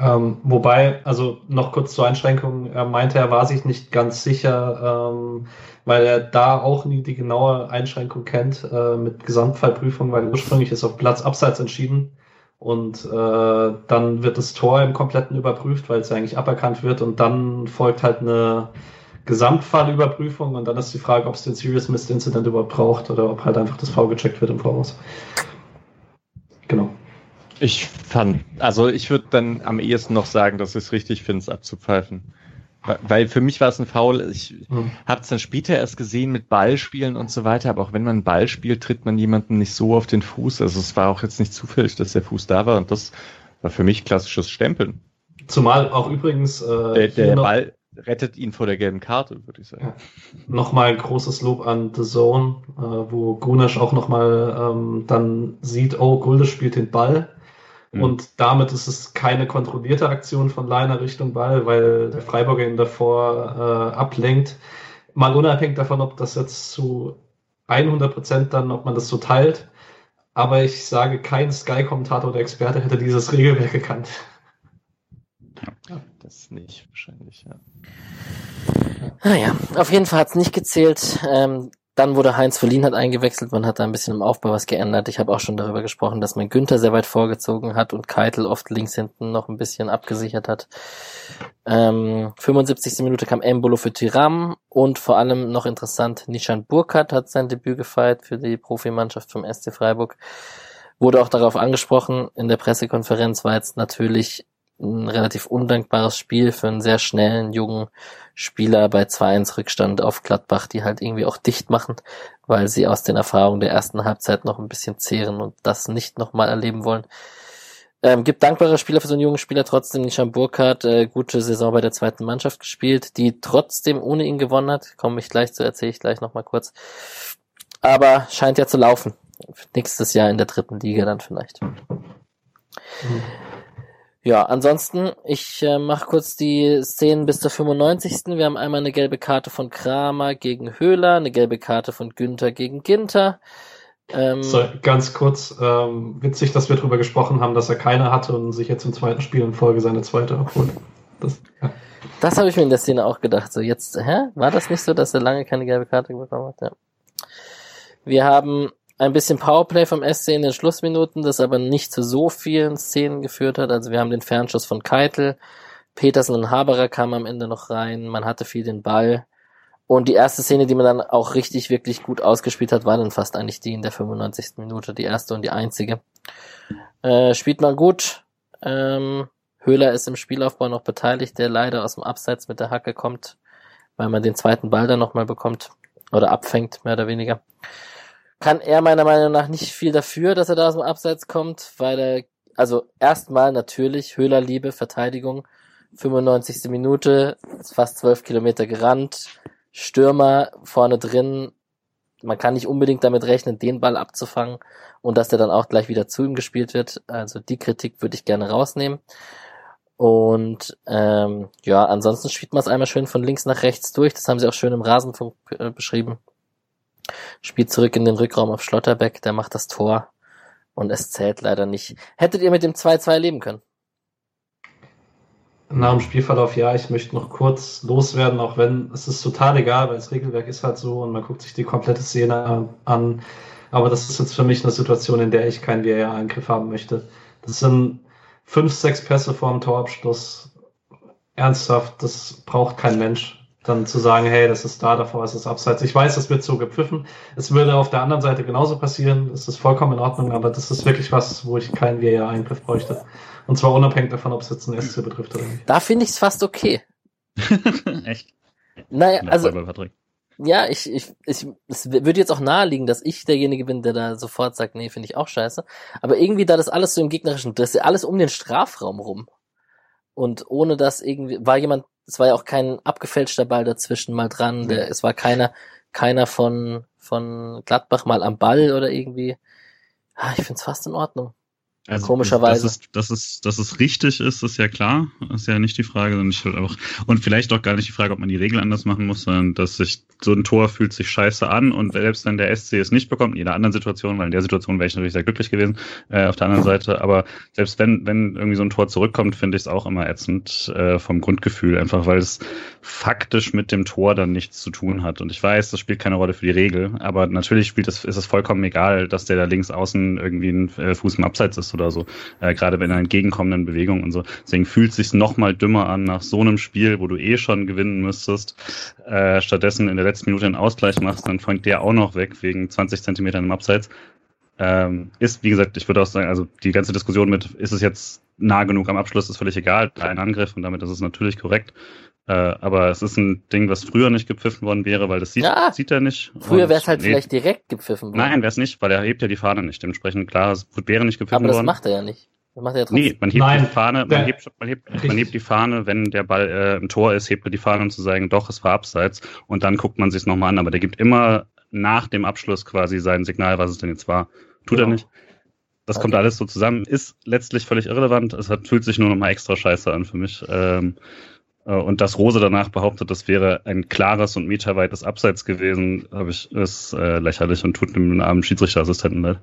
Ähm, wobei, also noch kurz zur Einschränkung, er meinte, er war sich nicht ganz sicher, ähm, weil er da auch nie die genaue Einschränkung kennt äh, mit Gesamtfallprüfung, weil ursprünglich ist auf Platz abseits entschieden und äh, dann wird das Tor im Kompletten überprüft, weil es ja eigentlich aberkannt wird und dann folgt halt eine Gesamtfallüberprüfung und dann ist die Frage, ob es den Serious Missed Incident überhaupt braucht oder ob halt einfach das V gecheckt wird im Voraus. Genau. Ich fand, also ich würde dann am ehesten noch sagen, dass ich es richtig finde, es abzupfeifen. Weil- für mich war es ein Foul. Ich Hm. habe es dann später erst gesehen mit Ballspielen und so weiter. Aber auch wenn man Ball spielt, tritt man jemanden nicht so auf den Fuß. Also es war auch jetzt nicht zufällig, dass der Fuß da war. Und das war für mich klassisches Stempeln. Zumal auch übrigens äh, Der, der Ball rettet ihn vor der gelben Karte, würde ich sagen. Ja. Nochmal großes Lob an The Zone, äh, wo Grunasch auch nochmal ähm, dann sieht, oh, Gulde spielt den Ball. Mhm. Und damit ist es keine kontrollierte Aktion von Leiner Richtung Ball, weil der Freiburger ihn davor äh, ablenkt. Mal unabhängig davon, ob das jetzt zu 100 Prozent dann, ob man das so teilt. Aber ich sage, kein Sky-Kommentator oder Experte hätte dieses Regelwerk gekannt. Das nicht wahrscheinlich, ja. Naja, auf jeden Fall hat's nicht gezählt. Ähm, dann wurde Heinz Verlin hat eingewechselt, man hat da ein bisschen im Aufbau was geändert. Ich habe auch schon darüber gesprochen, dass man Günther sehr weit vorgezogen hat und Keitel oft links hinten noch ein bisschen abgesichert hat. Ähm, 75. Minute kam Embolo für Tiram und vor allem noch interessant, Nishan Burkhardt hat sein Debüt gefeiert für die Profimannschaft vom SC Freiburg. Wurde auch darauf angesprochen, in der Pressekonferenz war jetzt natürlich ein relativ undankbares Spiel für einen sehr schnellen, jungen Spieler bei 2-1 Rückstand auf Gladbach, die halt irgendwie auch dicht machen, weil sie aus den Erfahrungen der ersten Halbzeit noch ein bisschen zehren und das nicht nochmal erleben wollen. Ähm, gibt dankbare Spieler für so einen jungen Spieler, trotzdem Nishan Burkhardt, äh, gute Saison bei der zweiten Mannschaft gespielt, die trotzdem ohne ihn gewonnen hat, komme ich gleich zu, erzähle ich gleich nochmal kurz. Aber scheint ja zu laufen. Nächstes Jahr in der dritten Liga dann vielleicht. Ja, ansonsten, ich äh, mache kurz die Szenen bis zur 95. Wir haben einmal eine gelbe Karte von Kramer gegen Höhler, eine gelbe Karte von Günther gegen Ginter. Ähm, so, ganz kurz, ähm, witzig, dass wir darüber gesprochen haben, dass er keine hatte und sich jetzt im zweiten Spiel in Folge seine zweite abholt. Das, ja. das habe ich mir in der Szene auch gedacht. So, jetzt, hä? War das nicht so, dass er lange keine gelbe Karte bekommen hat? Ja. Wir haben ein bisschen Powerplay vom SC in den Schlussminuten, das aber nicht zu so vielen Szenen geführt hat. Also wir haben den Fernschuss von Keitel, Petersen und Haberer kamen am Ende noch rein, man hatte viel den Ball. Und die erste Szene, die man dann auch richtig, wirklich gut ausgespielt hat, war dann fast eigentlich die in der 95. Minute, die erste und die einzige. Äh, spielt man gut. Ähm, Höhler ist im Spielaufbau noch beteiligt, der leider aus dem Abseits mit der Hacke kommt, weil man den zweiten Ball dann nochmal bekommt oder abfängt, mehr oder weniger kann er meiner Meinung nach nicht viel dafür, dass er da aus dem Abseits kommt, weil er, also erstmal natürlich Höhlerliebe, Verteidigung, 95. Minute, fast 12 Kilometer gerannt, Stürmer vorne drin, man kann nicht unbedingt damit rechnen, den Ball abzufangen und dass der dann auch gleich wieder zu ihm gespielt wird. Also die Kritik würde ich gerne rausnehmen. Und ähm, ja, ansonsten spielt man es einmal schön von links nach rechts durch. Das haben sie auch schön im Rasenfunk äh, beschrieben. Spielt zurück in den Rückraum auf Schlotterbeck, der macht das Tor und es zählt leider nicht. Hättet ihr mit dem 2-2 leben können? Nach dem Spielverlauf, ja, ich möchte noch kurz loswerden, auch wenn es ist total egal, weil das Regelwerk ist halt so und man guckt sich die komplette Szene an. Aber das ist jetzt für mich eine Situation, in der ich keinen VAR-Eingriff haben möchte. Das sind fünf, sechs Pässe vor dem Torabschluss. Ernsthaft, das braucht kein Mensch dann zu sagen, hey, das ist da, davor ist es abseits. Ich weiß, das wird so gepfiffen. Es würde auf der anderen Seite genauso passieren. Es ist vollkommen in Ordnung, aber das ist wirklich was, wo ich keinen VAR-Eingriff bräuchte. Und zwar unabhängig davon, ob es jetzt ein SC betrifft oder nicht. Da finde ich es fast okay. Echt? Naja, also. Ja, ich, ich, ich, es würde jetzt auch naheliegen, dass ich derjenige bin, der da sofort sagt, nee, finde ich auch scheiße. Aber irgendwie, da das alles so im gegnerischen, das ist ja alles um den Strafraum rum. Und ohne dass irgendwie, war jemand es war ja auch kein abgefälschter Ball dazwischen mal dran. Der, es war keiner, keiner von, von Gladbach mal am Ball oder irgendwie. Ah, ich find's fast in Ordnung. Also, Komischerweise. Dass es, dass, es, dass es richtig ist, ist ja klar. Ist ja nicht die Frage, sondern ich will auch, und vielleicht auch gar nicht die Frage, ob man die Regel anders machen muss, sondern dass sich so ein Tor fühlt sich scheiße an und selbst wenn der SC es nicht bekommt, in jeder anderen Situation, weil in der Situation wäre ich natürlich sehr glücklich gewesen, äh, auf der anderen Seite, aber selbst wenn, wenn irgendwie so ein Tor zurückkommt, finde ich es auch immer ätzend äh, vom Grundgefühl, einfach weil es faktisch mit dem Tor dann nichts zu tun hat. Und ich weiß, das spielt keine Rolle für die Regel, aber natürlich spielt es, ist es vollkommen egal, dass der da links außen irgendwie ein äh, Fuß im Abseits ist oder so. Äh, gerade bei einer entgegenkommenden Bewegung und so. Deswegen fühlt es sich noch mal dümmer an nach so einem Spiel, wo du eh schon gewinnen müsstest. Äh, stattdessen in der letzten Minute einen Ausgleich machst, dann fängt der auch noch weg wegen 20 Zentimetern im Abseits. Ähm, ist, wie gesagt, ich würde auch sagen, also die ganze Diskussion mit, ist es jetzt nah genug am Abschluss, ist völlig egal. Ein Angriff und damit ist es natürlich korrekt. Äh, aber es ist ein Ding, was früher nicht gepfiffen worden wäre, weil das sieht, ja, sieht er nicht. Früher wäre es halt nee. vielleicht direkt gepfiffen worden. Nein, wäre es nicht, weil er hebt ja die Fahne nicht. Dementsprechend klar, es wäre nicht gepfiffen worden. Aber das macht er ja nicht. Das macht er ja trotzdem. Nee, man hebt Nein, die Fahne, man hebt, man, hebt, man hebt die Fahne, wenn der Ball äh, im Tor ist, hebt er die Fahne, um zu sagen, doch, es war abseits. Und dann guckt man sich nochmal an. Aber der gibt immer nach dem Abschluss quasi sein Signal, was es denn jetzt war. Tut genau. er nicht. Das okay. kommt alles so zusammen, ist letztlich völlig irrelevant. Es hat, fühlt sich nur nochmal extra scheiße an für mich. Ähm, äh, und dass Rose danach behauptet, das wäre ein klares und meterweites Abseits gewesen, habe ich, ist äh, lächerlich und tut dem armen Schiedsrichterassistenten leid.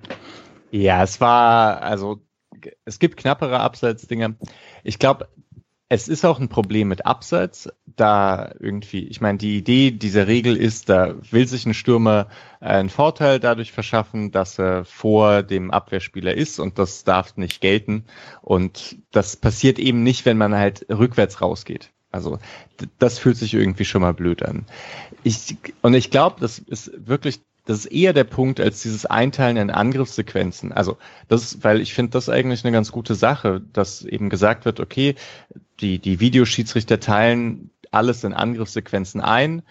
Ja, es war, also es gibt knappere Abseitsdinge. Ich glaube, es ist auch ein Problem mit Abseits, da irgendwie, ich meine, die Idee dieser Regel ist, da will sich ein Stürmer einen Vorteil dadurch verschaffen, dass er vor dem Abwehrspieler ist und das darf nicht gelten. Und das passiert eben nicht, wenn man halt rückwärts rausgeht. Also das fühlt sich irgendwie schon mal blöd an. Ich, und ich glaube, das ist wirklich, das ist eher der Punkt als dieses Einteilen in Angriffssequenzen. Also das, weil ich finde das eigentlich eine ganz gute Sache, dass eben gesagt wird, okay, die, die Videoschiedsrichter teilen alles in Angriffssequenzen ein.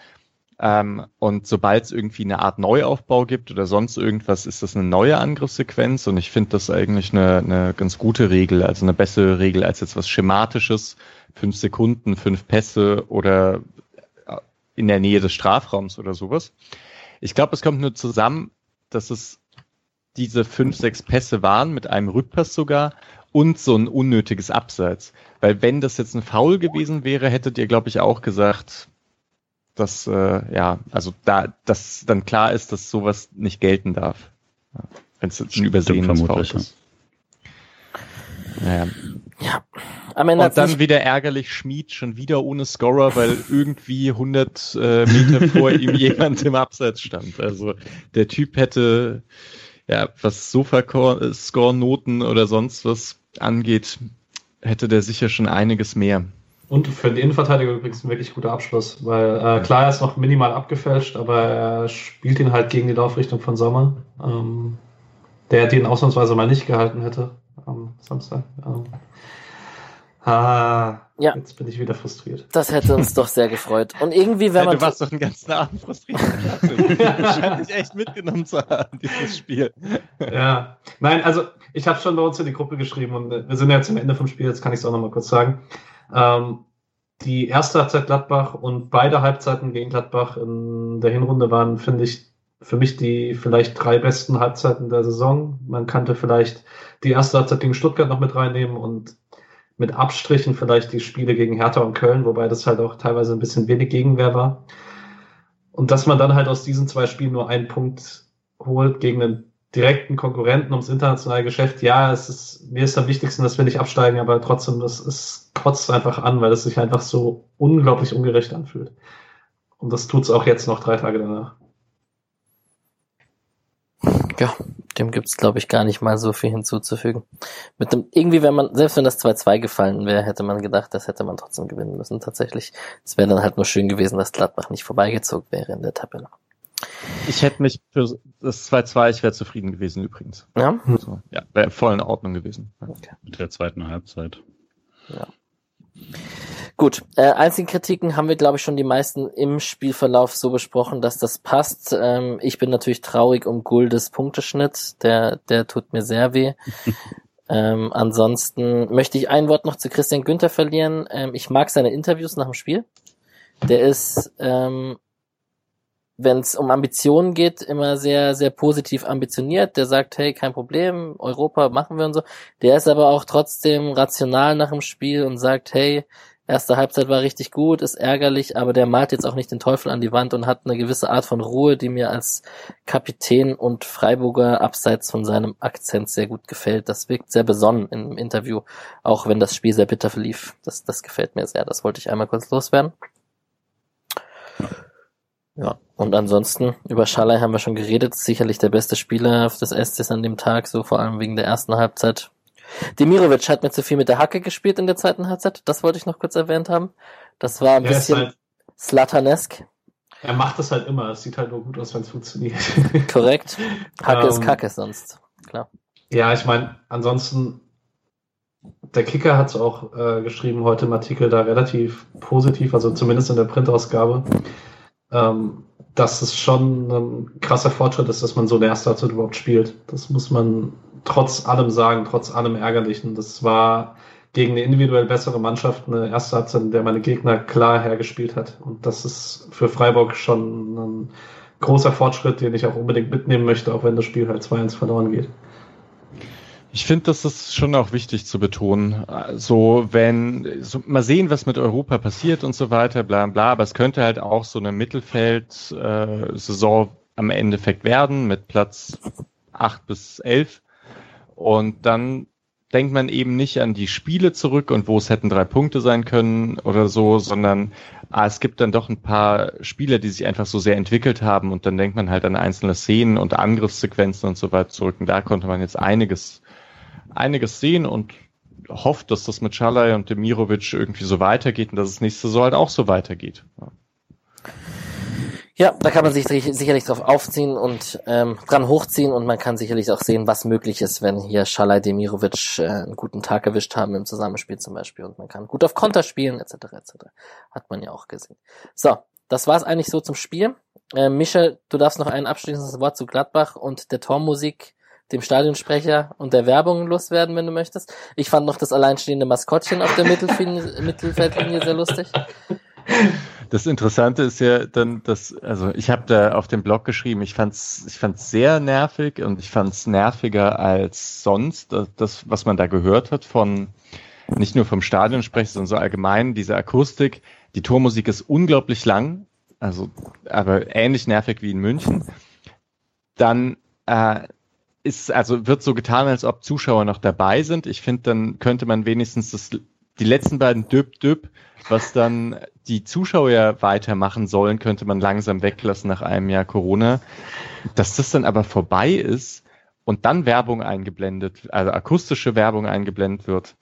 Ähm, und sobald es irgendwie eine Art Neuaufbau gibt oder sonst irgendwas, ist das eine neue Angriffssequenz. Und ich finde das eigentlich eine, eine ganz gute Regel, also eine bessere Regel als jetzt was Schematisches, fünf Sekunden, fünf Pässe oder äh, in der Nähe des Strafraums oder sowas. Ich glaube, es kommt nur zusammen, dass es diese fünf, sechs Pässe waren, mit einem Rückpass sogar, und so ein unnötiges Abseits. Weil wenn das jetzt ein Foul gewesen wäre, hättet ihr, glaube ich, auch gesagt, dass, äh, ja, also da, dass dann klar ist, dass sowas nicht gelten darf. Wenn es jetzt ein übersehenes Foul ist. Naja. Ja. Am Ende und dann wieder ärgerlich Schmied schon wieder ohne Scorer, weil irgendwie 100 äh, Meter vor ihm jemand im Abseits stand. Also der Typ hätte, ja, was Sofa-Score-Noten oder sonst was angeht, hätte der sicher schon einiges mehr. Und für den Innenverteidiger übrigens ein wirklich guter Abschluss, weil äh, klar, er ist noch minimal abgefälscht, aber er spielt ihn halt gegen die Laufrichtung von Sommer, ähm, der den ausnahmsweise mal nicht gehalten hätte am Samstag. Ähm, Ah, ja. Jetzt bin ich wieder frustriert. Das hätte uns doch sehr gefreut. Und irgendwie, wenn man. Du warst doch den ganzen Abend frustriert. das scheint dich echt mitgenommen zu haben, dieses Spiel. Ja. Nein, also ich habe schon bei uns in die Gruppe geschrieben und wir sind ja jetzt am Ende vom Spiel, jetzt kann ich es auch nochmal kurz sagen. Ähm, die erste Halbzeit Gladbach und beide Halbzeiten gegen Gladbach in der Hinrunde waren, finde ich, für mich die vielleicht drei besten Halbzeiten der Saison. Man kannte vielleicht die erste Halbzeit gegen Stuttgart noch mit reinnehmen und mit Abstrichen vielleicht die Spiele gegen Hertha und Köln, wobei das halt auch teilweise ein bisschen wenig Gegenwehr war. Und dass man dann halt aus diesen zwei Spielen nur einen Punkt holt gegen einen direkten Konkurrenten ums internationale Geschäft, ja, es ist, mir ist am wichtigsten, dass wir nicht absteigen, aber trotzdem, das ist, kotzt einfach an, weil es sich einfach so unglaublich ungerecht anfühlt. Und das tut's auch jetzt noch drei Tage danach. Ja, dem gibt's glaube ich, gar nicht mal so viel hinzuzufügen. Mit dem, irgendwie, wenn man, selbst wenn das 2-2 gefallen wäre, hätte man gedacht, das hätte man trotzdem gewinnen müssen, tatsächlich. Es wäre dann halt nur schön gewesen, dass Gladbach nicht vorbeigezogen wäre in der Tabelle. Ich hätte mich für das 2-2, ich wäre zufrieden gewesen übrigens. Ja? So, ja, wäre voll in Ordnung gewesen. Okay. Mit der zweiten Halbzeit. Ja. Gut, äh, Einzelkritiken haben wir, glaube ich, schon die meisten im Spielverlauf so besprochen, dass das passt. Ähm, ich bin natürlich traurig um Guldes Punkteschnitt, der, der tut mir sehr weh. ähm, ansonsten möchte ich ein Wort noch zu Christian Günther verlieren. Ähm, ich mag seine Interviews nach dem Spiel. Der ist, ähm, wenn es um Ambitionen geht, immer sehr, sehr positiv ambitioniert. Der sagt, hey, kein Problem, Europa machen wir und so. Der ist aber auch trotzdem rational nach dem Spiel und sagt, hey, Erste Halbzeit war richtig gut, ist ärgerlich, aber der malt jetzt auch nicht den Teufel an die Wand und hat eine gewisse Art von Ruhe, die mir als Kapitän und Freiburger abseits von seinem Akzent sehr gut gefällt. Das wirkt sehr besonnen im Interview, auch wenn das Spiel sehr bitter verlief. Das, das gefällt mir sehr. Das wollte ich einmal kurz loswerden. Ja, und ansonsten über Schalay haben wir schon geredet. Sicherlich der beste Spieler des Estes an dem Tag, so vor allem wegen der ersten Halbzeit. Demirovic hat mir zu viel mit der Hacke gespielt in der zweiten Halbzeit. Das wollte ich noch kurz erwähnt haben. Das war ein ja, bisschen halt, slatanesk. Er macht das halt immer. Es sieht halt nur gut aus, wenn es funktioniert. Korrekt. Hacke ist ähm, Kacke sonst. Klar. Ja, ich meine, ansonsten, der Kicker hat es auch äh, geschrieben heute im Artikel da relativ positiv, also zumindest in der Printausgabe, ähm, dass es schon ein krasser Fortschritt ist, dass man so eine erste Halbzeit überhaupt spielt. Das muss man trotz allem sagen, trotz allem Ärgerlichen. Das war gegen eine individuell bessere Mannschaft eine erste Halbzeit, in der meine Gegner klar hergespielt hat. Und das ist für Freiburg schon ein großer Fortschritt, den ich auch unbedingt mitnehmen möchte, auch wenn das Spiel halt 2-1 verloren geht. Ich finde, das ist schon auch wichtig zu betonen. So, wenn, so, mal sehen, was mit Europa passiert und so weiter, bla, bla, aber es könnte halt auch so eine Mittelfeld-Saison äh, am Endeffekt werden mit Platz 8 bis 11. Und dann denkt man eben nicht an die Spiele zurück und wo es hätten drei Punkte sein können oder so, sondern ah, es gibt dann doch ein paar Spiele, die sich einfach so sehr entwickelt haben und dann denkt man halt an einzelne Szenen und Angriffssequenzen und so weiter zurück. Und da konnte man jetzt einiges, einiges sehen und hofft, dass das mit Schalay und Demirovic irgendwie so weitergeht und dass es nächste Saison halt auch so weitergeht. Ja. Ja, da kann man sich sicherlich drauf aufziehen und ähm, dran hochziehen und man kann sicherlich auch sehen, was möglich ist, wenn hier Schalai Demirovic äh, einen guten Tag erwischt haben im Zusammenspiel zum Beispiel und man kann gut auf Konter spielen etc. etc. Hat man ja auch gesehen. So, das war's eigentlich so zum Spiel. Äh, Michel, du darfst noch ein abschließendes Wort zu Gladbach und der Tormusik, dem Stadionsprecher und der Werbung loswerden, wenn du möchtest. Ich fand noch das alleinstehende Maskottchen auf der Mittelfeldlinie sehr lustig. Das Interessante ist ja dann, dass, also ich habe da auf dem Blog geschrieben, ich fand's, ich fand's sehr nervig und ich fand's nerviger als sonst, das, was man da gehört hat von, nicht nur vom Stadionsprecher, sondern so allgemein, diese Akustik. Die Tormusik ist unglaublich lang, also, aber ähnlich nervig wie in München. Dann, äh, ist, also wird so getan, als ob Zuschauer noch dabei sind. Ich finde, dann könnte man wenigstens das, die letzten beiden Düb Düb, was dann die Zuschauer weitermachen sollen, könnte man langsam weglassen nach einem Jahr Corona. Dass das dann aber vorbei ist und dann Werbung eingeblendet, also akustische Werbung eingeblendet wird,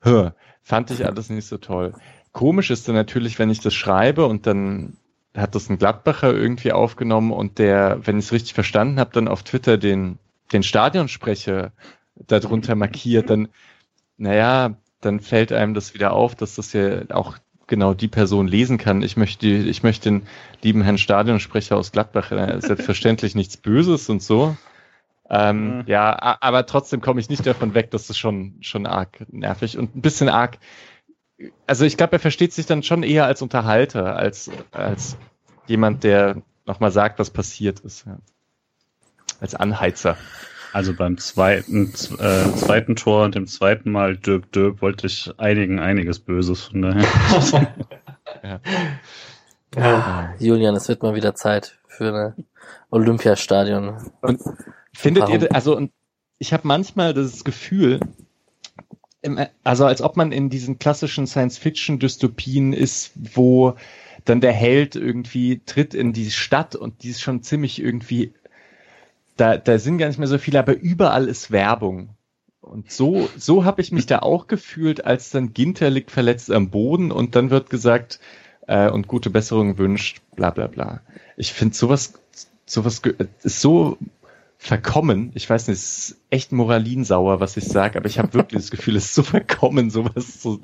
hör, fand ich alles nicht so toll. Komisch ist dann natürlich, wenn ich das schreibe und dann hat das ein Gladbacher irgendwie aufgenommen und der, wenn ich es richtig verstanden habe, dann auf Twitter den den Stadionsprecher darunter markiert, dann, naja, dann fällt einem das wieder auf, dass das ja auch genau die Person lesen kann. Ich möchte, ich möchte den lieben Herrn Stadionsprecher aus Gladbach, äh, selbstverständlich nichts Böses und so. Ähm, mhm. Ja, aber trotzdem komme ich nicht davon weg, dass das schon, schon arg nervig und ein bisschen arg. Also ich glaube, er versteht sich dann schon eher als Unterhalter, als, als jemand, der nochmal sagt, was passiert ist. Ja als Anheizer. Also beim zweiten, äh, zweiten Tor und dem zweiten Mal Dirk Dirk wollte ich einigen einiges Böses von daher. ja. ja. Julian, es wird mal wieder Zeit für eine Olympiastadion. Und findet ihr, also und ich habe manchmal das Gefühl, also als ob man in diesen klassischen Science-Fiction-Dystopien ist, wo dann der Held irgendwie tritt in die Stadt und die ist schon ziemlich irgendwie da, da sind gar nicht mehr so viele, aber überall ist Werbung. Und so, so habe ich mich da auch gefühlt, als dann Ginter liegt verletzt am Boden und dann wird gesagt, äh, und gute Besserung wünscht, bla bla bla. Ich finde sowas, sowas ist so verkommen. Ich weiß nicht, es ist echt moralinsauer, was ich sage, aber ich habe wirklich das Gefühl, es ist so verkommen, sowas zu,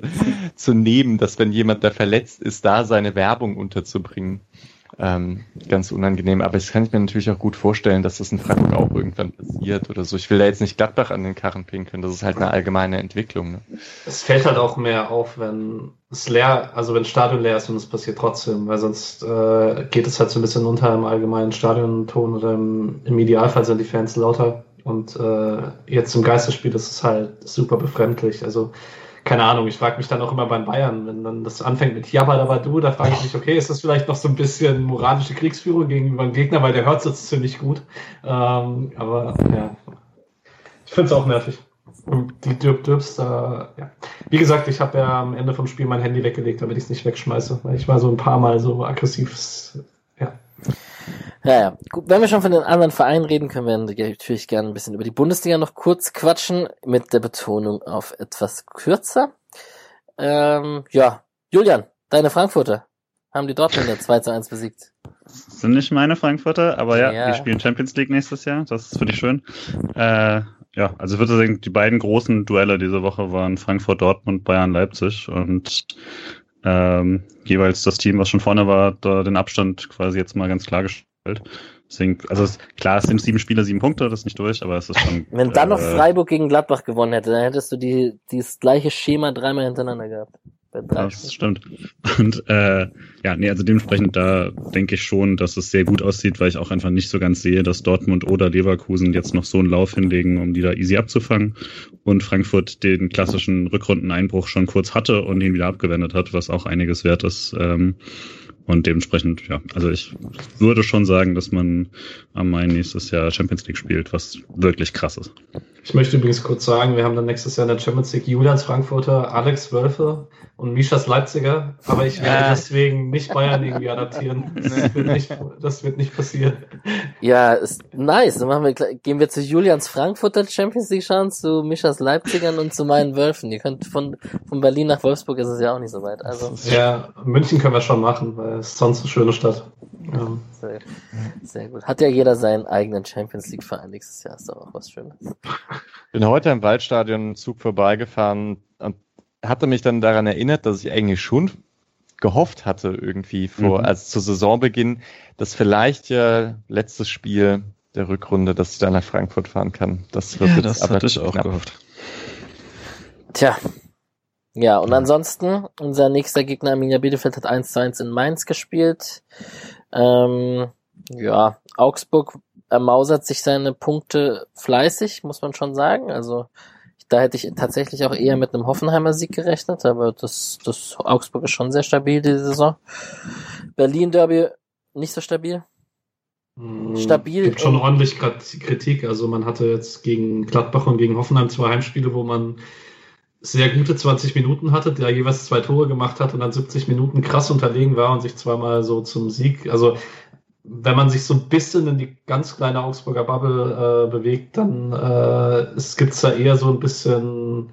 zu nehmen, dass wenn jemand da verletzt ist, da seine Werbung unterzubringen ähm, ganz unangenehm. Aber das kann ich mir natürlich auch gut vorstellen, dass das in Freiburg auch irgendwann passiert oder so. Ich will da jetzt nicht Gladbach an den Karren pinkeln. Das ist halt eine allgemeine Entwicklung. Ne? Es fällt halt auch mehr auf, wenn es leer, also wenn Stadion leer ist und es passiert trotzdem, weil sonst äh, geht es halt so ein bisschen unter im allgemeinen Stadionton oder im, im Idealfall sind die Fans lauter. Und äh, jetzt im Geisterspiel ist es halt super befremdlich. Also keine Ahnung, ich frage mich dann auch immer beim Bayern, wenn dann das anfängt mit Jabba da du, da frage ich mich, okay, ist das vielleicht noch so ein bisschen moralische Kriegsführung gegenüber dem Gegner, weil der hört es ziemlich gut. Ähm, aber ja, ich finde es auch nervig. Die Dirb Dirbs, da, ja. Wie gesagt, ich habe ja am Ende vom Spiel mein Handy weggelegt, damit ich es nicht wegschmeiße, weil ich war so ein paar Mal so aggressiv, ja. Ja, ja. Gut, wenn wir schon von den anderen Vereinen reden, können wir natürlich gerne ein bisschen über die Bundesliga noch kurz quatschen, mit der Betonung auf etwas kürzer. Ähm, ja, Julian, deine Frankfurter haben die Dortmunder 2 zu 1 besiegt. Das sind nicht meine Frankfurter, aber ja, ja, die spielen Champions League nächstes Jahr. Das finde ich schön. Äh, ja, also ich würde sagen, die beiden großen Duelle diese Woche waren Frankfurt, Dortmund, Bayern, Leipzig und ähm, jeweils das Team, was schon vorne war, da den Abstand quasi jetzt mal ganz klar gestellt. Deswegen, also klar, es sind sieben Spiele, sieben Punkte, das ist nicht durch, aber es ist schon. Wenn dann äh, noch Freiburg gegen Gladbach gewonnen hätte, dann hättest du die, dieses gleiche Schema dreimal hintereinander gehabt. Das stimmt. Und äh, ja, nee, also dementsprechend da denke ich schon, dass es sehr gut aussieht, weil ich auch einfach nicht so ganz sehe, dass Dortmund oder Leverkusen jetzt noch so einen Lauf hinlegen, um die da easy abzufangen. Und Frankfurt den klassischen Rückrundeneinbruch schon kurz hatte und ihn wieder abgewendet hat, was auch einiges wert ist. Ähm, und dementsprechend, ja, also ich würde schon sagen, dass man am Mai nächstes Jahr Champions League spielt, was wirklich krass ist. Ich möchte übrigens kurz sagen, wir haben dann nächstes Jahr in der Champions League Julians Frankfurter, Alex Wölfe und Mischas Leipziger, aber ich werde ja. deswegen nicht Bayern irgendwie adaptieren. Das wird nicht, das wird nicht passieren. Ja, ist nice. Dann machen wir, gehen wir zu Julians Frankfurter Champions League schauen, zu Mischas Leipzigern und zu meinen Wölfen. Ihr könnt von, von Berlin nach Wolfsburg ist es ja auch nicht so weit. Also. Ja, München können wir schon machen, weil es ist sonst eine schöne Stadt. Ja. Sehr, sehr gut. Hat ja jeder seinen eigenen Champions League Verein nächstes Jahr, ist doch auch was Schönes. Bin heute im Waldstadion Zug vorbeigefahren und hatte mich dann daran erinnert, dass ich eigentlich schon gehofft hatte irgendwie vor, mhm. also zu Saisonbeginn, dass vielleicht ja letztes Spiel der Rückrunde, dass ich dann nach Frankfurt fahren kann. Das wird ja, jetzt das aber hatte ich auch knapp. gehofft. Tja, Ja, und ansonsten, unser nächster Gegner Arminia Bielefeld hat 1 zu 1 in Mainz gespielt. Ähm, ja, Augsburg ermausert sich seine Punkte fleißig, muss man schon sagen. Also da hätte ich tatsächlich auch eher mit einem Hoffenheimer Sieg gerechnet, aber das, das Augsburg ist schon sehr stabil diese Saison. Berlin Derby nicht so stabil. Hm, Stabil Gibt schon ordentlich Kritik. Also man hatte jetzt gegen Gladbach und gegen Hoffenheim zwei Heimspiele, wo man sehr gute 20 Minuten hatte, der jeweils zwei Tore gemacht hat und dann 70 Minuten krass unterlegen war und sich zweimal so zum Sieg. Also wenn man sich so ein bisschen in die ganz kleine Augsburger Bubble äh, bewegt, dann äh, es gibt's da eher so ein bisschen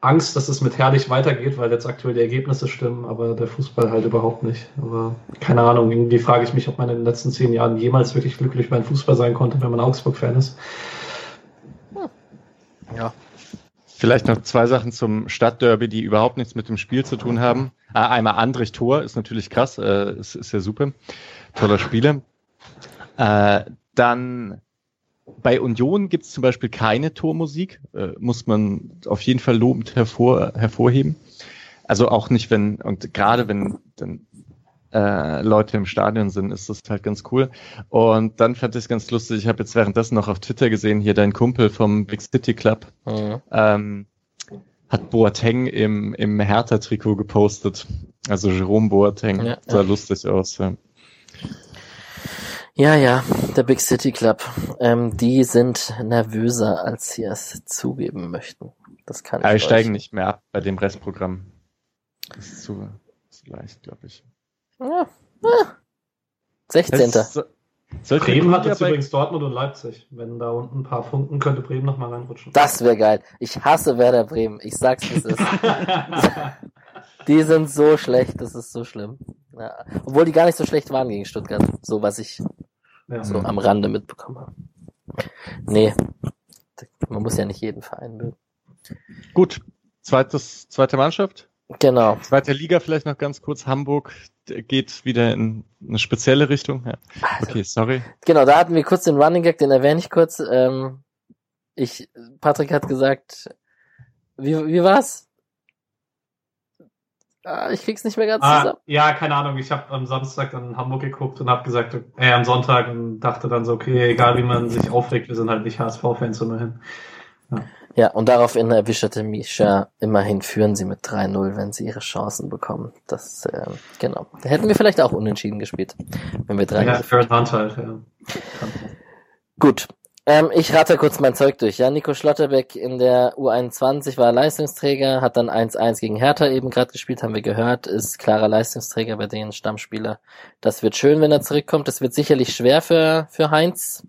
Angst, dass es mit herrlich weitergeht, weil jetzt aktuell die Ergebnisse stimmen, aber der Fußball halt überhaupt nicht. Aber keine Ahnung, irgendwie frage ich mich, ob man in den letzten zehn Jahren jemals wirklich glücklich beim Fußball sein konnte, wenn man Augsburg-Fan ist. Ja. Vielleicht noch zwei Sachen zum Stadtderby, die überhaupt nichts mit dem Spiel zu tun haben. Äh, einmal Andrich Tor ist natürlich krass, äh, ist, ist ja super. Toller Spieler. Äh, dann bei Union gibt es zum Beispiel keine Tormusik, äh, muss man auf jeden Fall lobend hervor, hervorheben. Also auch nicht, wenn, und gerade wenn dann äh, Leute im Stadion sind, ist das halt ganz cool. Und dann fand ich es ganz lustig, ich habe jetzt währenddessen noch auf Twitter gesehen, hier dein Kumpel vom Big City Club, Mhm. ähm, hat Boateng im, im Hertha-Trikot gepostet. Also Jerome Boateng. Ja, sah ja. lustig aus. Ja. Ja, ja, der Big City Club. Ähm, die sind nervöser, als sie es zugeben möchten. Das kann ich Aber wir euch- steigen nicht mehr ab bei dem Restprogramm. Das ist zu, zu leicht, glaube ich. Ja. Ah. 16. Das sollte Bremen hat jetzt übrigens Dortmund und Leipzig. Wenn da unten ein paar Punkten, könnte Bremen noch mal reinrutschen. Das wäre geil. Ich hasse Werder Bremen. Ich sag's, wie es ist. Die sind so schlecht, das ist so schlimm. Ja. Obwohl die gar nicht so schlecht waren gegen Stuttgart. So, was ich ja. so am Rande mitbekommen habe. Nee. Man muss ja nicht jeden Verein mögen. Gut. Zweites, zweite Mannschaft. Genau. Zweite Liga vielleicht noch ganz kurz. Hamburg geht wieder in eine spezielle Richtung. Ja. Okay, sorry. Genau, da hatten wir kurz den Running Gag, den erwähne ich kurz. Ähm, ich, Patrick hat gesagt, wie, wie war's? Ah, ich krieg's nicht mehr ganz Ah, zusammen. ja, keine Ahnung. Ich habe am Samstag dann in Hamburg geguckt und habe gesagt, äh, am Sonntag und dachte dann so, okay, egal wie man sich aufregt, wir sind halt nicht HSV-Fans immerhin. Ja, und daraufhin erwischerte Misha, immerhin führen sie mit 3-0, wenn sie ihre Chancen bekommen. Das, ähm, genau. Da hätten wir vielleicht auch unentschieden gespielt, wenn wir 3 Ja, Ferd Hunt halt, ja. Gut. Ähm, ich rate kurz mein Zeug durch. Ja, Nico Schlotterbeck in der U21 war Leistungsträger, hat dann 1-1 gegen Hertha eben gerade gespielt, haben wir gehört, ist klarer Leistungsträger bei den Stammspieler. Das wird schön, wenn er zurückkommt. Das wird sicherlich schwer für, für Heinz.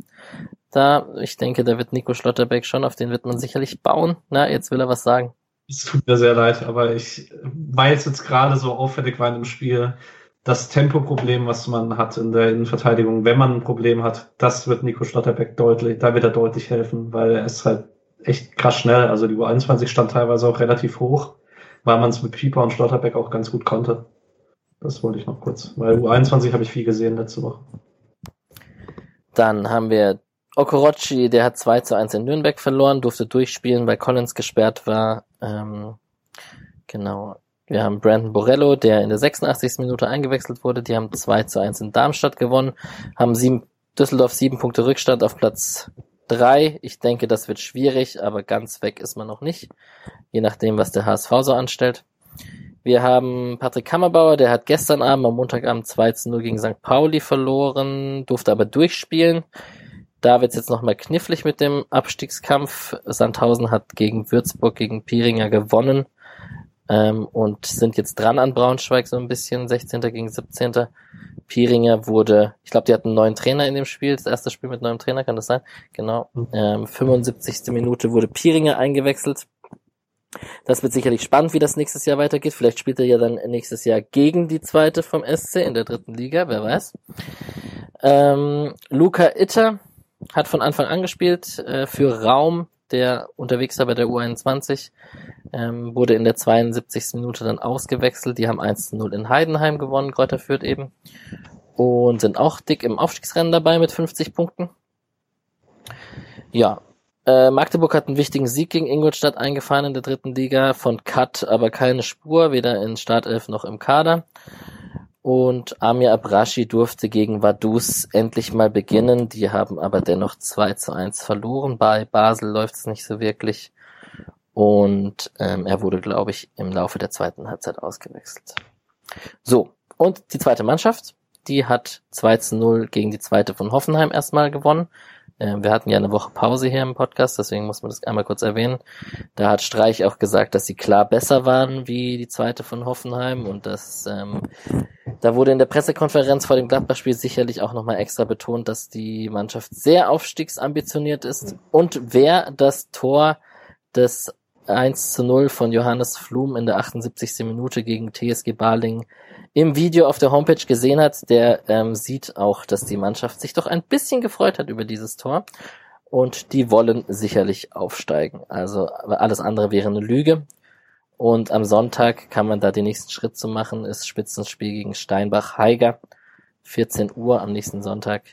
Da, ich denke, da wird Nico Schlotterbeck schon, auf den wird man sicherlich bauen. Na, jetzt will er was sagen. Es tut mir sehr leid, aber ich, weil es jetzt gerade so auffällig war in dem Spiel, das Tempoproblem, was man hat in der Innenverteidigung, wenn man ein Problem hat, das wird Nico Schlotterbeck deutlich, da wird er deutlich helfen, weil er ist halt echt krass schnell. Also die U21 stand teilweise auch relativ hoch, weil man es mit Pieper und Schlotterbeck auch ganz gut konnte. Das wollte ich noch kurz, weil U21 habe ich viel gesehen letzte Woche. Dann haben wir Okorochi, der hat 2 zu 1 in Nürnberg verloren, durfte durchspielen, weil Collins gesperrt war. Ähm, genau. Wir haben Brandon Borello, der in der 86. Minute eingewechselt wurde. Die haben 2 zu 1 in Darmstadt gewonnen, haben sieben, Düsseldorf sieben Punkte Rückstand auf Platz 3. Ich denke, das wird schwierig, aber ganz weg ist man noch nicht. Je nachdem, was der HSV so anstellt. Wir haben Patrick Kammerbauer, der hat gestern Abend, am Montagabend 2 zu 0 gegen St. Pauli verloren, durfte aber durchspielen. Da wird's jetzt nochmal knifflig mit dem Abstiegskampf. Sandhausen hat gegen Würzburg, gegen Piringer gewonnen ähm, und sind jetzt dran an Braunschweig so ein bisschen, 16. gegen 17. Piringer wurde, ich glaube, die hatten einen neuen Trainer in dem Spiel, das erste Spiel mit neuem Trainer, kann das sein? Genau. Ähm, 75. Minute wurde Piringer eingewechselt. Das wird sicherlich spannend, wie das nächstes Jahr weitergeht. Vielleicht spielt er ja dann nächstes Jahr gegen die zweite vom SC in der dritten Liga, wer weiß. Ähm, Luca Itter hat von Anfang an gespielt äh, für Raum, der unterwegs war bei der U21, ähm, wurde in der 72. Minute dann ausgewechselt. Die haben 1-0 in Heidenheim gewonnen, Kräuter Fürth eben. Und sind auch dick im Aufstiegsrennen dabei mit 50 Punkten. Ja, Äh, Magdeburg hat einen wichtigen Sieg gegen Ingolstadt eingefahren in der dritten Liga, von Cut aber keine Spur, weder in Startelf noch im Kader. Und Amir Abrashi durfte gegen Vaduz endlich mal beginnen. Die haben aber dennoch 2 zu 1 verloren. Bei Basel läuft es nicht so wirklich. Und ähm, er wurde, glaube ich, im Laufe der zweiten Halbzeit ausgewechselt. So, und die zweite Mannschaft, die hat 2 zu 0 gegen die zweite von Hoffenheim erstmal gewonnen. Ähm, wir hatten ja eine Woche Pause hier im Podcast, deswegen muss man das einmal kurz erwähnen. Da hat Streich auch gesagt, dass sie klar besser waren wie die zweite von Hoffenheim und dass ähm, da wurde in der Pressekonferenz vor dem Gladbach-Spiel sicherlich auch nochmal extra betont, dass die Mannschaft sehr aufstiegsambitioniert ist und wer das Tor des 1 zu 0 von Johannes Flum in der 78. Minute gegen TSG Baling im Video auf der Homepage gesehen hat, der ähm, sieht auch, dass die Mannschaft sich doch ein bisschen gefreut hat über dieses Tor. Und die wollen sicherlich aufsteigen. Also alles andere wäre eine Lüge. Und am Sonntag kann man da den nächsten Schritt zu machen, ist Spitzenspiel gegen Steinbach-Heiger. 14 Uhr am nächsten Sonntag.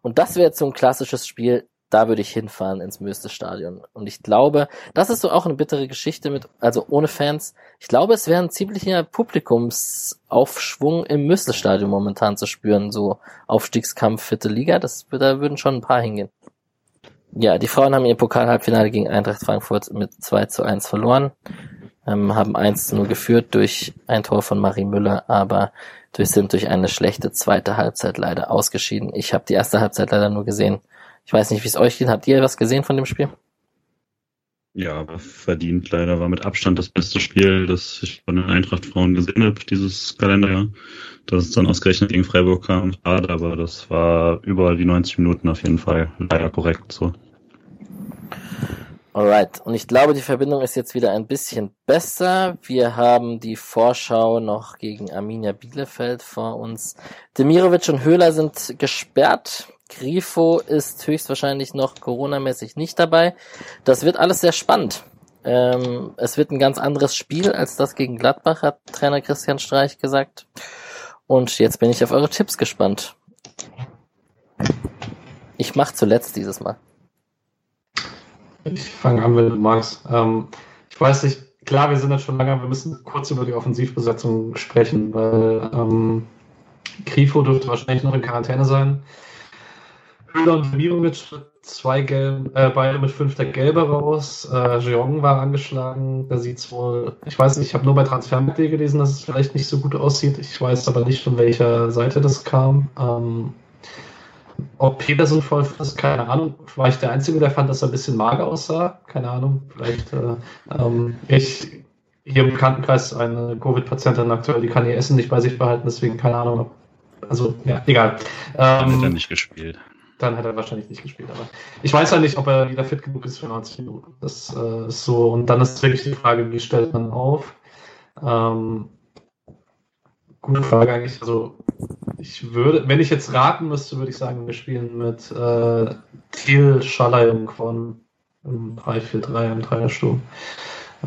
Und das wäre so ein klassisches Spiel, da würde ich hinfahren ins Möste-Stadion. Und ich glaube, das ist so auch eine bittere Geschichte mit, also ohne Fans. Ich glaube, es wäre ein ziemlicher Publikumsaufschwung im Möste-Stadion momentan zu spüren, so Aufstiegskampf, vierte Liga, das, da würden schon ein paar hingehen. Ja, die Frauen haben ihr Pokalhalbfinale gegen Eintracht Frankfurt mit 2 zu 1 verloren, ähm, haben 1 zu 0 geführt durch ein Tor von Marie Müller, aber durch, sind durch eine schlechte zweite Halbzeit leider ausgeschieden. Ich habe die erste Halbzeit leider nur gesehen ich weiß nicht, wie es euch geht. Habt ihr was gesehen von dem Spiel? Ja, verdient leider war mit Abstand das beste Spiel, das ich von den Eintracht-Frauen gesehen habe, dieses Kalenderjahr. Dass es dann ausgerechnet gegen Freiburg kam, schade, aber das war überall die 90 Minuten auf jeden Fall leider korrekt so. Alright, und ich glaube, die Verbindung ist jetzt wieder ein bisschen besser. Wir haben die Vorschau noch gegen Arminia Bielefeld vor uns. Demirovic und Höhler sind gesperrt. Grifo ist höchstwahrscheinlich noch Corona-mäßig nicht dabei. Das wird alles sehr spannend. Ähm, es wird ein ganz anderes Spiel als das gegen Gladbach, hat Trainer Christian Streich gesagt. Und jetzt bin ich auf eure Tipps gespannt. Ich mache zuletzt dieses Mal. Ich fange an, wenn du magst. Ähm, ich weiß nicht, klar, wir sind jetzt schon lange, wir müssen kurz über die Offensivbesetzung sprechen, weil ähm, Grifo dürfte wahrscheinlich noch in Quarantäne sein. Mirovic mit zwei gelben, äh, beide mit fünf der Gelbe raus. Äh, Jeong war angeschlagen. Da sieht es wohl, ich weiß nicht, ich habe nur bei Transfermittel gelesen, dass es vielleicht nicht so gut aussieht. Ich weiß aber nicht, von welcher Seite das kam. Ähm, ob Peterson voll ist, keine Ahnung. War ich der Einzige, der fand, dass er ein bisschen mager aussah? Keine Ahnung. Vielleicht, äh, ähm, ich, hier im Bekanntenkreis eine Covid-Patientin aktuell, die kann ihr Essen nicht bei sich behalten, deswegen keine Ahnung. Also, ja, egal. Ähm, hat er nicht gespielt dann hat er wahrscheinlich nicht gespielt. Aber ich weiß ja nicht, ob er wieder fit genug ist für 90 Minuten. Das äh, ist so. Und dann ist wirklich die Frage, wie stellt man auf? Ähm, gute Frage eigentlich. Also ich würde, wenn ich jetzt raten müsste, würde ich sagen, wir spielen mit äh, Thiel, Schaller und im 3-4-3 im Dreiersturm.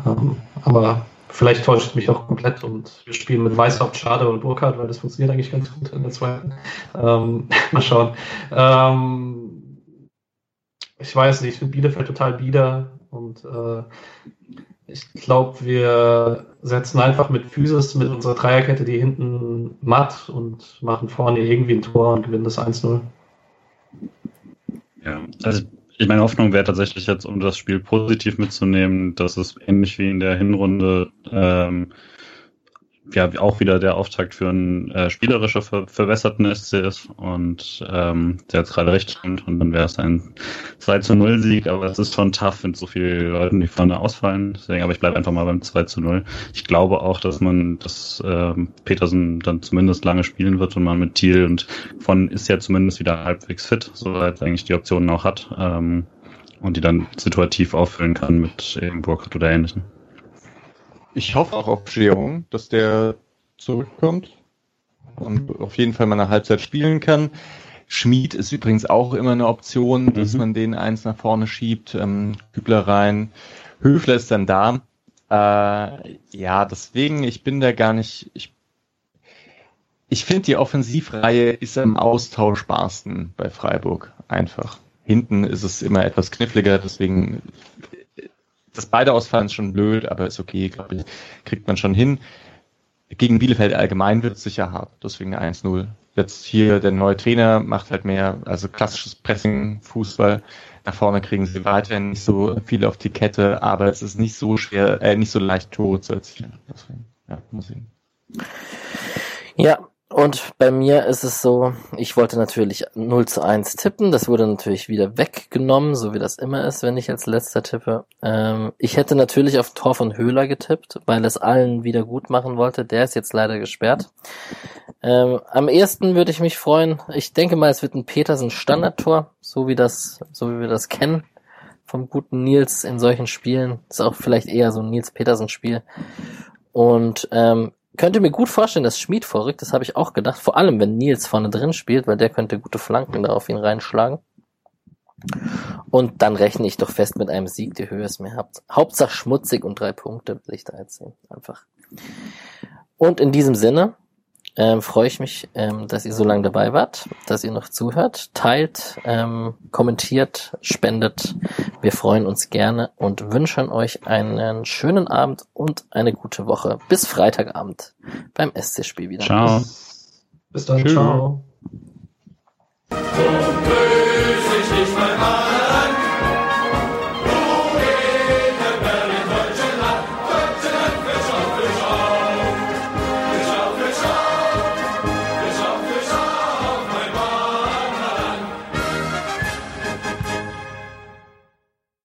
Ähm, aber Vielleicht täuscht mich auch komplett und wir spielen mit Weißhaupt, Schade und Burkhardt, weil das funktioniert eigentlich ganz gut in der zweiten. Ähm, mal schauen. Ähm, ich weiß nicht, ich finde Bielefeld total bieder und äh, ich glaube, wir setzen einfach mit Physis, mit unserer Dreierkette die hinten matt und machen vorne irgendwie ein Tor und gewinnen das 1-0. Ja, also meine Hoffnung wäre tatsächlich jetzt, um das Spiel positiv mitzunehmen, dass es ähnlich wie in der Hinrunde ähm, ja auch wieder der Auftakt für einen äh, spielerischer ver verbesserten SC und ähm, der jetzt gerade recht stimmt und dann wäre es ein 2 zu 0 Sieg, aber es ist schon tough, wenn so viele Leute die vorne ausfallen. Deswegen, aber ich bleibe einfach mal beim 2 zu 0. Ich glaube auch, dass man, dass ähm, Petersen dann zumindest lange spielen wird und man mit Thiel und von ist ja zumindest wieder halbwegs fit, soweit eigentlich die Optionen auch hat. Ähm, und die dann situativ auffüllen kann mit eben Burkhardt oder ähnlichen. Ich hoffe auch auf Jeong, dass der zurückkommt und auf jeden Fall mal eine Halbzeit spielen kann. Schmied ist übrigens auch immer eine Option, dass mhm. man den eins nach vorne schiebt, ähm, Kübler rein. Höfler ist dann da. Äh, ja, deswegen, ich bin da gar nicht, ich, ich finde die Offensivreihe ist am austauschbarsten bei Freiburg. Einfach. hinten ist es immer etwas kniffliger, deswegen dass beide ausfallen ist schon blöd, aber ist okay, glaube ich, kriegt man schon hin. Gegen Bielefeld allgemein wird es sicher hart, deswegen 1-0. Jetzt hier der neue Trainer macht halt mehr, also klassisches Pressing, Fußball. Nach vorne kriegen sie weiterhin nicht so viel auf die Kette, aber es ist nicht so schwer, äh, nicht so leicht Tore zu erzielen. Deswegen, ja, muss ich. Ja, und bei mir ist es so, ich wollte natürlich 0 zu 1 tippen, das wurde natürlich wieder weggenommen, so wie das immer ist, wenn ich als letzter tippe. Ähm, ich hätte natürlich auf Tor von Höhler getippt, weil es allen wieder gut machen wollte, der ist jetzt leider gesperrt. Ähm, am ersten würde ich mich freuen, ich denke mal, es wird ein Petersen Standardtor, so wie das, so wie wir das kennen vom guten Nils in solchen Spielen. Ist auch vielleicht eher so ein Nils Petersen Spiel. Und ähm, könnte mir gut vorstellen, dass Schmied vorrückt, das habe ich auch gedacht, vor allem wenn Nils vorne drin spielt, weil der könnte gute Flanken da auf ihn reinschlagen. Und dann rechne ich doch fest mit einem Sieg, die Höhe es mir habt. Hauptsache schmutzig und drei Punkte will ich da jetzt sehen. Einfach. Und in diesem Sinne, ähm, freue ich mich, ähm, dass ihr so lange dabei wart, dass ihr noch zuhört, teilt, ähm, kommentiert, spendet. Wir freuen uns gerne und wünschen euch einen schönen Abend und eine gute Woche. Bis Freitagabend beim SC-Spiel wieder. Ciao. Bis dann, Tschüss. ciao. So